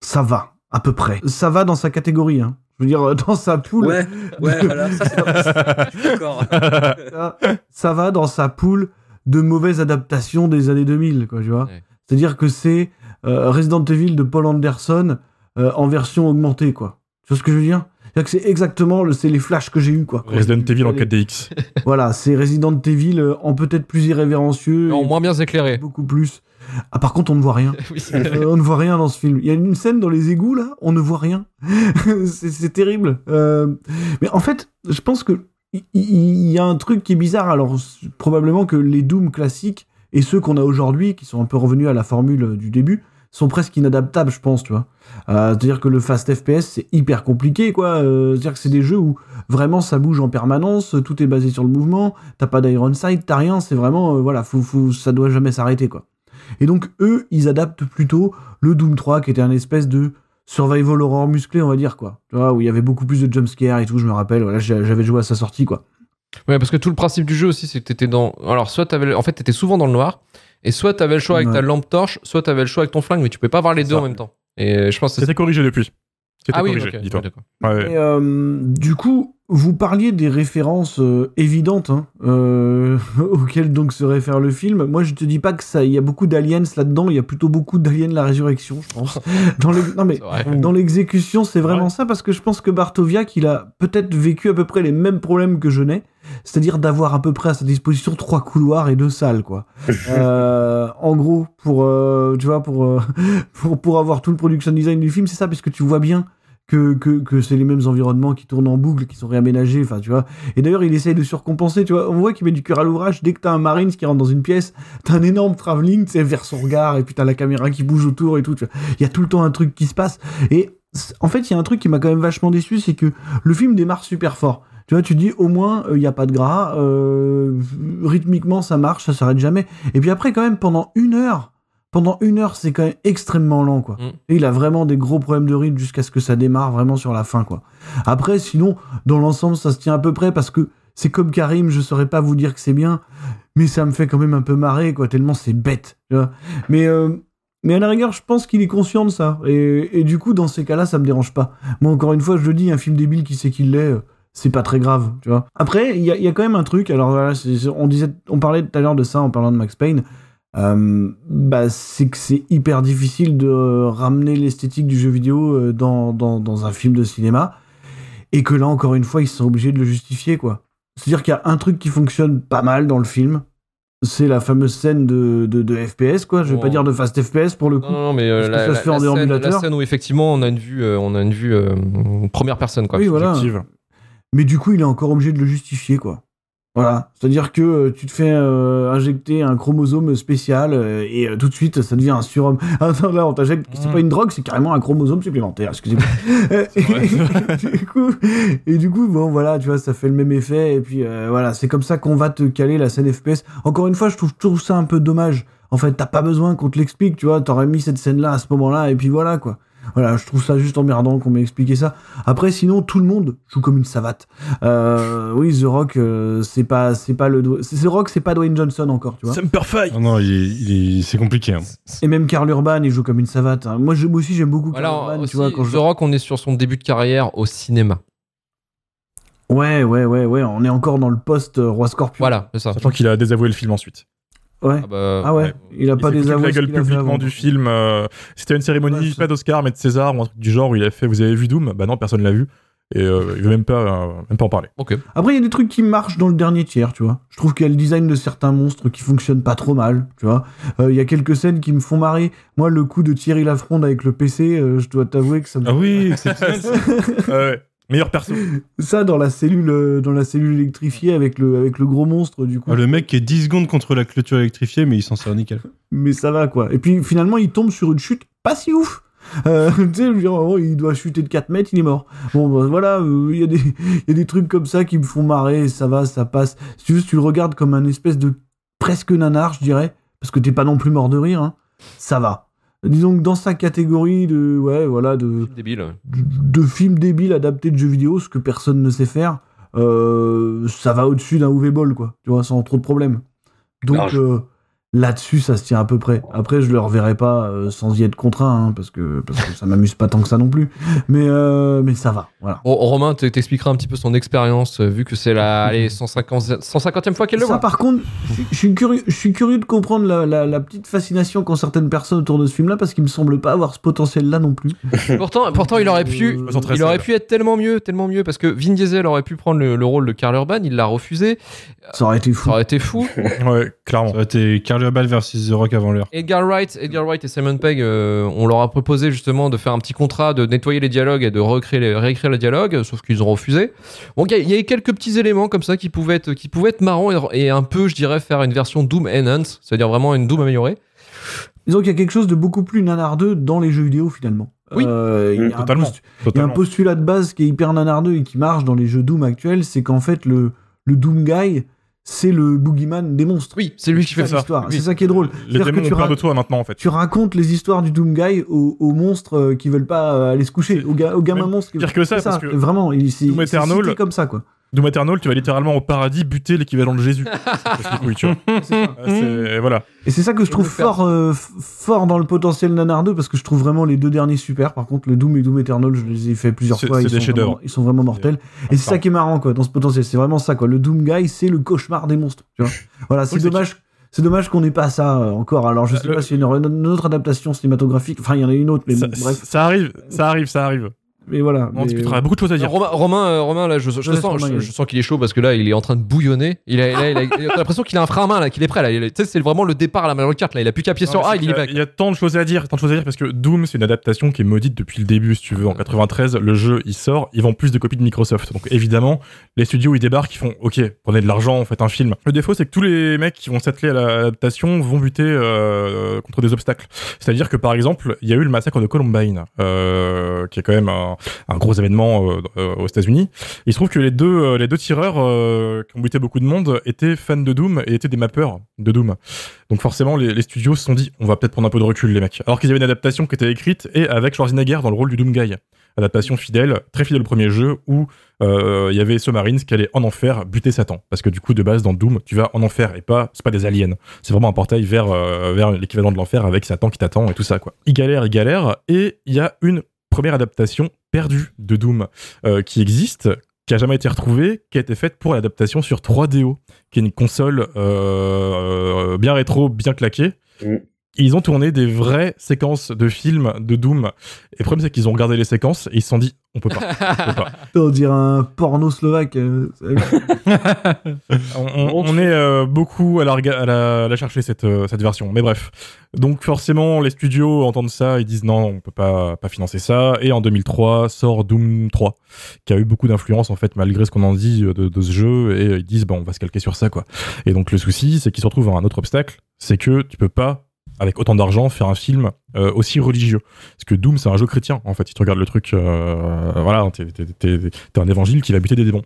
Ça va, à peu près. Ça va dans sa catégorie, hein. Je veux dire, dans sa poule. Ouais, ouais, voilà, ça c'est pas possible. Je suis d'accord. (laughs) ça, ça va dans sa poule de mauvaises adaptations des années 2000, quoi, tu vois. C'est-à-dire que c'est euh, Resident Evil de Paul Anderson euh, en version augmentée, quoi. Tu vois ce que je veux dire? C'est-à-dire que c'est exactement le, c'est les flashs que j'ai eu, quoi. Resident Evil en Allez. 4DX. Voilà, c'est Resident Evil euh, en peut-être plus irrévérencieux. En et moins bien éclairé. Beaucoup plus. Ah, par contre, on ne voit rien. (laughs) Oui. Euh, on ne voit rien dans ce film. Il y a une scène dans les égouts, là, on ne voit rien. (laughs) c'est terrible. Euh, mais en fait, je pense que il y, a un truc qui est bizarre. Alors, probablement que les Doom classiques et ceux qu'on a aujourd'hui, qui sont un peu revenus à la formule du début, sont presque inadaptables, je pense, tu vois. Euh, C'est-à-dire que le fast FPS, c'est hyper compliqué, quoi. Euh, C'est-à-dire que c'est des jeux où vraiment ça bouge en permanence, tout est basé sur le mouvement, t'as pas d'iron sight, t'as rien, c'est vraiment, euh, voilà, faut, faut, ça doit jamais s'arrêter, quoi. Et donc, eux, ils adaptent plutôt le Doom 3, qui était un espèce de survival horror musclé, on va dire, quoi. Tu vois, où il y avait beaucoup plus de jumpscares et tout, je me rappelle, voilà, j'a- j'avais joué à sa sortie, quoi. Ouais, parce que tout le principe du jeu aussi, c'est que t'étais dans. Alors, soit t'avais. En fait, t'étais souvent dans le noir, et soit t'avais le choix avec Ouais. ta lampe torche, soit t'avais le choix avec ton flingue, mais tu peux pas avoir les deux ça. en même temps. Et je pense que c'est. C'était corrigé depuis. C'était Ah oui, corrigé, ok, dis-toi. ouais. Ouais, euh, du coup, vous parliez des références euh, évidentes hein, euh, (laughs) auxquelles donc se réfère le film. Moi, je te dis pas que ça, il y a beaucoup d'aliens là-dedans. Il y a plutôt beaucoup d'aliens la résurrection, je pense. (laughs) Dans non mais dans l'exécution, c'est vraiment ça parce que je pense que Bartoviak, il a peut-être vécu à peu près les mêmes problèmes que je n'ai, c'est-à-dire d'avoir à peu près à sa disposition trois couloirs et deux salles, quoi. (laughs) Euh, en gros, pour tu vois, pour, pour pour avoir tout le production design du film, c'est ça, puisque tu vois bien que, que, c'est les mêmes environnements qui tournent en boucle, qui sont réaménagés, enfin, tu vois. Et d'ailleurs, il essaye de surcompenser, tu vois. On voit qu'il met du cœur à l'ouvrage. Dès que t'as un Marines qui rentre dans une pièce, t'as un énorme travelling, tu sais, vers son regard, et puis t'as la caméra qui bouge autour et tout. Il y a tout le temps un truc qui se passe. Et en fait, il y a un truc qui m'a quand même vachement déçu, c'est que le film démarre super fort. Tu vois, tu dis au moins il n'y a pas de gras, euh, rythmiquement ça marche, ça s'arrête jamais. Et puis après quand même pendant une heure, pendant une heure c'est quand même extrêmement lent quoi. Mm. Et il a vraiment des gros problèmes de rythme jusqu'à ce que ça démarre vraiment sur la fin quoi. Après sinon dans l'ensemble ça se tient à peu près parce que c'est comme Karim, je saurais pas vous dire que c'est bien, mais ça me fait quand même un peu marrer quoi tellement c'est bête. Tu vois. Mais euh, mais à la rigueur, je pense qu'il est conscient de ça. Et, et du coup, dans ces cas-là, ça me dérange pas. Moi, encore une fois, je le dis, un film débile qui sait qu'il l'est, euh, c'est pas très grave, tu vois. Après, il y a, il y a quand même un truc. Alors voilà, on disait, on parlait tout à l'heure de ça en parlant de Max Payne. Euh, bah, c'est que c'est hyper difficile de ramener l'esthétique du jeu vidéo euh, dans, dans, dans un film de cinéma. Et que là, encore une fois, ils sont obligés de le justifier, quoi. C'est-à-dire qu'il y a un truc qui fonctionne pas mal dans le film. C'est la fameuse scène de, de, de FPS, quoi. Je vais pas dire de fast FPS pour le coup. Non, non, mais euh, la, ça se la- fait en la scène, déambulateur. la scène où effectivement on a une vue, euh, on a une vue euh, première personne quoi. Oui, voilà. Mais du coup, il est encore obligé de le justifier, quoi. Voilà. C'est-à-dire que euh, tu te fais euh, injecter un chromosome spécial euh, et euh, tout de suite, ça devient un surhomme. (laughs) Ah non, là, on t'injecte. C'est Mm. pas une drogue, c'est carrément un chromosome supplémentaire. Excusez-moi. (laughs) (laughs) Et, du coup, et du coup, bon, voilà, tu vois, ça fait le même effet. Et puis, voilà, c'est comme ça qu'on va te caler la scène FPS. Encore une fois, je trouve, je trouve ça un peu dommage. En fait, t'as pas besoin qu'on te l'explique, tu vois. T'aurais mis cette scène-là à ce moment-là, et puis voilà, quoi. Voilà, je trouve ça juste emmerdant qu'on m'ait expliqué ça. Après, sinon, tout le monde joue comme une savate. Euh, oui, The Rock, euh, c'est pas, c'est pas le, c'est- The Rock, c'est pas Dwayne Johnson encore, tu vois. Semperfi Non, non, il est- il est- c'est compliqué. hein. Et même Karl Urban, il joue comme une savate. hein. Moi, je- moi aussi, j'aime beaucoup Voilà, Karl Urban, aussi, tu vois. Quand je... The Rock, on est sur son début de carrière au cinéma. Ouais, ouais, ouais, ouais. On est encore dans le post euh, Roi Scorpion. Voilà, c'est ça. Sachant qu'il a désavoué le film ensuite. Ouais. Ah bah, Ah ouais. ouais. Il a Il pas s'est foutu de désavoué la gueule publiquement du film. euh, C'était une cérémonie, Ouais, pas d'Oscar, mais de César ou un truc du genre où il a fait Vous avez vu Doom? Bah non, personne l'a vu. Et euh, il veut même pas, euh, même pas en parler. Ok. Après, il y a des trucs qui marchent dans le dernier tiers, tu vois. Je trouve qu'il y a le design de certains monstres qui fonctionnent pas trop mal, tu vois. Euh, Il y a quelques scènes qui me font marrer. Moi, le coup de Thierry Lafronde avec le PC, euh, je dois t'avouer que ça me Ah oui, (laughs) exceptionnel. ça. (laughs) Ouais. Meilleur perso. (laughs) ça dans la cellule euh, dans la cellule électrifiée avec le avec le gros monstre du coup Ah, le mec qui est 10 secondes contre la clôture électrifiée, mais il s'en sort nickel. mais ça va quoi et puis finalement il tombe sur une chute pas si ouf Euh, (laughs) tu sais, je veux dire, il doit chuter de 4 mètres, il est mort. Bon, bah, voilà, euh, il y, a des- il y a des trucs comme ça qui me font marrer, ça va, ça passe. Si tu veux, si tu le regardes comme un espèce de presque nanar, je dirais, parce que t'es pas non plus mort de rire, hein, ça va. Disons que dans sa catégorie de, ouais, voilà, de, Débile. de, de films débiles adaptés de jeux vidéo, ce que personne ne sait faire, euh, ça va au-dessus d'un UV Ball, quoi, tu vois, sans trop de problèmes. Donc Large. euh, là-dessus, ça se tient à peu près. Après, je le reverrai pas euh, sans y être contraint, hein, parce, que, parce que ça m'amuse pas tant que ça non plus. Mais, euh, mais ça va, voilà. Bon, Romain t- t'expliquera un petit peu son expérience, euh, vu que c'est la (laughs) allez, 150, 150e fois qu'elle le Ça, voit. par contre, je- suis curieux, je suis curieux de comprendre la, la- la petite fascination qu'ont certaines personnes autour de ce film-là, parce qu'il me semble pas avoir ce potentiel-là non plus. (laughs) Pourtant, pourtant, il aurait pu, Euh, il aurait pu être tellement mieux, tellement mieux, parce que Vin Diesel aurait pu prendre le, le rôle de Karl Urban, il l'a refusé, Ça aurait été fou. ça aurait été fou. (laughs) Ouais, clairement. Ça aurait été Carl Urban versus The Rock avant l'heure. Edgar Wright, Edgar Wright et Simon Pegg, euh, on leur a proposé justement de faire un petit contrat, de nettoyer les dialogues et de recréer les, réécrire les dialogues, sauf qu'ils ont refusé. Bon, il y, y a eu quelques petits éléments comme ça qui pouvaient être, qui pouvaient être marrants et, et un peu, je dirais, faire une version Doom Enhanced, c'est-à-dire vraiment une Doom améliorée. Disons qu'il y a quelque chose de beaucoup plus nanardeux dans les jeux vidéo finalement. Oui. Euh, il y a un Totalement. postu- Il y a un Totalement. postulat de base qui est hyper nanardeux et qui marche dans les jeux Doom actuels, c'est qu'en fait le, le Doom Guy, c'est le boogeyman des monstres. Oui, c'est lui qui fait ça. Oui. C'est ça qui est drôle. Les C'est-à-dire démons que ont tu, de toi maintenant en fait. tu racontes les histoires du Doom Guy aux, aux monstres euh, qui veulent pas euh, aller se coucher, aux, ga- aux gamins monstres. qui- pire que ça, C'est parce que vraiment, il cité comme ça quoi. Doom Eternal, tu vas littéralement au paradis buter l'équivalent de Jésus. (laughs) Tu vois. Ça. Euh, c'est- Voilà. Et c'est ça que je trouve fort, euh, fort dans le potentiel nanardeux parce que je trouve vraiment les deux derniers super. Par contre, le Doom et Doom Eternal, je les ai fait plusieurs fois. c'est Ils des sont, vraiment, ils sont vraiment mortels. Et c'est ça qui est marrant quoi dans ce potentiel. C'est vraiment ça quoi. Le Doom Guy, c'est le cauchemar des monstres. Tu vois. (laughs) Voilà, c'est dommage. C'est dommage qu'on n'ait pas ça euh, encore. Alors je sais Le- pas s'il y a une, une autre adaptation cinématographique. Enfin, il y en a une autre, mais Ça, bon, bref. ça arrive, ça arrive, ça arrive. Mais voilà. On mais- discutera beaucoup de choses à dire. Romain, Romain, euh, Romain, là, je, sens, je, sens qu'il est chaud parce que là, il est en train de bouillonner. Il a, là, il a, t'as l'impression qu'il a un frein à main, là, qu'il est prêt. Là, tu sais, c'est vraiment le départ à la Mario Kart. Là, il a plus qu'à pied sur A, il y va. Il y a tant de choses à dire, tant de choses à dire parce que Doom, c'est une adaptation qui est maudite depuis le début, si tu veux. En 93, le jeu, il sort, ils vendent plus de copies de Microsoft. Donc évidemment, les studios, ils débarquent, ils font OK, prenez de l'argent, faites un film. Le défaut, c'est que tous les mecs qui vont s'atteler à l'adaptation vont buter euh, contre des obstacles. C'est-à-dire que par exemple, il y a eu le massacre de Columbine, euh, qui est quand même un, un gros événement euh, euh, aux États-Unis. Il se trouve que les deux, euh, les deux tireurs qui ont buté beaucoup de monde étaient fans de Doom et étaient des mappeurs de Doom. Donc forcément, les, studios se sont dit, on va peut-être prendre un peu de recul, les mecs. Alors qu'ils avaient une adaptation qui était écrite et avec Schwarzenegger dans le rôle du Doom Guy. Adaptation fidèle, très fidèle au premier jeu, où il y avait Submarines qui allait en enfer buter Satan. Parce que du coup, de base, dans Doom, tu vas en enfer et pas, c'est pas des aliens. C'est vraiment un portail vers, vers l'équivalent de l'enfer avec Satan qui t'attend et tout ça, quoi. Il galère, il galère, et il y a une première adaptation perdue de Doom euh, qui existe qui a jamais été retrouvée, qui a été faite pour l'adaptation sur 3DO, qui est une console euh, bien rétro, bien claquée. Ils ont tourné des vraies séquences de films de Doom. Et le problème, c'est qu'ils ont regardé les séquences et ils se sont dit, on peut pas. on peut pas. (laughs) On dirait un porno slovaque. euh, (laughs) On, on- on est euh, beaucoup à la, rega- à la, à la chercher cette, euh, cette version. Mais bref. Donc forcément, les studios entendent ça, ils disent non, on peut pas, pas financer ça. Et en 2003 sort Doom 3, qui a eu beaucoup d'influence en fait, malgré ce qu'on en dit de, de ce jeu. Et ils disent bon, on va se calquer sur ça quoi. Et donc le souci, c'est qu'ils se retrouvent à un autre obstacle, c'est que tu peux pas avec autant d'argent faire un film euh, aussi religieux. Parce que Doom c'est un jeu chrétien en fait. Si tu regardes le truc euh, voilà t'es, t'es- un évangile qui va buter des démons.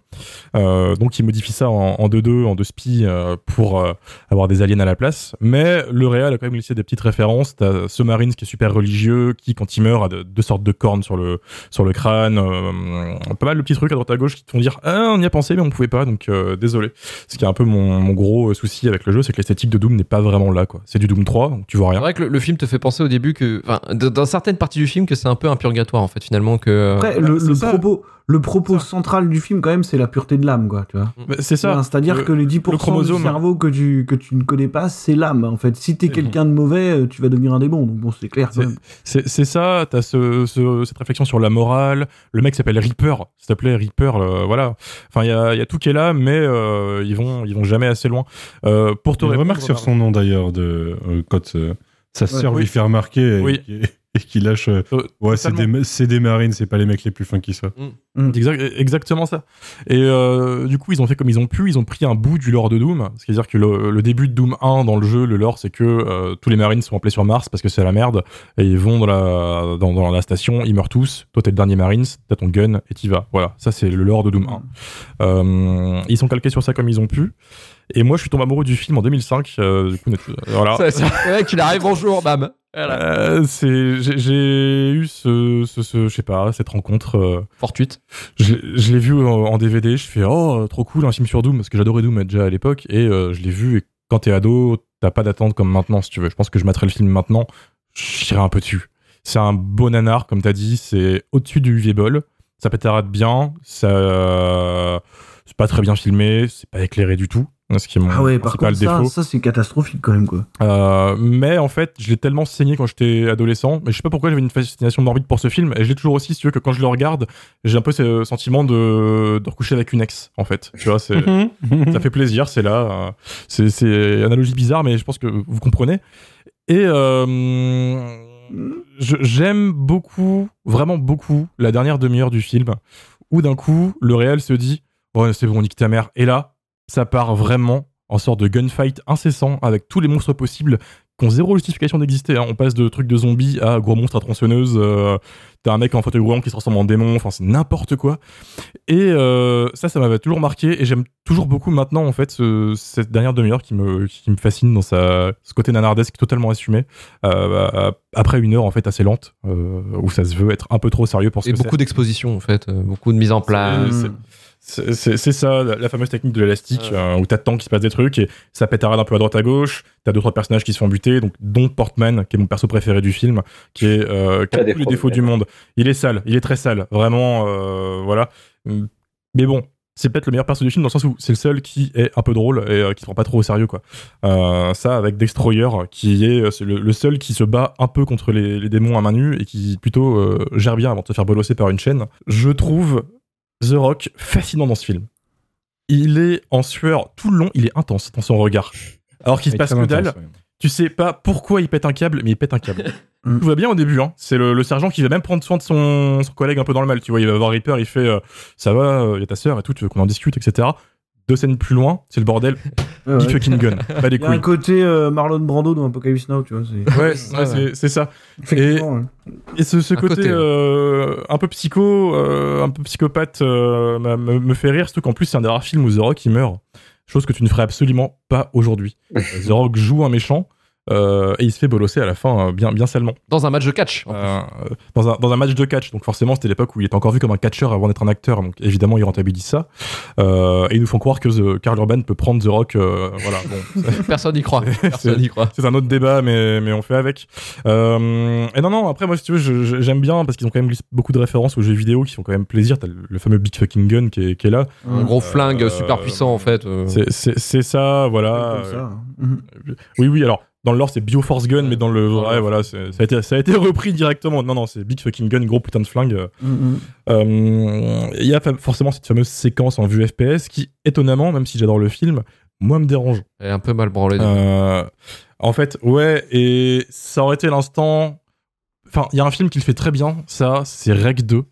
Euh, donc il modifie ça en, en 2-2 en 2 spi pour avoir des aliens à la place. Mais le réal a quand même glissé des petites références. T'as Submarines qui est super religieux qui quand il meurt a de- deux sortes de cornes sur le sur le crâne. Pas mal de petits trucs à droite à gauche qui te font dire ah on y a pensé mais on pouvait pas donc désolé ce qui est un peu mon, gros souci avec le jeu c'est que l'esthétique de Doom n'est pas vraiment là c'est du Doom 3 donc tu vois C'est rien vrai que le, le film te fait penser au début que, dans certaines parties du film, que c'est un peu un purgatoire en fait finalement que. euh, Après, le, le propos, le propos central du film, quand même, c'est la pureté de l'âme, quoi, tu vois. Bah, c'est ça Enfin, C'est-à-dire Le- que les 10% le chromosome. du cerveau que tu, que tu ne connais pas, c'est l'âme. En fait, si t'es quelqu'un de mauvais, euh, tu vas devenir un démon. Donc bon, c'est clair. quand C'est- même. C'est c'est ça, t'as ce, ce- cette réflexion sur la morale. Le mec s'appelle Reaper, s'il te plaît, Reaper, le- voilà. Enfin, il y a, il y a tout qui est là, mais euh, ils vont ils vont jamais assez loin. Euh, pour te Une répondre, remarque sur son nom d'ailleurs, de euh, quand euh, sa sœur oui. lui fait remarquer Oui. Et qu'il lâche. euh, Euh, ouais, c'est des, c'est des marines, c'est pas les mecs les plus fins qui soient. Exact- exactement ça. Et euh, du coup, ils ont fait comme ils ont pu. Ils ont pris un bout du lore de Doom. C'est-à-dire que le, le début de Doom 1 dans le jeu, le lore, c'est que euh, tous les marines sont appelés sur Mars parce que c'est la merde. Et ils vont dans la, dans, dans la station, ils meurent tous. Toi, t'es le dernier Marines, t'as ton gun et t'y vas. Voilà, ça c'est le lore de Doom 1. Euh, ils sont calqués sur ça comme ils ont pu. Et moi, je suis tombé amoureux du film en 2005. euh, du coup, voilà. Ça, ça- le mec, il arrive, bonjour, bam. Voilà. Euh, c'est j'ai j'ai eu ce, ce, ce- je sais pas cette rencontre euh, fortuite. je, l'ai- je l'ai vu en, en DVD je fais oh trop cool un film sur Doom parce que j'adorais Doom déjà à l'époque et euh, je l'ai vu et quand t'es ado t'as pas d'attente comme maintenant si tu veux. Je pense que je mettrais le film maintenant j'irai un peu dessus. C'est un beau nanar comme t'as dit c'est au-dessus du vieux ça pétarade bien ça c'est pas très bien filmé c'est pas éclairé du tout ce qui est mon Ah ouais, par principal contre, ça, défaut ça c'est catastrophique quand même, quoi. euh, mais en fait, je l'ai tellement saigné quand j'étais adolescent, mais je sais pas pourquoi j'avais une fascination morbide pour ce film, et je l'ai toujours aussi, si tu veux, que quand je le regarde, j'ai un peu ce sentiment de, de recoucher avec une ex, en fait. Tu vois, c'est, (laughs) ça fait plaisir, c'est là. euh, C'est, c'est analogie bizarre, mais je pense que vous comprenez. Et euh, je- j'aime beaucoup, vraiment beaucoup, la dernière demi-heure du film, où d'un coup, le réel se dit, oh, c'est bon, nique ta mère. Et là, ça part vraiment en sorte de gunfight incessant avec tous les monstres possibles qui ont zéro justification d'exister. hein. On passe de trucs de zombies à gros monstres à tronçonneuse. euh, T'as un mec en fauteuil roulant qui se transforme en démon. Enfin, c'est n'importe quoi. Et euh, ça, ça m'avait toujours marqué. Et j'aime toujours beaucoup maintenant, en fait, ce- cette dernière demi-heure qui me, qui me fascine dans sa, ce côté nanardesque totalement assumé. Euh, après une heure, en fait, assez lente, où ça se veut être un peu trop sérieux pour ce Et que beaucoup c'est. d'expositions en fait, beaucoup de mise en place. C'est- ça, la, la fameuse technique de l'élastique, euh, où t'as tant qu'il se passe des trucs et ça pétarade un peu à droite à gauche. T'as deux trois personnages qui se font buter, donc dont Portman, qui est mon perso préféré du film, qui est euh, qui a tous les défaut, défauts ouais. du monde. Il est sale, il est très sale, vraiment, euh, voilà. Mais bon, c'est peut-être le meilleur perso du film dans le sens où c'est le seul qui est un peu drôle et euh, qui se prend pas trop au sérieux, quoi. Euh, ça avec Destroyer, qui est, euh, c'est le, le seul qui se bat un peu contre les, les démons à main nue et qui plutôt euh, gère bien avant de se faire bolosser par une chaîne. Je trouve The Rock fascinant dans ce film. Il est en sueur tout le long, il est intense dans son regard. Alors qu'il se passe que dalle, ouais. tu sais pas pourquoi il pète un câble, mais il pète un câble. (laughs) Tout va bien au début, hein. C'est le, le sergent qui va même prendre soin de son, son collègue un peu dans le mal. Tu vois, il va voir Reaper, il fait euh, Ça va, il y a ta sœur et tout, tu veux qu'on en discute, etc. Deux scènes plus loin, c'est le bordel. Ouais, ouais. fucking gun. (laughs) Pas des Il y a un côté euh, Marlon Brando dans Apocalypse Now, tu vois. c'est- Ouais, (laughs) ouais, c'est- c'est ça. Et, Effectivement, ouais. et ce, côté, côté, ouais. euh, un peu psycho, euh, un peu psychopathe euh, me, me fait rire, surtout qu'en plus c'est un des rares films où The Rock il meurt. Chose que tu ne ferais absolument pas aujourd'hui. (laughs) The Rock joue un méchant. Euh, et il se fait bolosser à la fin euh, bien, bien salement. Dans un match de catch. en Euh, euh, dans, un, dans un match de catch. Donc forcément, c'était l'époque où il était encore vu comme un catcheur avant d'être un acteur. Donc évidemment, ils rentabilisent ça. Euh, et ils nous font croire que The, Karl Urban peut prendre The Rock. euh, voilà. Bon. (laughs) Personne n'y croit. Personne n'y croit. c'est un autre débat, mais, mais on fait avec. Euh, et non, non, après, moi, si tu veux, j'aime bien parce qu'ils ont quand même beaucoup de références aux jeux vidéo qui font quand même plaisir. T'as le, le fameux Big Fucking Gun qui est, qui est là. Un gros flingue Euh, super puissant en fait. C'est- C'est c'est ça, voilà. Comme ça. hein. Oui, oui, alors. Dans le lore, c'est Bioforce Gun, mais dans le vrai, voilà, ça a, été, ça a été repris directement. Non, non, c'est Big Fucking Gun, gros putain de flingue. Mhm. Euh, Il y a forcément cette fameuse séquence en vue FPS qui, étonnamment, même si j'adore le film, moi me dérange. Elle est un peu mal branlée. Euh, en fait, ouais, et ça aurait été l'instant. Enfin, il y a un film qui le fait très bien, ça, c'est Rec 2.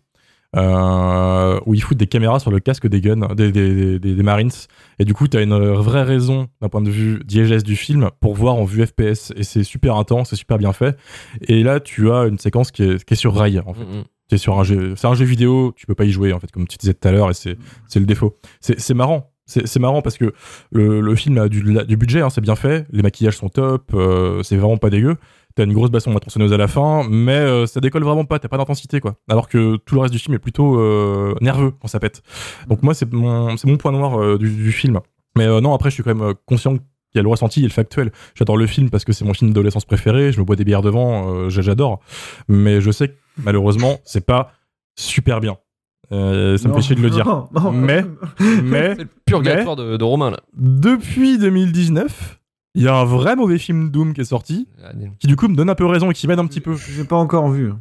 Euh, où ils foutent des caméras sur le casque des guns, des, des, des- des Marines. Et du coup, tu as une vraie raison, d'un point de vue diégèse du film, pour voir en vue FPS. Et c'est super intense, c'est super bien fait. Et là, tu as une séquence qui est, qui est sur rail, en fait. Mm, mm. Qui est sur un jeu, c'est un jeu vidéo, tu peux pas y jouer, en fait, comme tu disais tout à l'heure, et c'est c'est le défaut. C'est c'est marrant. C'est c'est marrant parce que le, le film a du, du budget, hein, c'est bien fait, les maquillages sont top, euh, c'est vraiment pas dégueu. T'as une grosse baston la tronçonneuse à la fin, mais euh, ça décolle vraiment pas, t'as pas d'intensité quoi. Alors que tout le reste du film est plutôt euh, nerveux quand ça pète. Donc moi c'est mon, c'est mon point noir euh, du, du film. Mais euh, non, après je suis quand même conscient qu'il y a le ressenti et le factuel. J'adore le film parce que c'est mon film d'adolescence préféré, je me bois des bières devant, euh, j'a- j'adore. Mais je sais que malheureusement c'est pas super bien. Euh, ça me fait chier de le dire. Non, (laughs) non. Mais, (laughs) mais, C'est le purgatoire de, de Romain là. depuis 2019, il y a un vrai mauvais film Doom qui est sorti, qui du coup me donne un peu raison et qui m'aide un petit peu. J'ai pas encore vu.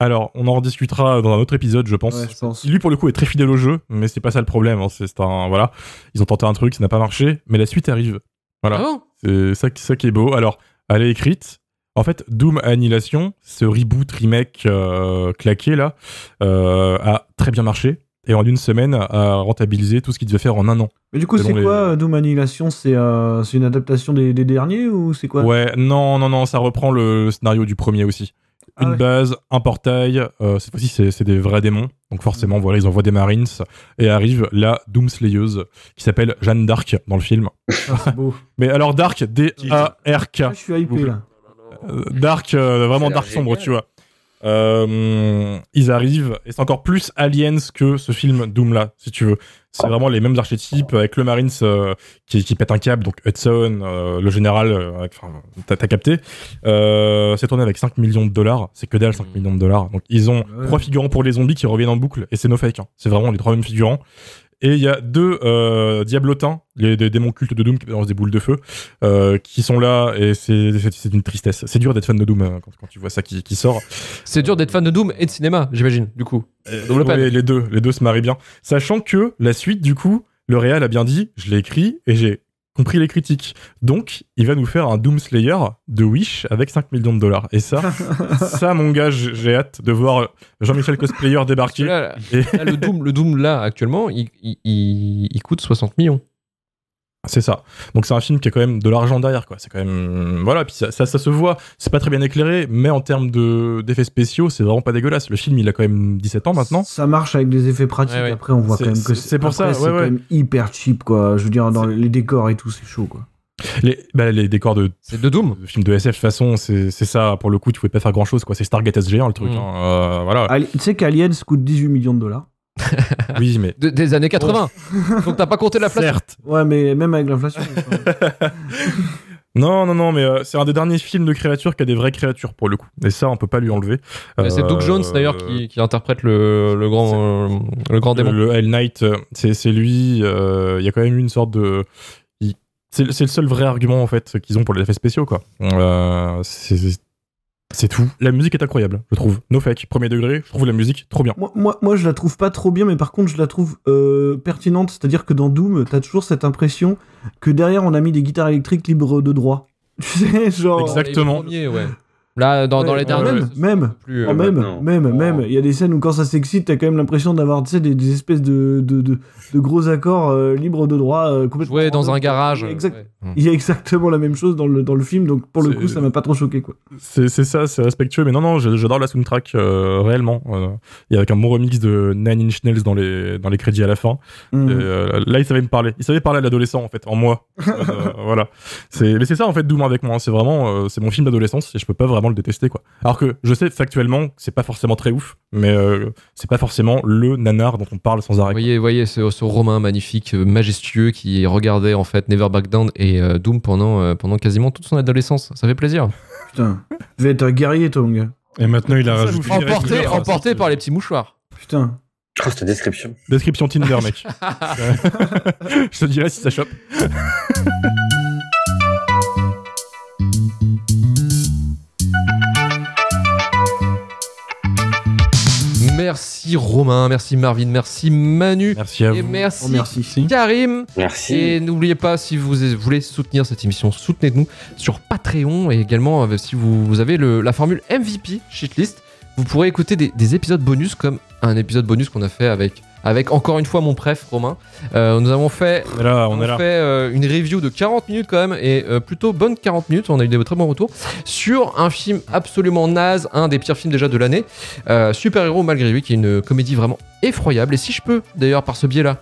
Alors, on en rediscutera dans un autre épisode, je pense. Ouais, je pense. Qui, lui, pour le coup, est très fidèle au jeu, mais c'est pas ça le problème. hein. C'est un voilà, ils ont tenté un truc, ça n'a pas marché, mais la suite arrive. Voilà, Ah bon? C'est ça, qui- ça qui est beau. Alors, elle est écrite. En fait, Doom Annihilation, ce reboot remake euh, claqué là, euh, a très bien marché et en une semaine a rentabilisé tout ce qu'il devait faire en un an. Mais du coup, c'est les- quoi euh, Doom Annihilation? C'est euh, une adaptation des, des derniers ou c'est quoi? Ouais, non, non, non, ça reprend le scénario du premier aussi. Ah Une ouais. base, un portail, euh, cette fois-ci c'est- des vrais démons, donc forcément voilà, ils envoient des marines, et arrive la Doomslayeuse, qui s'appelle Jeanne d'Arc dans le film. Ah, c'est beau. (laughs) Mais alors Dark, D-A-R-K. Ah, je suis hypé là. Euh, Dark, euh, vraiment Dark sombre, tu vois. Euh, ils arrivent, et c'est encore plus Aliens que ce film Doom là, si tu veux. C'est vraiment les mêmes archétypes avec le Marines euh, qui, qui pète un câble, donc Hudson, euh, le général, euh, enfin, t'as capté. Euh, c'est tourné avec 5 millions de dollars, c'est que dalle 5 millions de dollars. Donc ils ont trois figurants pour les zombies qui reviennent en boucle, et c'est no fake. hein. C'est vraiment les trois mêmes figurants. Et il y a deux euh, diablotins, les, des démons cultes de Doom qui balancent des boules de feu, euh, qui sont là, et c'est une tristesse. C'est dur d'être fan de Doom hein, quand, quand tu vois ça qui, qui sort. C'est dur d'être fan de Doom et de cinéma, j'imagine, du coup. Double. Ouais, les deux, les deux se marient bien. Sachant que la suite, du coup, le Réal a bien dit, je l'ai écrit et j'ai compris les critiques. Donc, il va nous faire un Doom Slayer de Wish avec 5 millions de dollars. Et ça, (laughs) ça, mon gars, j'ai hâte de voir Jean-Michel Cosplayer débarquer. Là, Et là, le, Doom, le Doom, là, actuellement, il, il- il- il coûte 60 millions. C'est ça. Donc, c'est un film qui a quand même de l'argent derrière, quoi. C'est quand même. Voilà, puis ça, ça, ça se voit. C'est pas très bien éclairé, mais en termes de- d'effets spéciaux, c'est vraiment pas dégueulasse. Le film, il a quand même 17 ans maintenant. Ça marche avec des effets pratiques. Ouais, ouais. Après, on voit C'est- quand même que c'est- c'est pour après, ça, C'est ouais, quand ouais. même hyper cheap, quoi. Je veux dire, dans les décors et tout, c'est chaud, quoi. Les, bah, les décors de C'est de Doom. Le film de SF, de toute façon, c'est c'est ça. Pour le coup, tu pouvais pas faire grand chose, quoi. C'est Stargate SG1, le truc. Mm. hein. Euh, voilà. Tu sais qu'Aliens coûte 18 millions de dollars. (laughs) Oui, mais. De- des années 80. (laughs) Donc t'as pas compté l'inflation. Certes. Ouais, mais même avec l'inflation. (laughs) Non, non, non, mais euh, c'est un des derniers films de créatures qui a des vraies créatures, pour le coup. Et ça, on peut pas lui enlever. C'est Doug Euh, Jones d'ailleurs qui, qui interprète le, le grand, euh, le grand démon. Le, le Hell Knight, euh, c'est lui. euh, Il y a quand même eu une sorte de. C'est c'est le seul vrai argument, en fait, qu'ils ont pour les effets spéciaux, quoi. Euh, c'est c'est tout. La musique est incroyable, je trouve. No fake, premier degré, je trouve la musique trop bien. moi, moi, moi, je la trouve pas trop bien, mais par contre, je la trouve euh, pertinente. C'est-à-dire que dans Doom, t'as toujours cette impression que derrière, on a mis des guitares électriques libres de droit. (laughs) Tu sais, genre. Exact. exactement. Les premiers, ouais. Là, dans, dans Ouais, les derniers. Même, même, plus, euh, même, maintenant. même, Oh. même. Il y a des scènes où quand ça s'excite, t'as quand même l'impression d'avoir, des, des espèces de, de, de, de gros accords euh, libres de droit euh, complètement. Jouer dans un garage. Exact. ouais. Il y a exactement la même chose dans le, dans le film, donc pour le coup, ça m'a pas trop choqué, quoi. C'est c'est ça, c'est respectueux, mais non, non, je- j'adore la soundtrack euh, réellement. Euh, Il y a avec un bon remix de Nine Inch Nails dans les, dans les crédits à la fin. Et, euh, là, il savait me parler. Il savait parler à l'adolescent, en fait, en moi. (laughs) Euh, voilà. C'est, mais c'est ça, en fait, Doom avec moi. hein. C'est vraiment, euh, c'est mon film d'adolescence et je peux pas vraiment le détester, quoi. Alors que je sais factuellement c'est pas forcément très ouf, mais euh, c'est pas forcément le nanar dont on parle sans arrêt. Vous voyez, voyez ce, ce Romain magnifique, euh, majestueux, qui regardait en fait Never Back Down et euh, Doom pendant, euh, pendant quasiment toute son adolescence. Ça fait plaisir. (laughs) Putain, vas être un guerrier, gars. Et maintenant, il a rajouté. vous Emporté, emporté par les petits mouchoirs. Putain. Oh, cette description. Description Tinder, mec. (laughs) (laughs) je te dirai si ça chope. Merci Romain, merci Marvin, merci Manu. Merci à Et vous. merci, Oh, merci. Karim. Merci. Et n'oubliez pas, si vous voulez soutenir cette émission, soutenez-nous sur Patreon et également euh, si vous, vous avez le- la formule MVP Shitlist, vous pourrez écouter des, des épisodes bonus comme un épisode bonus qu'on a fait avec, avec encore une fois mon préf Romain. Euh, nous avons fait là, on on euh, une review de 40 minutes quand même et euh, plutôt bonne 40 minutes. On a eu des très bons retours sur un film absolument naze, un des pires films déjà de l'année, Super Héros malgré lui, qui est une comédie vraiment effroyable. Et si je peux d'ailleurs par ce biais-là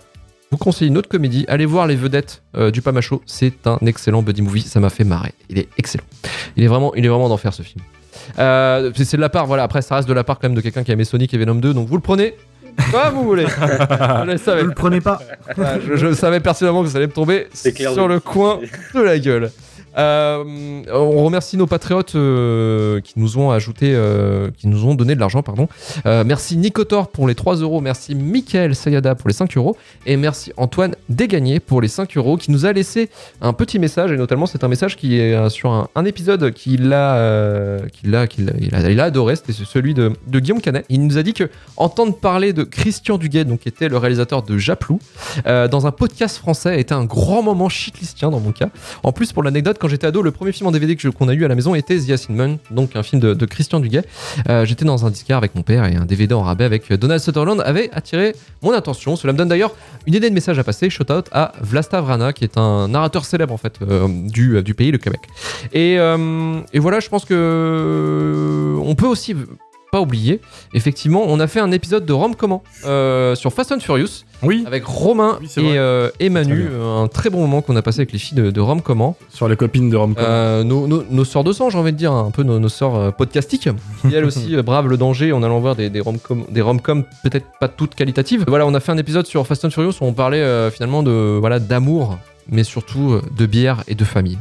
vous conseiller une autre comédie, allez voir les vedettes du Pamacho. C'est un excellent buddy movie, ça m'a fait marrer. Il est excellent. Il est vraiment, il est vraiment d'enfer ce film. C'est c'est de la part, voilà. Après, ça reste de la part quand même de quelqu'un qui a aimé Sonic et Venom 2, donc vous le prenez comme vous voulez. (laughs) Je le savais. Ne le prenez pas. Je, je savais pertinemment que ça allait me tomber sur de- le coin de la gueule. Euh, on remercie nos patriotes euh, qui nous ont ajouté, euh, qui nous ont donné de l'argent, pardon. Merci Nicotor pour les 3 euros, merci Michael Sayada pour les 5 euros, et merci Antoine Dégagné pour les 5 euros, qui nous a laissé un petit message, et notamment c'est un message qui est sur un, épisode qu'il a, qu'il a, qu'il a, il a, adoré, c'était celui de, Guillaume Canet. Il nous a dit que entendre parler de Christian Duguay, donc qui était le réalisateur de Japlou, dans un podcast français était un grand moment shitlistien dans mon cas. En plus, pour l'anecdote, quand j'étais ado, le premier film en DVD qu'on a eu à la maison était The Assignment, donc un film de, Christian Duguay. Euh, j'étais dans un disquaire avec mon père et un DVD en rabais avec Donald Sutherland avait attiré mon attention. Cela me donne d'ailleurs une idée de message à passer. Shout out à Vlasta Vrana, qui est un narrateur célèbre en fait euh, du, du pays, le Québec. Et, euh, et voilà, je pense que on peut aussi pas oublier, effectivement, on a fait un épisode de Rome Comment euh, sur Fast and Furious Oui, avec Romain Oui, et, euh, et Manu, Très bien. euh, un très bon moment qu'on a passé avec les filles de, de Rome Comment. sur les copines de Romcom. Euh, nos, nos, nos sœurs de sang, j'ai envie de dire, un peu nos, euh, podcastiques, (laughs) qui elles aussi bravent le danger en allant voir des, des rom-com, des peut-être pas toutes qualitatives. Voilà, on a fait un épisode sur Fast and Furious où on parlait finalement de voilà d'amour, mais surtout de bière et de famille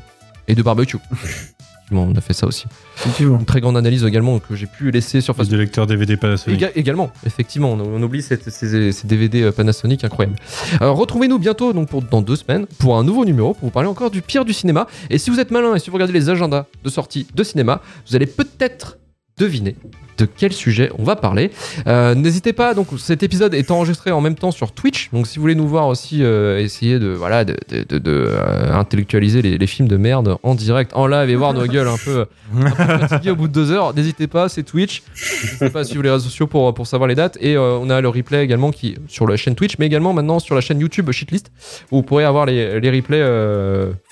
et de barbecue. (laughs) On a fait ça aussi. Effectivement. Une très grande analyse également que j'ai pu laisser sur Face Fast de lecteur DVD Panasonic. Éga- également, effectivement, on, on oublie cette- ces, ces DVD euh, Panasonic incroyables. Alors retrouvez-nous bientôt, donc pour, dans deux semaines, pour un nouveau numéro pour vous parler encore du pire du cinéma. Et si vous êtes malin et si vous regardez les agendas de sortie de cinéma, vous allez peut-être deviner de quel sujet on va parler. Euh, N'hésitez pas, donc cet épisode est enregistré en même temps sur Twitch, donc si vous voulez nous voir aussi euh, essayer de voilà de, de- de- de, euh, intellectualiser les, les films de merde en direct, en live et voir nos gueules un peu, un peu fatiguées au bout de deux heures, n'hésitez pas, c'est Twitch. N'hésitez pas à suivre les réseaux sociaux pour, pour savoir les dates. Et euh, on a le replay également qui sur la chaîne Twitch, mais également maintenant sur la chaîne YouTube Shitlist, où vous pourrez avoir les, les replays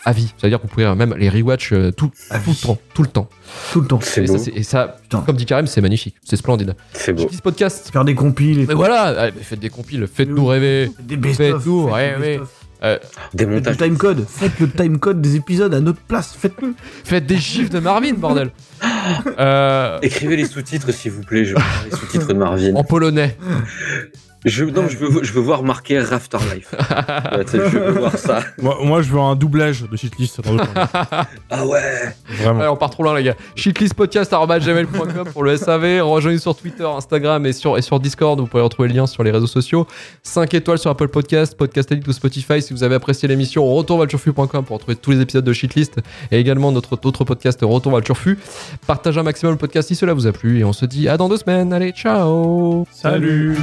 à vie. C'est-à-dire que vous pourrez même les rewatch tout, tout le temps. Tout le temps. Tout le temps. C'est Et ça, et ça, comme dit Karim, c'est magnifique. C'est splendide. C'est beau. Podcast. Faire des compiles et Mais voilà, allez, mais faites des compiles, faites-nous rêver. des best-of. Faites-nous faites des rêver. best-of. Euh, Des Faites le montages. timecode. Faites le timecode des épisodes à notre place. Faites-le. faites des gifs de Marvin, bordel. Euh, Écrivez les sous-titres, s'il vous plaît. Je les sous-titres de Marvin. en polonais. Je, non, je veux, je veux voir marqué Rafterlife. (laughs) Ouais, je veux voir ça. Moi, moi, je veux un doublage de shitlist. dans le coin. Ah ouais. Vraiment. Allez, on part trop loin, les gars. Shitlistpodcast.gmail.com pour le SAV. Rejoignez sur Twitter, Instagram et sur, et sur Discord. Vous pourrez retrouver le lien sur les réseaux sociaux. 5 étoiles sur Apple Podcast, Podcast Addict ou Spotify. Si vous avez apprécié l'émission, retourvalturfu.com pour retrouver tous les épisodes de Shitlist et également notre autre podcast Retour vers le Turfu. Partagez un maximum le podcast si cela vous a plu. Et on se dit à dans deux semaines. Allez, ciao Salut.